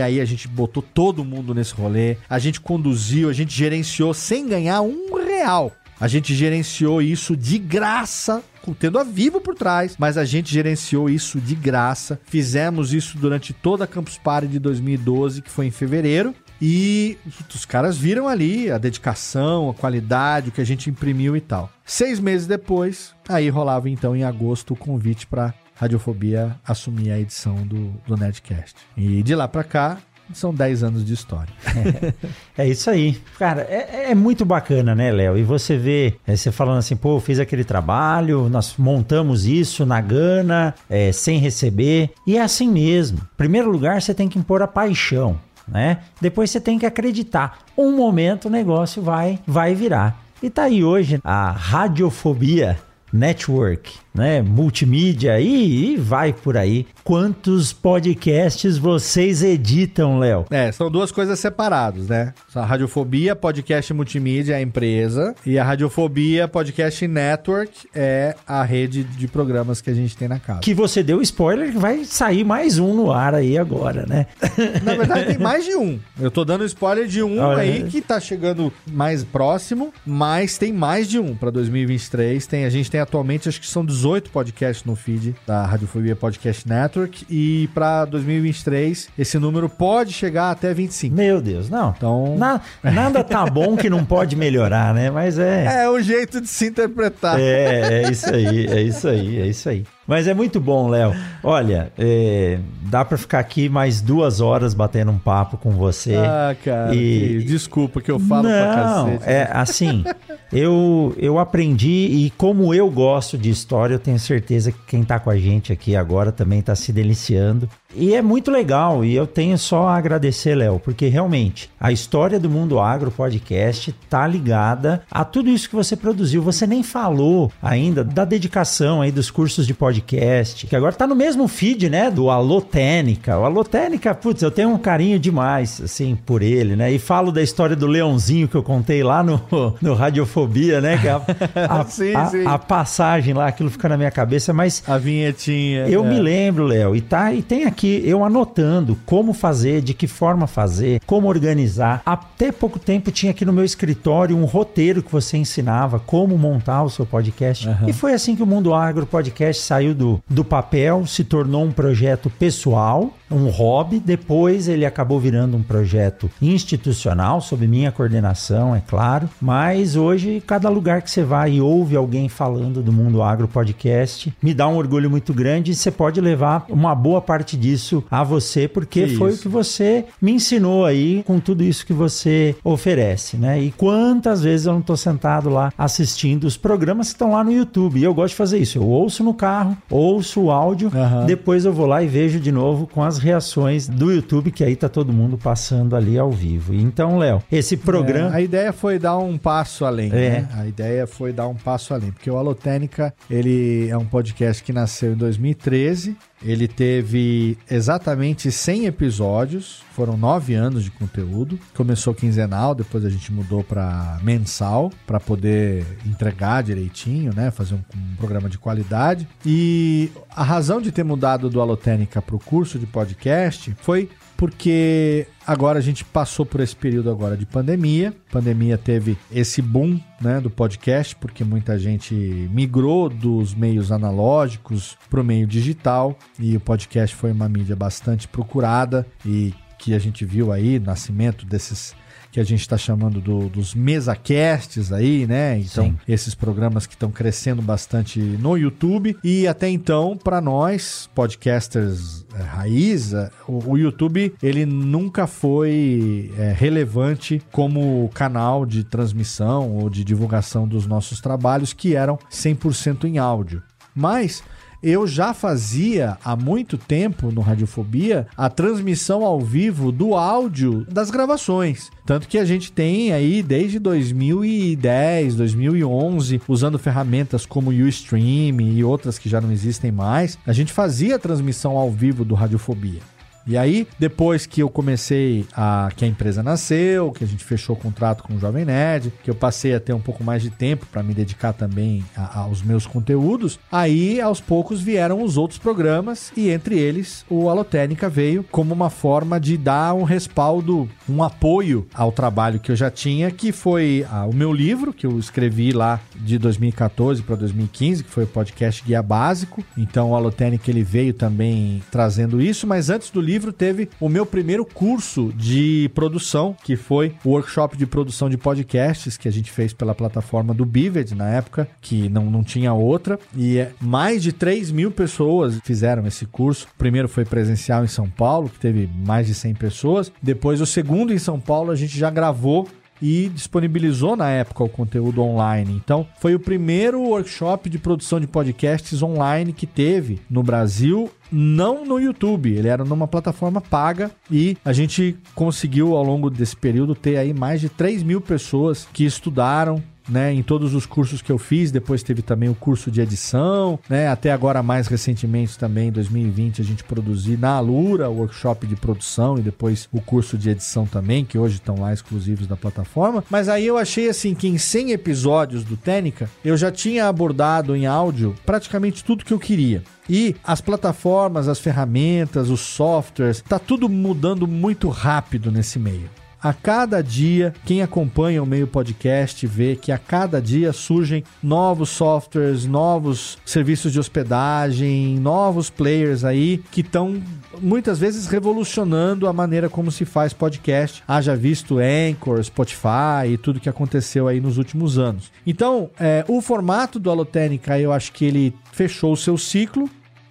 aí a gente botou todo mundo nesse rolê. A gente conduziu, a gente gerenciou sem ganhar um real. A gente gerenciou isso de graça, tendo a Vivo por trás, mas a gente gerenciou isso de graça. Fizemos isso durante toda a Campus Party de 2012, que foi em fevereiro. E os caras viram ali a dedicação, a qualidade, o que a gente imprimiu e tal. Seis meses depois, aí rolava então em agosto o convite para Radiofobia assumir a edição do, do Nerdcast. E de lá pra cá, são 10 anos de história. *laughs* É isso aí. Cara, é, é muito bacana, né, Léo? E você vê, é, você falando assim, pô, eu fiz aquele trabalho, nós montamos isso na gana, é, sem receber. E é assim mesmo. Em primeiro lugar, você tem que impor a paixão, né? Depois você tem que acreditar. Um momento o negócio vai, vai virar. E tá aí hoje a radiofobia network, né? Multimídia e, e vai por aí. Quantos podcasts vocês editam, Léo? É, são duas coisas separadas, né? A Radiofobia, podcast multimídia, é a empresa. E a Radiofobia, podcast network, é a rede de programas que a gente tem na casa. Que você deu spoiler que vai sair mais um no ar aí agora, né? *laughs* Na verdade, tem mais de um. Eu tô dando spoiler de um Olha. aí que tá chegando mais próximo, mas tem mais de um pra 2023. Tem, a gente tem atualmente, acho que são 18 podcasts no feed da Radiofobia Podcast Network. E pra 2023, esse número pode chegar até 25. Meu Deus, não. Então. Na- nada tá bom que não pode melhorar, né? Mas é. É um jeito de se interpretar. É, é isso aí, é isso aí, é isso aí. Mas é muito bom, Léo. Olha, é, dá pra ficar aqui mais duas horas batendo um papo com você. Ah, cara, E- que- desculpa que eu falo pra Não, cacete. né? é assim. Eu, eu aprendi e como eu gosto de história, eu tenho certeza que quem tá com a gente aqui agora também tá se deliciando. E é muito legal e eu tenho só a agradecer, Léo, porque realmente a história do Mundo Agro Podcast tá ligada a tudo isso que você produziu. Você nem falou ainda da dedicação aí dos cursos de podcast, que agora tá no mesmo feed, né, do Alô Técnica. O Alô Técnica, putz, eu tenho um carinho demais, assim, por ele, né? E falo da história do Leãozinho que eu contei lá no, *laughs* no Radiofobia, né? Que a, *laughs* a, Sim, a- sim. a passagem lá, aquilo fica na minha cabeça, mas A vinhetinha. eu é. me lembro, Léo, e tá, e tem aqui eu anotando como fazer, de que forma fazer, como organizar. Até pouco tempo tinha aqui no meu escritório um roteiro que você ensinava como montar o seu podcast. E foi assim que o Mundo Agro Podcast saiu do, do papel, se tornou um projeto pessoal, um hobby. Depois ele acabou virando um projeto institucional, sob minha coordenação, é claro. Mas hoje, cada lugar que você vai e ouve alguém falando do Mundo Agro Podcast, me dá um orgulho muito grande e você pode levar uma boa parte disso a você, porque Que foi isso. o que você me ensinou aí com tudo isso que você oferece, né? E quantas vezes eu não tô sentado lá assistindo os programas que estão lá no YouTube. E eu gosto de fazer isso. Eu ouço no carro, ouço o áudio, Aham. depois eu vou lá e vejo de novo com as reações do YouTube, que aí tá todo mundo passando ali ao vivo. Então, Léo, esse programa. É, a ideia foi dar um passo além, É. né? A ideia foi dar um passo além, porque o Alotênica, ele é um podcast que nasceu em 2013, ele teve exatamente 100 episódios, foram nove anos de conteúdo, começou quinzenal, depois a gente mudou para mensal, para poder entregar direitinho, né? Fazer um, um programa de qualidade. E a razão de ter mudado do Alotênica para o curso de podcast foi porque agora a gente passou por esse período agora de pandemia. A pandemia teve esse boom, né, do podcast, porque muita gente migrou dos meios analógicos para o meio digital e o podcast foi uma mídia bastante procurada e que a gente viu aí nascimento desses que a gente está chamando do- dos mesacasts aí, né? Então, Sim. esses programas que estão crescendo bastante no YouTube. E até então, para nós, podcasters é, raiz, é, o, o YouTube ele nunca foi é, relevante como canal de transmissão ou de divulgação dos nossos trabalhos, que eram 100% em áudio. Mas eu já fazia há muito tempo no Radiofobia a transmissão ao vivo do áudio das gravações. Tanto que a gente tem aí desde 2010, 2011, usando ferramentas como o Ustream e outras que já não existem mais, a gente fazia a transmissão ao vivo do Radiofobia. E aí, depois que eu comecei a. que a empresa nasceu, que a gente fechou o contrato com o Jovem Nerd, que eu passei a ter um pouco mais de tempo para me dedicar também a- aos meus conteúdos, aí aos poucos vieram os outros programas e entre eles o Alotênica veio como uma forma de dar um respaldo, um apoio ao trabalho que eu já tinha, que foi o meu livro, que eu escrevi lá de 2014 para 2015, que foi o podcast Guia Básico. Então o Alotênica ele veio também trazendo isso, mas antes do livro teve o meu primeiro curso de produção, que foi o workshop de produção de podcasts que a gente fez pela plataforma do Bivid na época, que não, não tinha outra. E é, mais de 3 mil pessoas fizeram esse curso. O primeiro foi presencial em São Paulo, que teve mais de 100 pessoas. Depois, o segundo em São Paulo, a gente já gravou e disponibilizou na época o conteúdo online. Então, foi o primeiro workshop de produção de podcasts online que teve no Brasil, não no YouTube. Ele era numa plataforma paga e a gente conseguiu ao longo desse período ter aí mais de 3 mil pessoas que estudaram né, em todos os cursos que eu fiz, depois teve também o curso de edição, né, até agora mais recentemente também em 2020 a gente produziu na Alura o workshop de produção e depois o curso de edição também, que hoje estão lá exclusivos da plataforma, mas aí eu achei assim que em 100 episódios do Técnica eu já tinha abordado em áudio praticamente tudo que eu queria. E as plataformas, as ferramentas, os softwares, tá tudo mudando muito rápido nesse meio. A cada dia, quem acompanha o meio podcast vê que a cada dia surgem novos softwares, novos serviços de hospedagem, novos players aí que estão muitas vezes revolucionando a maneira como se faz podcast. Haja visto Anchor, Spotify e tudo que aconteceu aí nos últimos anos. Então, é, o formato do Alotênica eu acho que ele fechou o seu ciclo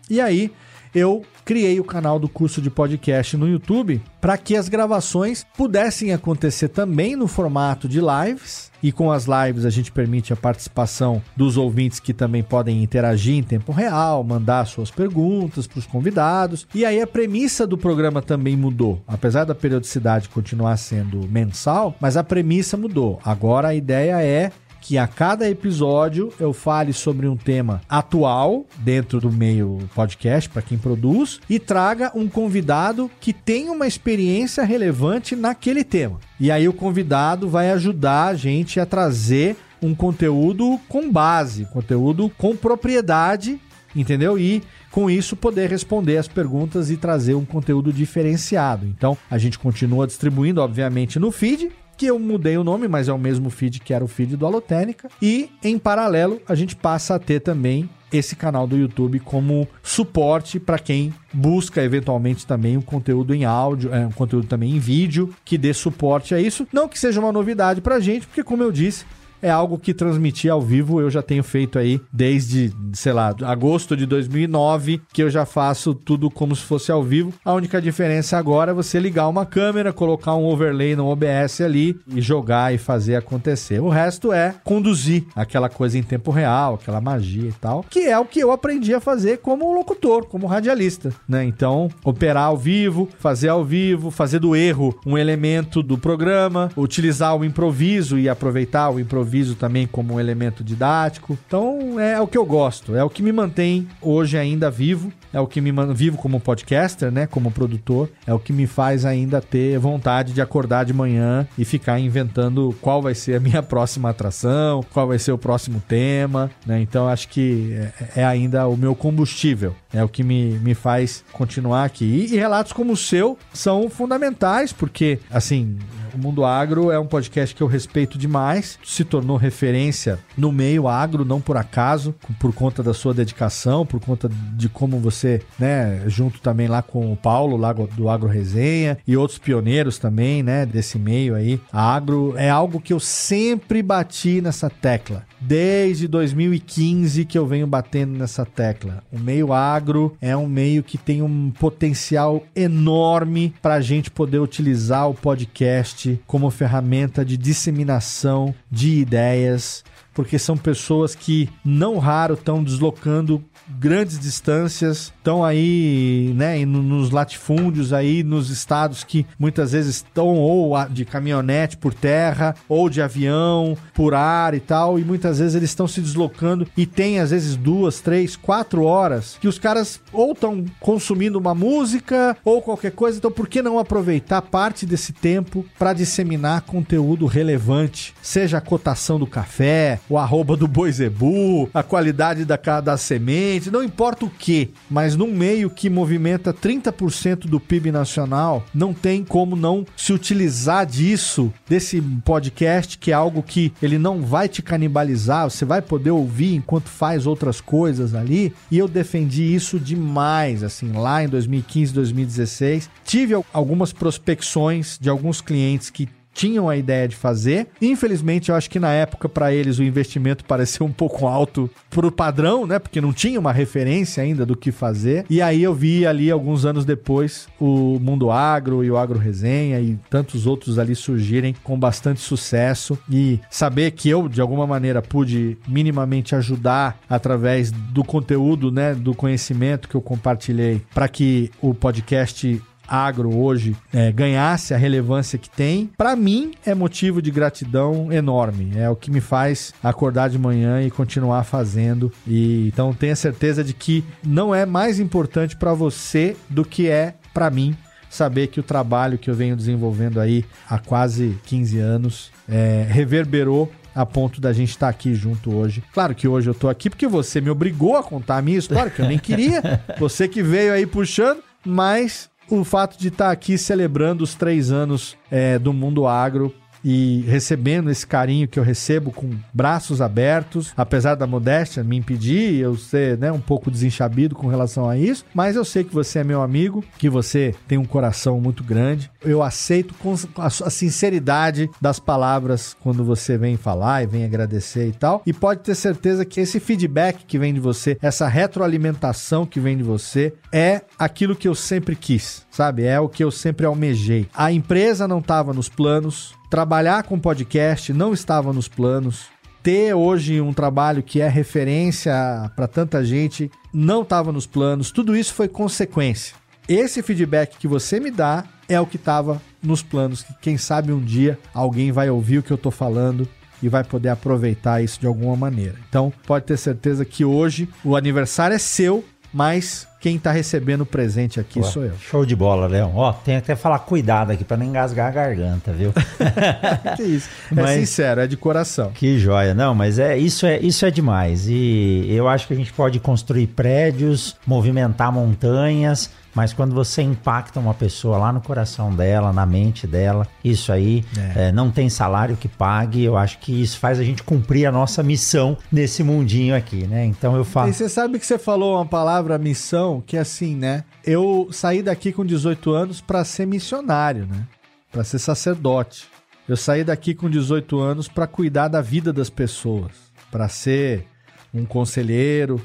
E aí eu criei o canal do curso de podcast no YouTube para que as gravações pudessem acontecer também no formato de lives. E com as lives a gente permite a participação dos ouvintes que também podem interagir em tempo real, mandar suas perguntas para os convidados. E aí a premissa do programa também mudou. Apesar da periodicidade continuar sendo mensal, mas a premissa mudou. Agora a ideia é que a cada episódio eu fale sobre um tema atual dentro do meio podcast para quem produz e traga um convidado que tem uma experiência relevante naquele tema. E aí o convidado vai ajudar a gente a trazer um conteúdo com base, conteúdo com propriedade, entendeu? E com isso poder responder as perguntas e trazer um conteúdo diferenciado. Então, a gente continua distribuindo, obviamente, no feed, que eu mudei o nome, mas é o mesmo feed que era o feed do Alotênica. E, em paralelo, a gente passa a ter também esse canal do YouTube como suporte para quem busca eventualmente também um conteúdo em áudio, é, um conteúdo também em vídeo que dê suporte a isso. Não que seja uma novidade para gente, porque como eu disse, é algo que transmitir ao vivo eu já tenho feito aí desde, sei lá, agosto de 2009, que eu já faço tudo como se fosse ao vivo. A única diferença agora é você ligar uma câmera, colocar um overlay no OBS ali e jogar e fazer acontecer. O resto é conduzir aquela coisa em tempo real, aquela magia e tal, que é o que eu aprendi a fazer como locutor, como radialista, né? Então, operar ao vivo, fazer ao vivo, fazer do erro um elemento do programa, utilizar o improviso e aproveitar o improviso improviso também como um elemento didático. Então é o que eu gosto, é o que me mantém hoje ainda vivo, é o que me vivo como podcaster, né, como produtor, é o que me faz ainda ter vontade de acordar de manhã e ficar inventando qual vai ser a minha *laughs* próxima atração, qual vai ser o próximo tema, né? Então acho que é, é ainda o meu combustível, é o que me, me faz continuar aqui. E, e relatos como o seu são fundamentais, porque assim, o Mundo Agro é um podcast que eu respeito demais, se tornou referência no meio agro, não por acaso, por conta da sua dedicação, por conta de como você, né, junto também lá com o Paulo, lá do Agro Resenha, e outros pioneiros também, né, desse meio aí. Agro é algo que eu sempre bati nessa tecla. Desde 2015 que eu venho batendo nessa tecla. O meio agro é um meio que tem um potencial enorme para a gente poder utilizar o podcast como ferramenta de disseminação de ideias, porque são pessoas que não raro estão deslocando grandes distâncias, estão aí, né, nos latifúndios aí, nos estados que muitas vezes estão ou de caminhonete por terra, ou de avião por ar e tal, e muitas vezes eles estão se deslocando e tem às vezes duas, três, quatro horas que os caras ou estão consumindo uma música ou qualquer coisa, então por que não aproveitar parte desse tempo para disseminar conteúdo relevante, seja a cotação do café, o arroba do boi zebu, a qualidade da, da semente, não importa o que, mas num meio que movimenta 30% do PIB nacional, não tem como não se utilizar disso, desse podcast, que é algo que ele não vai te canibalizar, você vai poder ouvir enquanto faz outras coisas ali. E eu defendi isso demais, assim, lá em 2015, 2016. Tive algumas prospecções de alguns clientes que tinham a ideia de fazer. Infelizmente, eu acho que na época para eles o investimento pareceu um pouco alto pro padrão, né? Porque não tinha uma referência ainda do que fazer. E aí eu vi ali alguns anos depois o Mundo Agro e o Agro Resenha e tantos outros ali surgirem com bastante sucesso e saber que eu de alguma maneira pude minimamente ajudar através do conteúdo, né, do conhecimento que eu compartilhei para que o podcast agro hoje é, ganhasse a relevância que tem, para mim é motivo de gratidão enorme. É o que me faz acordar de manhã e continuar fazendo. E então tenha certeza de que não é mais importante para você do que é para mim saber que o trabalho que eu venho desenvolvendo aí há quase 15 anos é, reverberou a ponto da gente estar tá aqui junto hoje. Claro que hoje eu tô aqui porque você me obrigou a contar a minha história, que eu nem queria. *laughs* Você que veio aí puxando, mas o fato de estar tá aqui celebrando os três anos é, do mundo agro e recebendo esse carinho que eu recebo com braços abertos, apesar da modéstia me impedir eu ser né, um pouco desenchabido com relação a isso, mas eu sei que você é meu amigo, que você tem um coração muito grande. Eu aceito com a, sinceridade das palavras quando você vem falar e vem agradecer e tal. E pode ter certeza que esse feedback que vem de você, essa retroalimentação que vem de você, é aquilo que eu sempre quis, sabe? É o que eu sempre almejei. A empresa não estava nos planos, trabalhar com podcast não estava nos planos. Ter hoje um trabalho que é referência para tanta gente não estava nos planos. Tudo isso foi consequência. Esse feedback que você me dá é o que estava nos planos. Que quem sabe um dia alguém vai ouvir o que eu estou falando e vai poder aproveitar isso de alguma maneira. Então, pode ter certeza que hoje o aniversário é seu, mas quem tá recebendo o presente aqui Pô, sou eu. Show de bola, Léo. Ó, tem até que falar cuidado aqui pra não engasgar a garganta, viu? *laughs* que isso. É sincero, é de coração. Que joia. Não, mas é isso é isso é demais. E eu acho que a gente pode construir prédios, movimentar montanhas, mas quando você impacta uma pessoa lá no coração dela, na mente dela, isso aí É. é, não tem salário que pague. Eu acho que isso faz a gente cumprir a nossa missão nesse mundinho aqui, né? Então eu falo. E você sabe que você falou uma palavra missão que é assim, né? Eu saí daqui com 18 anos pra ser missionário, né? Pra ser sacerdote. Eu saí daqui com 18 anos pra cuidar da vida das pessoas, Pra ser um conselheiro,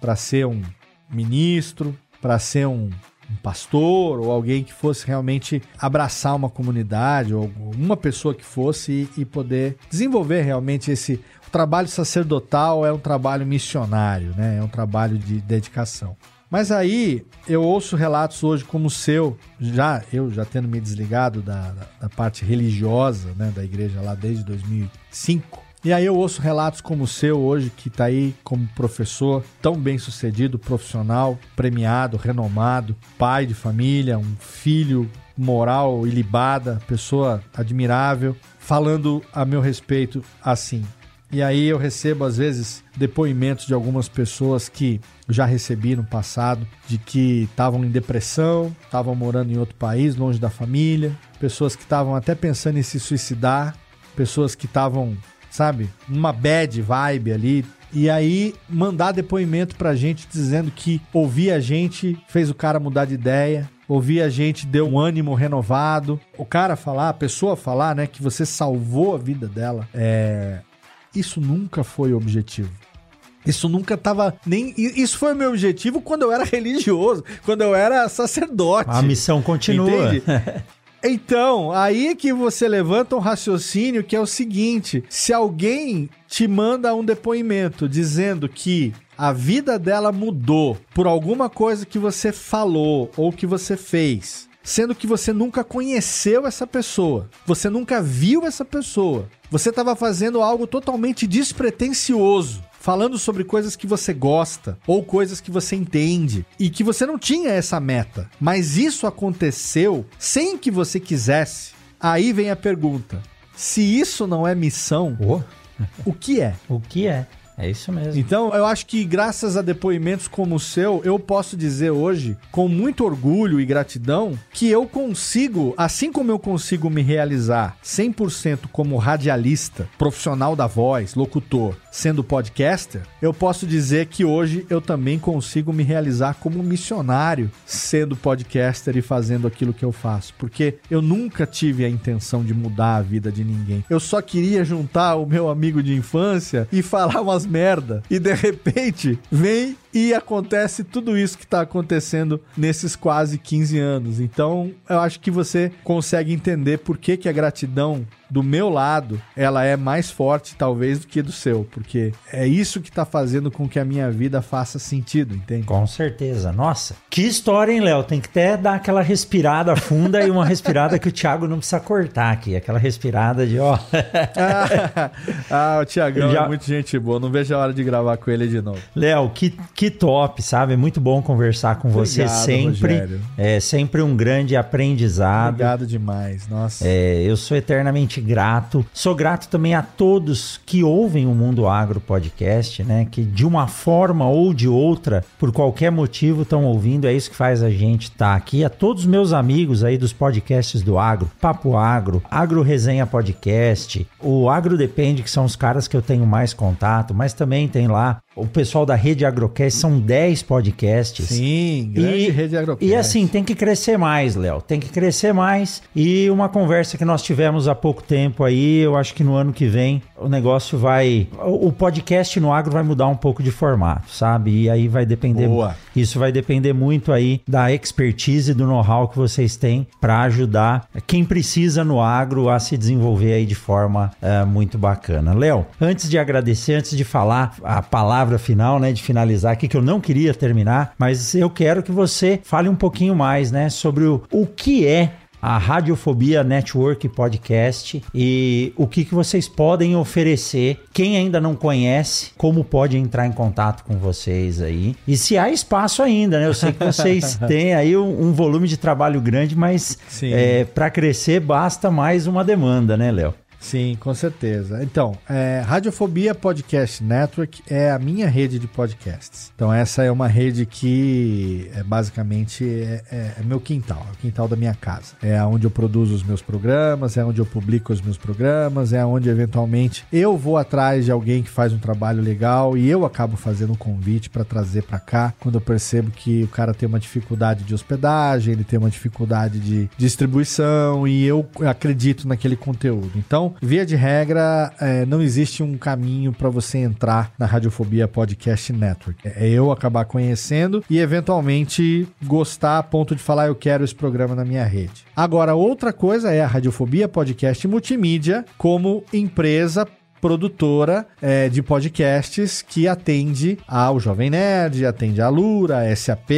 pra ser um ministro, pra ser um, um pastor ou alguém que fosse realmente abraçar uma comunidade ou uma pessoa que fosse e, e poder desenvolver realmente esse o trabalho sacerdotal é um trabalho missionário, né? É um trabalho de dedicação. Mas aí eu ouço relatos hoje como o seu, já eu já tendo me desligado da, da, da parte religiosa, né, da igreja lá desde 2005. E aí eu ouço relatos como o seu hoje, que está aí como professor, tão bem sucedido, profissional, premiado, renomado, pai de família, um filho moral ilibada, pessoa admirável, falando a meu respeito assim. E aí eu recebo às vezes depoimentos de algumas pessoas que já recebi no passado, de que estavam em depressão, estavam morando em outro país, longe da família, pessoas que estavam até pensando em se suicidar, pessoas que estavam, sabe, numa bad vibe ali. E aí mandar depoimento pra gente dizendo que ouvir a gente fez o cara mudar de ideia, ouvir a gente deu um ânimo renovado. O cara falar, a pessoa falar, né, que você salvou a vida dela. É, isso nunca foi o objetivo. Isso nunca tava nem. Isso foi o meu objetivo quando eu era religioso, quando eu era sacerdote. A missão continua. *laughs* Então, aí que você levanta um raciocínio que é o seguinte: se alguém te manda um depoimento dizendo que a vida dela mudou por alguma coisa que você falou ou que você fez, sendo que você nunca conheceu essa pessoa, você nunca viu essa pessoa, você estava fazendo algo totalmente despretensioso. Falando sobre coisas que você gosta ou coisas que você entende e que você não tinha essa meta, mas isso aconteceu sem que você quisesse. Aí vem a pergunta: se isso não é missão, o que é? O que é? É isso mesmo. Então, eu acho que graças a depoimentos como o seu, eu posso dizer hoje, com muito orgulho e gratidão, que eu consigo, assim como eu consigo me realizar 100% como radialista, profissional da voz, locutor, sendo podcaster, eu posso dizer que hoje eu também consigo me realizar como missionário, sendo podcaster e fazendo aquilo que eu faço. Porque eu nunca tive a intenção de mudar a vida de ninguém. Eu só queria juntar o meu amigo de infância e falar umas merda. E de repente vem e acontece tudo isso que tá acontecendo nesses quase 15 anos. Então, eu acho que você consegue entender por que, que a gratidão do meu lado, ela é mais forte talvez do que do seu, porque é isso que tá fazendo com que a minha vida faça sentido, entende? Com certeza. Nossa, que história, hein, Léo? Tem que até dar aquela respirada funda e uma respirada que o Thiago não precisa cortar aqui. Aquela respirada de, ó. ah, *laughs* ah, o Tiagão Já- é muito gente boa. Não vejo a hora de gravar com ele de novo. Léo, que, que Que top, sabe? Muito bom conversar com você Obrigado, sempre. Rogério. É sempre um grande aprendizado. Obrigado demais. Nossa. É, eu sou eternamente grato. Sou grato também a todos que ouvem o Mundo Agro Podcast, né? Que de uma forma ou de outra, por qualquer motivo, estão ouvindo. É isso que faz a gente estar aqui. A todos os meus amigos aí dos podcasts do Agro, Papo Agro, Agro Resenha Podcast, o Agro Depende, que são os caras que eu tenho mais contato, mas também tem lá o pessoal da Rede Agrocast, são 10 podcasts. Sim, grande E- rede agrocast. E assim, tem que crescer mais, Léo. Tem que crescer mais. E uma conversa que nós tivemos há pouco tempo aí, eu acho que no ano que vem o negócio vai. O podcast no agro vai mudar um pouco de formato, sabe? E aí vai depender. Boa. Isso vai depender muito aí da expertise e do know-how que vocês têm para ajudar quem precisa no agro a se desenvolver aí de forma eh, muito bacana. Léo, antes de agradecer, antes de falar a palavra final, né, de finalizar aqui, que eu não queria terminar, mas eu quero que você fale um pouquinho mais, né, sobre o, o que é a Radiofobia Network Podcast e o que, que vocês podem oferecer. Quem ainda não conhece, como pode entrar em contato com vocês aí. E se há espaço ainda, né? Eu sei que vocês *laughs* têm aí um, um volume de trabalho grande, mas Sim. para crescer basta mais uma demanda, né, Léo? Sim, com certeza. Então, é, Radiofobia Podcast Network é a minha rede de podcasts. Então, essa é uma rede que é basicamente é, é- é meu quintal, é o quintal da minha casa. É onde eu produzo os meus programas, é onde eu publico os meus programas, é onde eventualmente eu vou atrás de alguém que faz um trabalho legal e eu acabo fazendo um convite para trazer para cá quando eu percebo que o cara tem uma dificuldade de hospedagem, ele tem uma dificuldade de distribuição e eu acredito naquele conteúdo. Então, via de regra, é, não existe um caminho para você entrar na Radiofobia Podcast Network. É eu acabar conhecendo e eventualmente gostar a ponto de falar eu quero esse programa na minha rede. Agora, outra coisa é a Radiofobia Podcast Multimídia como empresa produtora é, de podcasts que atende ao Jovem Nerd, atende a Lura, a SAP,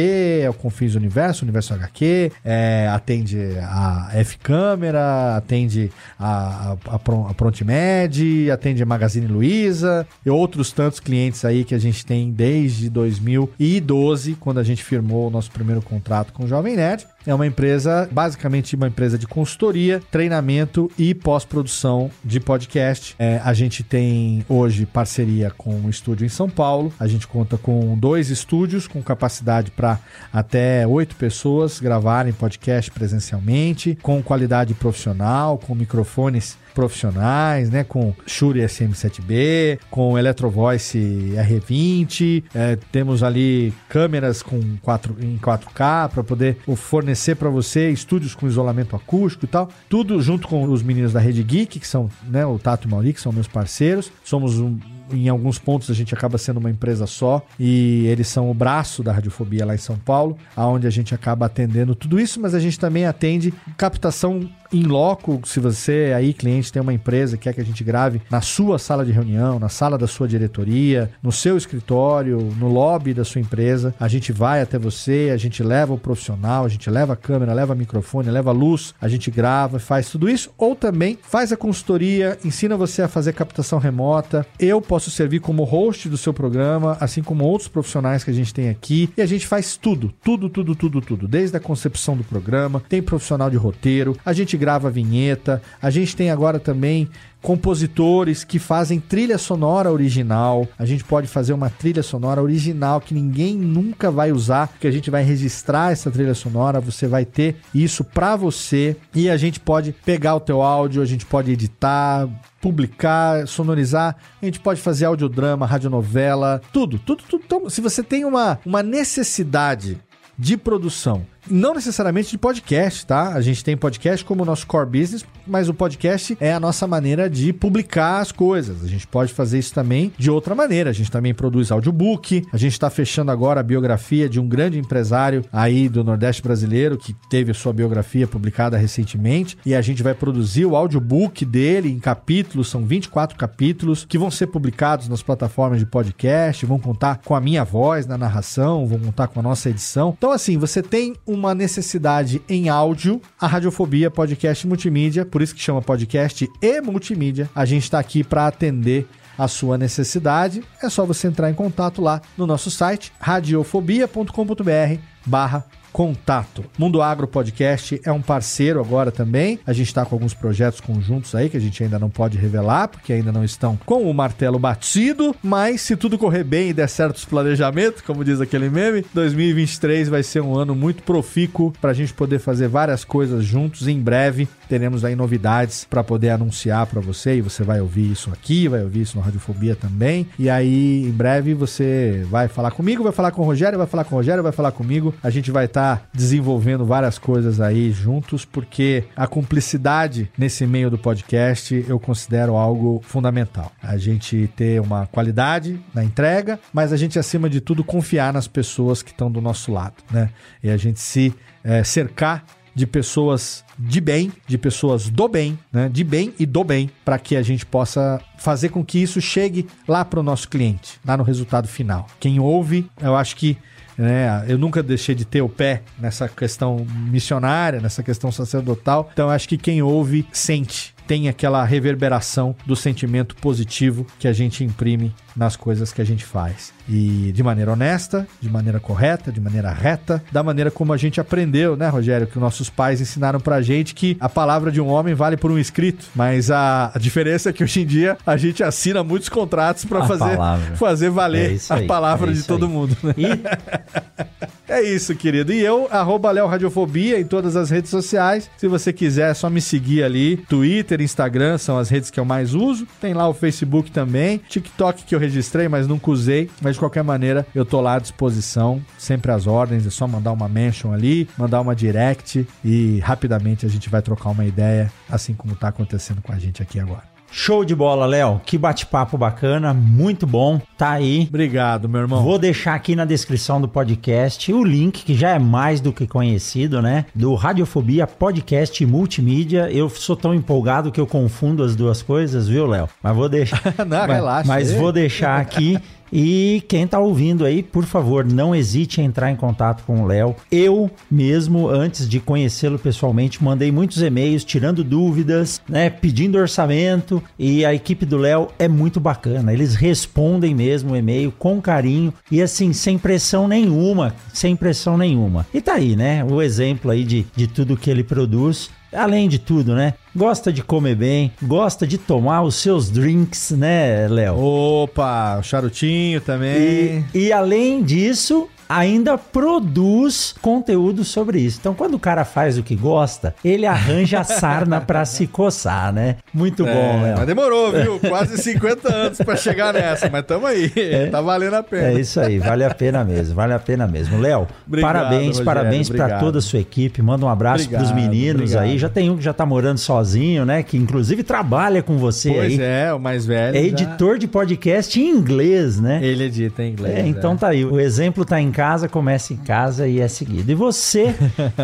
ao Confins Universo, Universo HQ, é, atende a F-Câmera, atende a, a, a Prontimed, atende a Magazine Luiza e outros tantos clientes aí que a gente tem desde 2012, quando a gente firmou o nosso primeiro contrato com o Jovem Nerd. É uma empresa, basicamente uma empresa de consultoria, treinamento e pós-produção de podcast. É, a gente tem hoje parceria com um estúdio em São Paulo. A gente conta com dois estúdios com capacidade para até oito pessoas gravarem podcast presencialmente, com qualidade profissional, com microfones profissionais, né? Com Shure SM7B, com Electrovoice R20, é, temos ali câmeras com 4, em 4K para poder fornecer para você estúdios com isolamento acústico e tal. Tudo junto com os meninos da Rede Geek, que são né, o Tato e o Mauri, que são meus parceiros. Somos um em alguns pontos a gente acaba sendo uma empresa só e eles são o braço da radiofobia lá em São Paulo, aonde a gente acaba atendendo tudo isso, mas a gente também atende captação em loco, se você aí cliente tem uma empresa que quer que a gente grave na sua sala de reunião, na sala da sua diretoria, no seu escritório, no lobby da sua empresa, a gente vai até você, a gente leva o profissional, a gente leva a câmera, leva microfone, leva luz, a gente grava, faz tudo isso, ou também faz a consultoria, ensina você a fazer captação remota. Eu posso servir como host do seu programa, assim como outros profissionais que a gente tem aqui, e a gente faz tudo, tudo, tudo, tudo, tudo, desde a concepção do programa, tem profissional de roteiro, a gente grava vinheta, a gente tem agora também compositores que fazem trilha sonora original. A gente pode fazer uma trilha sonora original que ninguém nunca vai usar, que a gente vai registrar essa trilha sonora, você vai ter isso pra você e a gente pode pegar o teu áudio, a gente pode editar, publicar, sonorizar, a gente pode fazer audiodrama, radionovela, tudo, tudo, tudo. Então, se você tem uma, uma necessidade de produção. Não necessariamente de podcast, tá? A gente tem podcast como nosso core business, mas o podcast é a nossa maneira de publicar as coisas. A gente pode fazer isso também de outra maneira. A gente também produz audiobook. A gente está fechando agora a biografia de um grande empresário aí do Nordeste brasileiro que teve sua biografia publicada recentemente. E a gente vai produzir o audiobook dele em capítulos, são 24 capítulos, que vão ser publicados nas plataformas de podcast, vão contar com a minha voz na narração, vão contar com a nossa edição. Então, assim, você tem uma necessidade em áudio, a Radiofobia Podcast Multimídia, por isso que chama podcast e multimídia. A gente está aqui para atender a sua necessidade, é só você entrar em contato lá no nosso site radiofobia.com.br barra contato. Mundo Agro Podcast é um parceiro agora também. A gente está com alguns projetos conjuntos aí que a gente ainda não pode revelar, porque ainda não estão com o martelo batido. Mas se tudo correr bem e der certo os planejamentos, como diz aquele meme, 2023 vai ser um ano muito profícuo para a gente poder fazer várias coisas juntos. Em breve teremos aí novidades para poder anunciar para você e você vai ouvir isso aqui, vai ouvir isso no Radiofobia também. E aí, em breve, você vai falar comigo, vai falar com o Rogério, vai falar com o Rogério, vai falar comigo. A gente vai estar desenvolvendo várias coisas aí juntos, porque a cumplicidade nesse meio do podcast eu considero algo fundamental. A gente ter uma qualidade na entrega, mas a gente, acima de tudo, confiar nas pessoas que estão do nosso lado, né? E a gente se eh, cercar de pessoas de bem, de pessoas do bem, né? De bem e do bem, para que a gente possa fazer com que isso chegue lá para o nosso cliente, lá no resultado final. Quem ouve, eu acho que né, eu nunca deixei de ter o pé nessa questão missionária, nessa questão sacerdotal. Então acho que quem ouve sente tem aquela reverberação do sentimento positivo que a gente imprime nas coisas que a gente faz. E de maneira honesta, de maneira correta, de maneira reta, da maneira como a gente aprendeu, né, Rogério? Que nossos pais ensinaram pra gente que a palavra de um homem vale por um escrito. Mas a, a diferença é que hoje em dia a gente assina muitos contratos para fazer, fazer valer É a aí, palavra é de todo aí. mundo. né? *laughs* É isso, querido. E eu, arroba Léo Radiofobia em todas as redes sociais. Se você quiser, é só me seguir ali. Twitter, Instagram são as redes que eu mais uso. Tem lá o Facebook também. TikTok que eu registrei, mas nunca usei. Mas de qualquer maneira, eu tô lá à disposição. Sempre às ordens. É só mandar uma mention ali, mandar uma direct e rapidamente a gente vai trocar uma ideia, assim como tá acontecendo com a gente aqui agora. Show de bola, Léo. Que bate-papo bacana, muito bom. Tá aí. Obrigado, meu irmão. Vou deixar aqui na descrição do podcast o link, que já é mais do que conhecido, né? Do Radiofobia Podcast Multimídia. Eu sou tão empolgado que eu confundo as duas coisas, viu, Léo? Mas vou deixar. *laughs* Não, mas, relaxa. Mas vou deixar aqui. E quem tá ouvindo aí, por favor, não hesite em entrar em contato com o Léo. Eu mesmo, antes de conhecê-lo pessoalmente, mandei muitos e-mails tirando dúvidas, né, pedindo orçamento, e a equipe do Léo é muito bacana. Eles respondem mesmo o e-mail com carinho e assim, sem pressão nenhuma, sem pressão nenhuma. E tá aí, né, o exemplo aí de, de tudo que ele produz. Além de tudo, né? Gosta de comer bem, gosta de tomar os seus drinks, né, Léo? Opa, o charutinho também. E, e além disso, ainda produz conteúdo sobre isso. Então, quando o cara faz o que gosta, ele arranja a sarna pra se coçar, né? Muito bom, É, Léo. Mas demorou, viu? Quase 50 anos pra chegar nessa, mas tamo aí. Tá valendo a pena. É isso aí, vale a pena mesmo, vale a pena mesmo. Léo, parabéns, Rogério, parabéns pra obrigado. toda a sua equipe. Manda um abraço pros Obrigado, meninos obrigado. aí. Já tem um que já tá morando sozinho, né? Que inclusive trabalha com você Pois aí. é, o mais velho. É já- editor de podcast em inglês, né? Ele edita em inglês. É, então tá aí. O exemplo tá em casa, começa em casa e é seguido. E você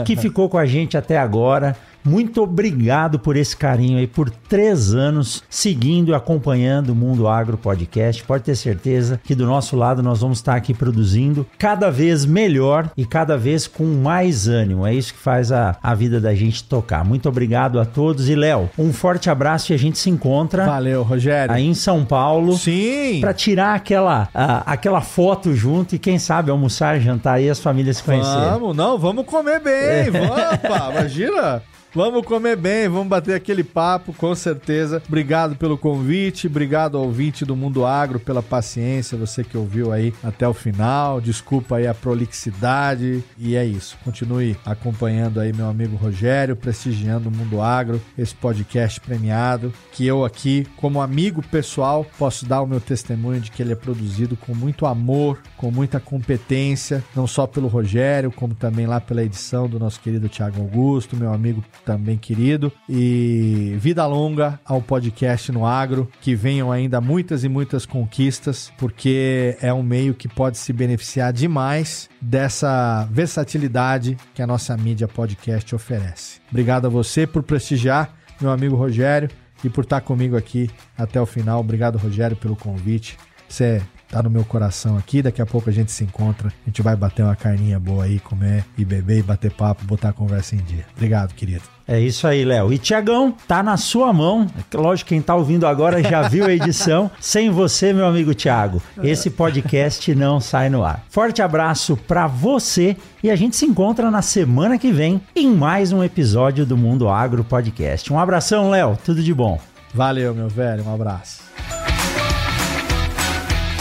que ficou com a gente até agora, muito obrigado por esse carinho aí, por três anos seguindo e acompanhando o Mundo Agro Podcast. Pode ter certeza que do nosso lado nós vamos estar aqui produzindo cada vez melhor e cada vez com mais ânimo. É isso que faz a, a vida da gente tocar. Muito obrigado a todos. E Léo, um forte abraço e a gente se encontra. Valeu, Rogério. Aí em São Paulo. Sim. Pra tirar aquela, a- aquela foto junto e quem sabe almoçar, jantar e as famílias se conhecerem. Vamos, não, vamos comer bem. É. Vamos, pá, imagina. *laughs* Vamos comer bem, vamos bater aquele papo, com certeza. Obrigado pelo convite, obrigado ao ouvinte do Mundo Agro pela paciência, você que ouviu aí até o final. Desculpa aí a prolixidade. E é isso. Continue acompanhando aí meu amigo Rogério, prestigiando o Mundo Agro, esse podcast premiado, que eu aqui, como amigo pessoal, posso dar o meu testemunho de que ele é produzido com muito amor, com muita competência, não só pelo Rogério, como também lá pela edição do nosso querido Thiago Augusto, meu amigo também querido. E vida longa ao podcast no agro, que venham ainda muitas e muitas conquistas, porque é um meio que pode se beneficiar demais dessa versatilidade que a nossa mídia podcast oferece. Obrigado a você por prestigiar, meu amigo Rogério, e por estar comigo aqui até o final. Obrigado, Rogério, pelo convite. Você tá no meu coração aqui. Daqui a pouco a gente se encontra, a gente vai bater uma carninha boa aí, comer e beber e bater papo, botar a conversa em dia. Obrigado, querido. É isso aí, Léo. E Tiagão, tá na sua mão. Lógico, quem tá ouvindo agora já viu a edição. *laughs* Sem você, meu amigo Tiago, esse podcast não sai no ar. Forte abraço para você e a gente se encontra na semana que vem em mais um episódio do Mundo Agro Podcast. Um abração, Léo. Tudo de bom. Valeu, meu velho. Um abraço.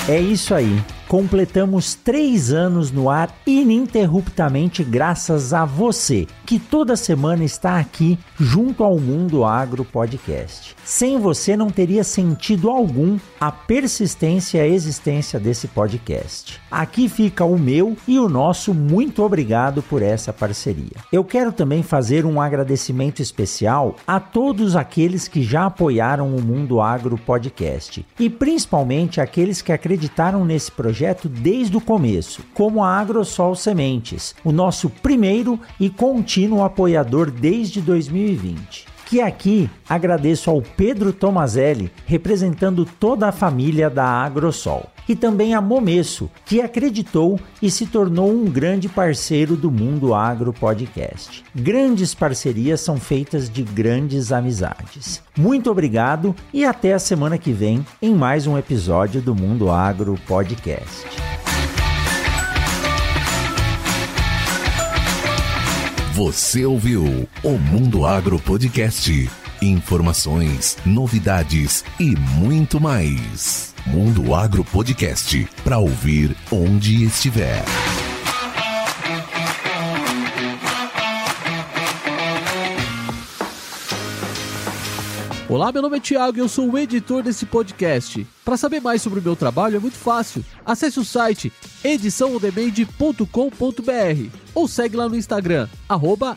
É isso aí. Completamos três anos no ar ininterruptamente graças a você, que toda semana está aqui junto ao Mundo Agro Podcast. Sem você não teria sentido algum a persistência e a existência desse podcast. Aqui fica o meu e o nosso muito obrigado por essa parceria. Eu quero também fazer um agradecimento especial a todos aqueles que já apoiaram o Mundo Agro Podcast e principalmente aqueles que acreditaram nesse projeto desde o começo, como a Agrosol Sementes, o nosso primeiro e contínuo apoiador desde 2020 que aqui agradeço ao Pedro Tomazelli, representando toda a família da Agrosol, e também a Momesso, que acreditou e se tornou um grande parceiro do Mundo Agro Podcast. Grandes parcerias são feitas de grandes amizades. Muito obrigado e até a semana que vem em mais um episódio do Mundo Agro Podcast. Você ouviu o Mundo Agro Podcast. Informações, novidades e muito mais. Mundo Agro Podcast para ouvir onde estiver. Olá, meu nome é Thiago e eu sou o editor desse podcast. Para saber mais sobre o meu trabalho é muito fácil. Acesse o site ediçãoondemand.com.br ou segue lá no Instagram, arroba.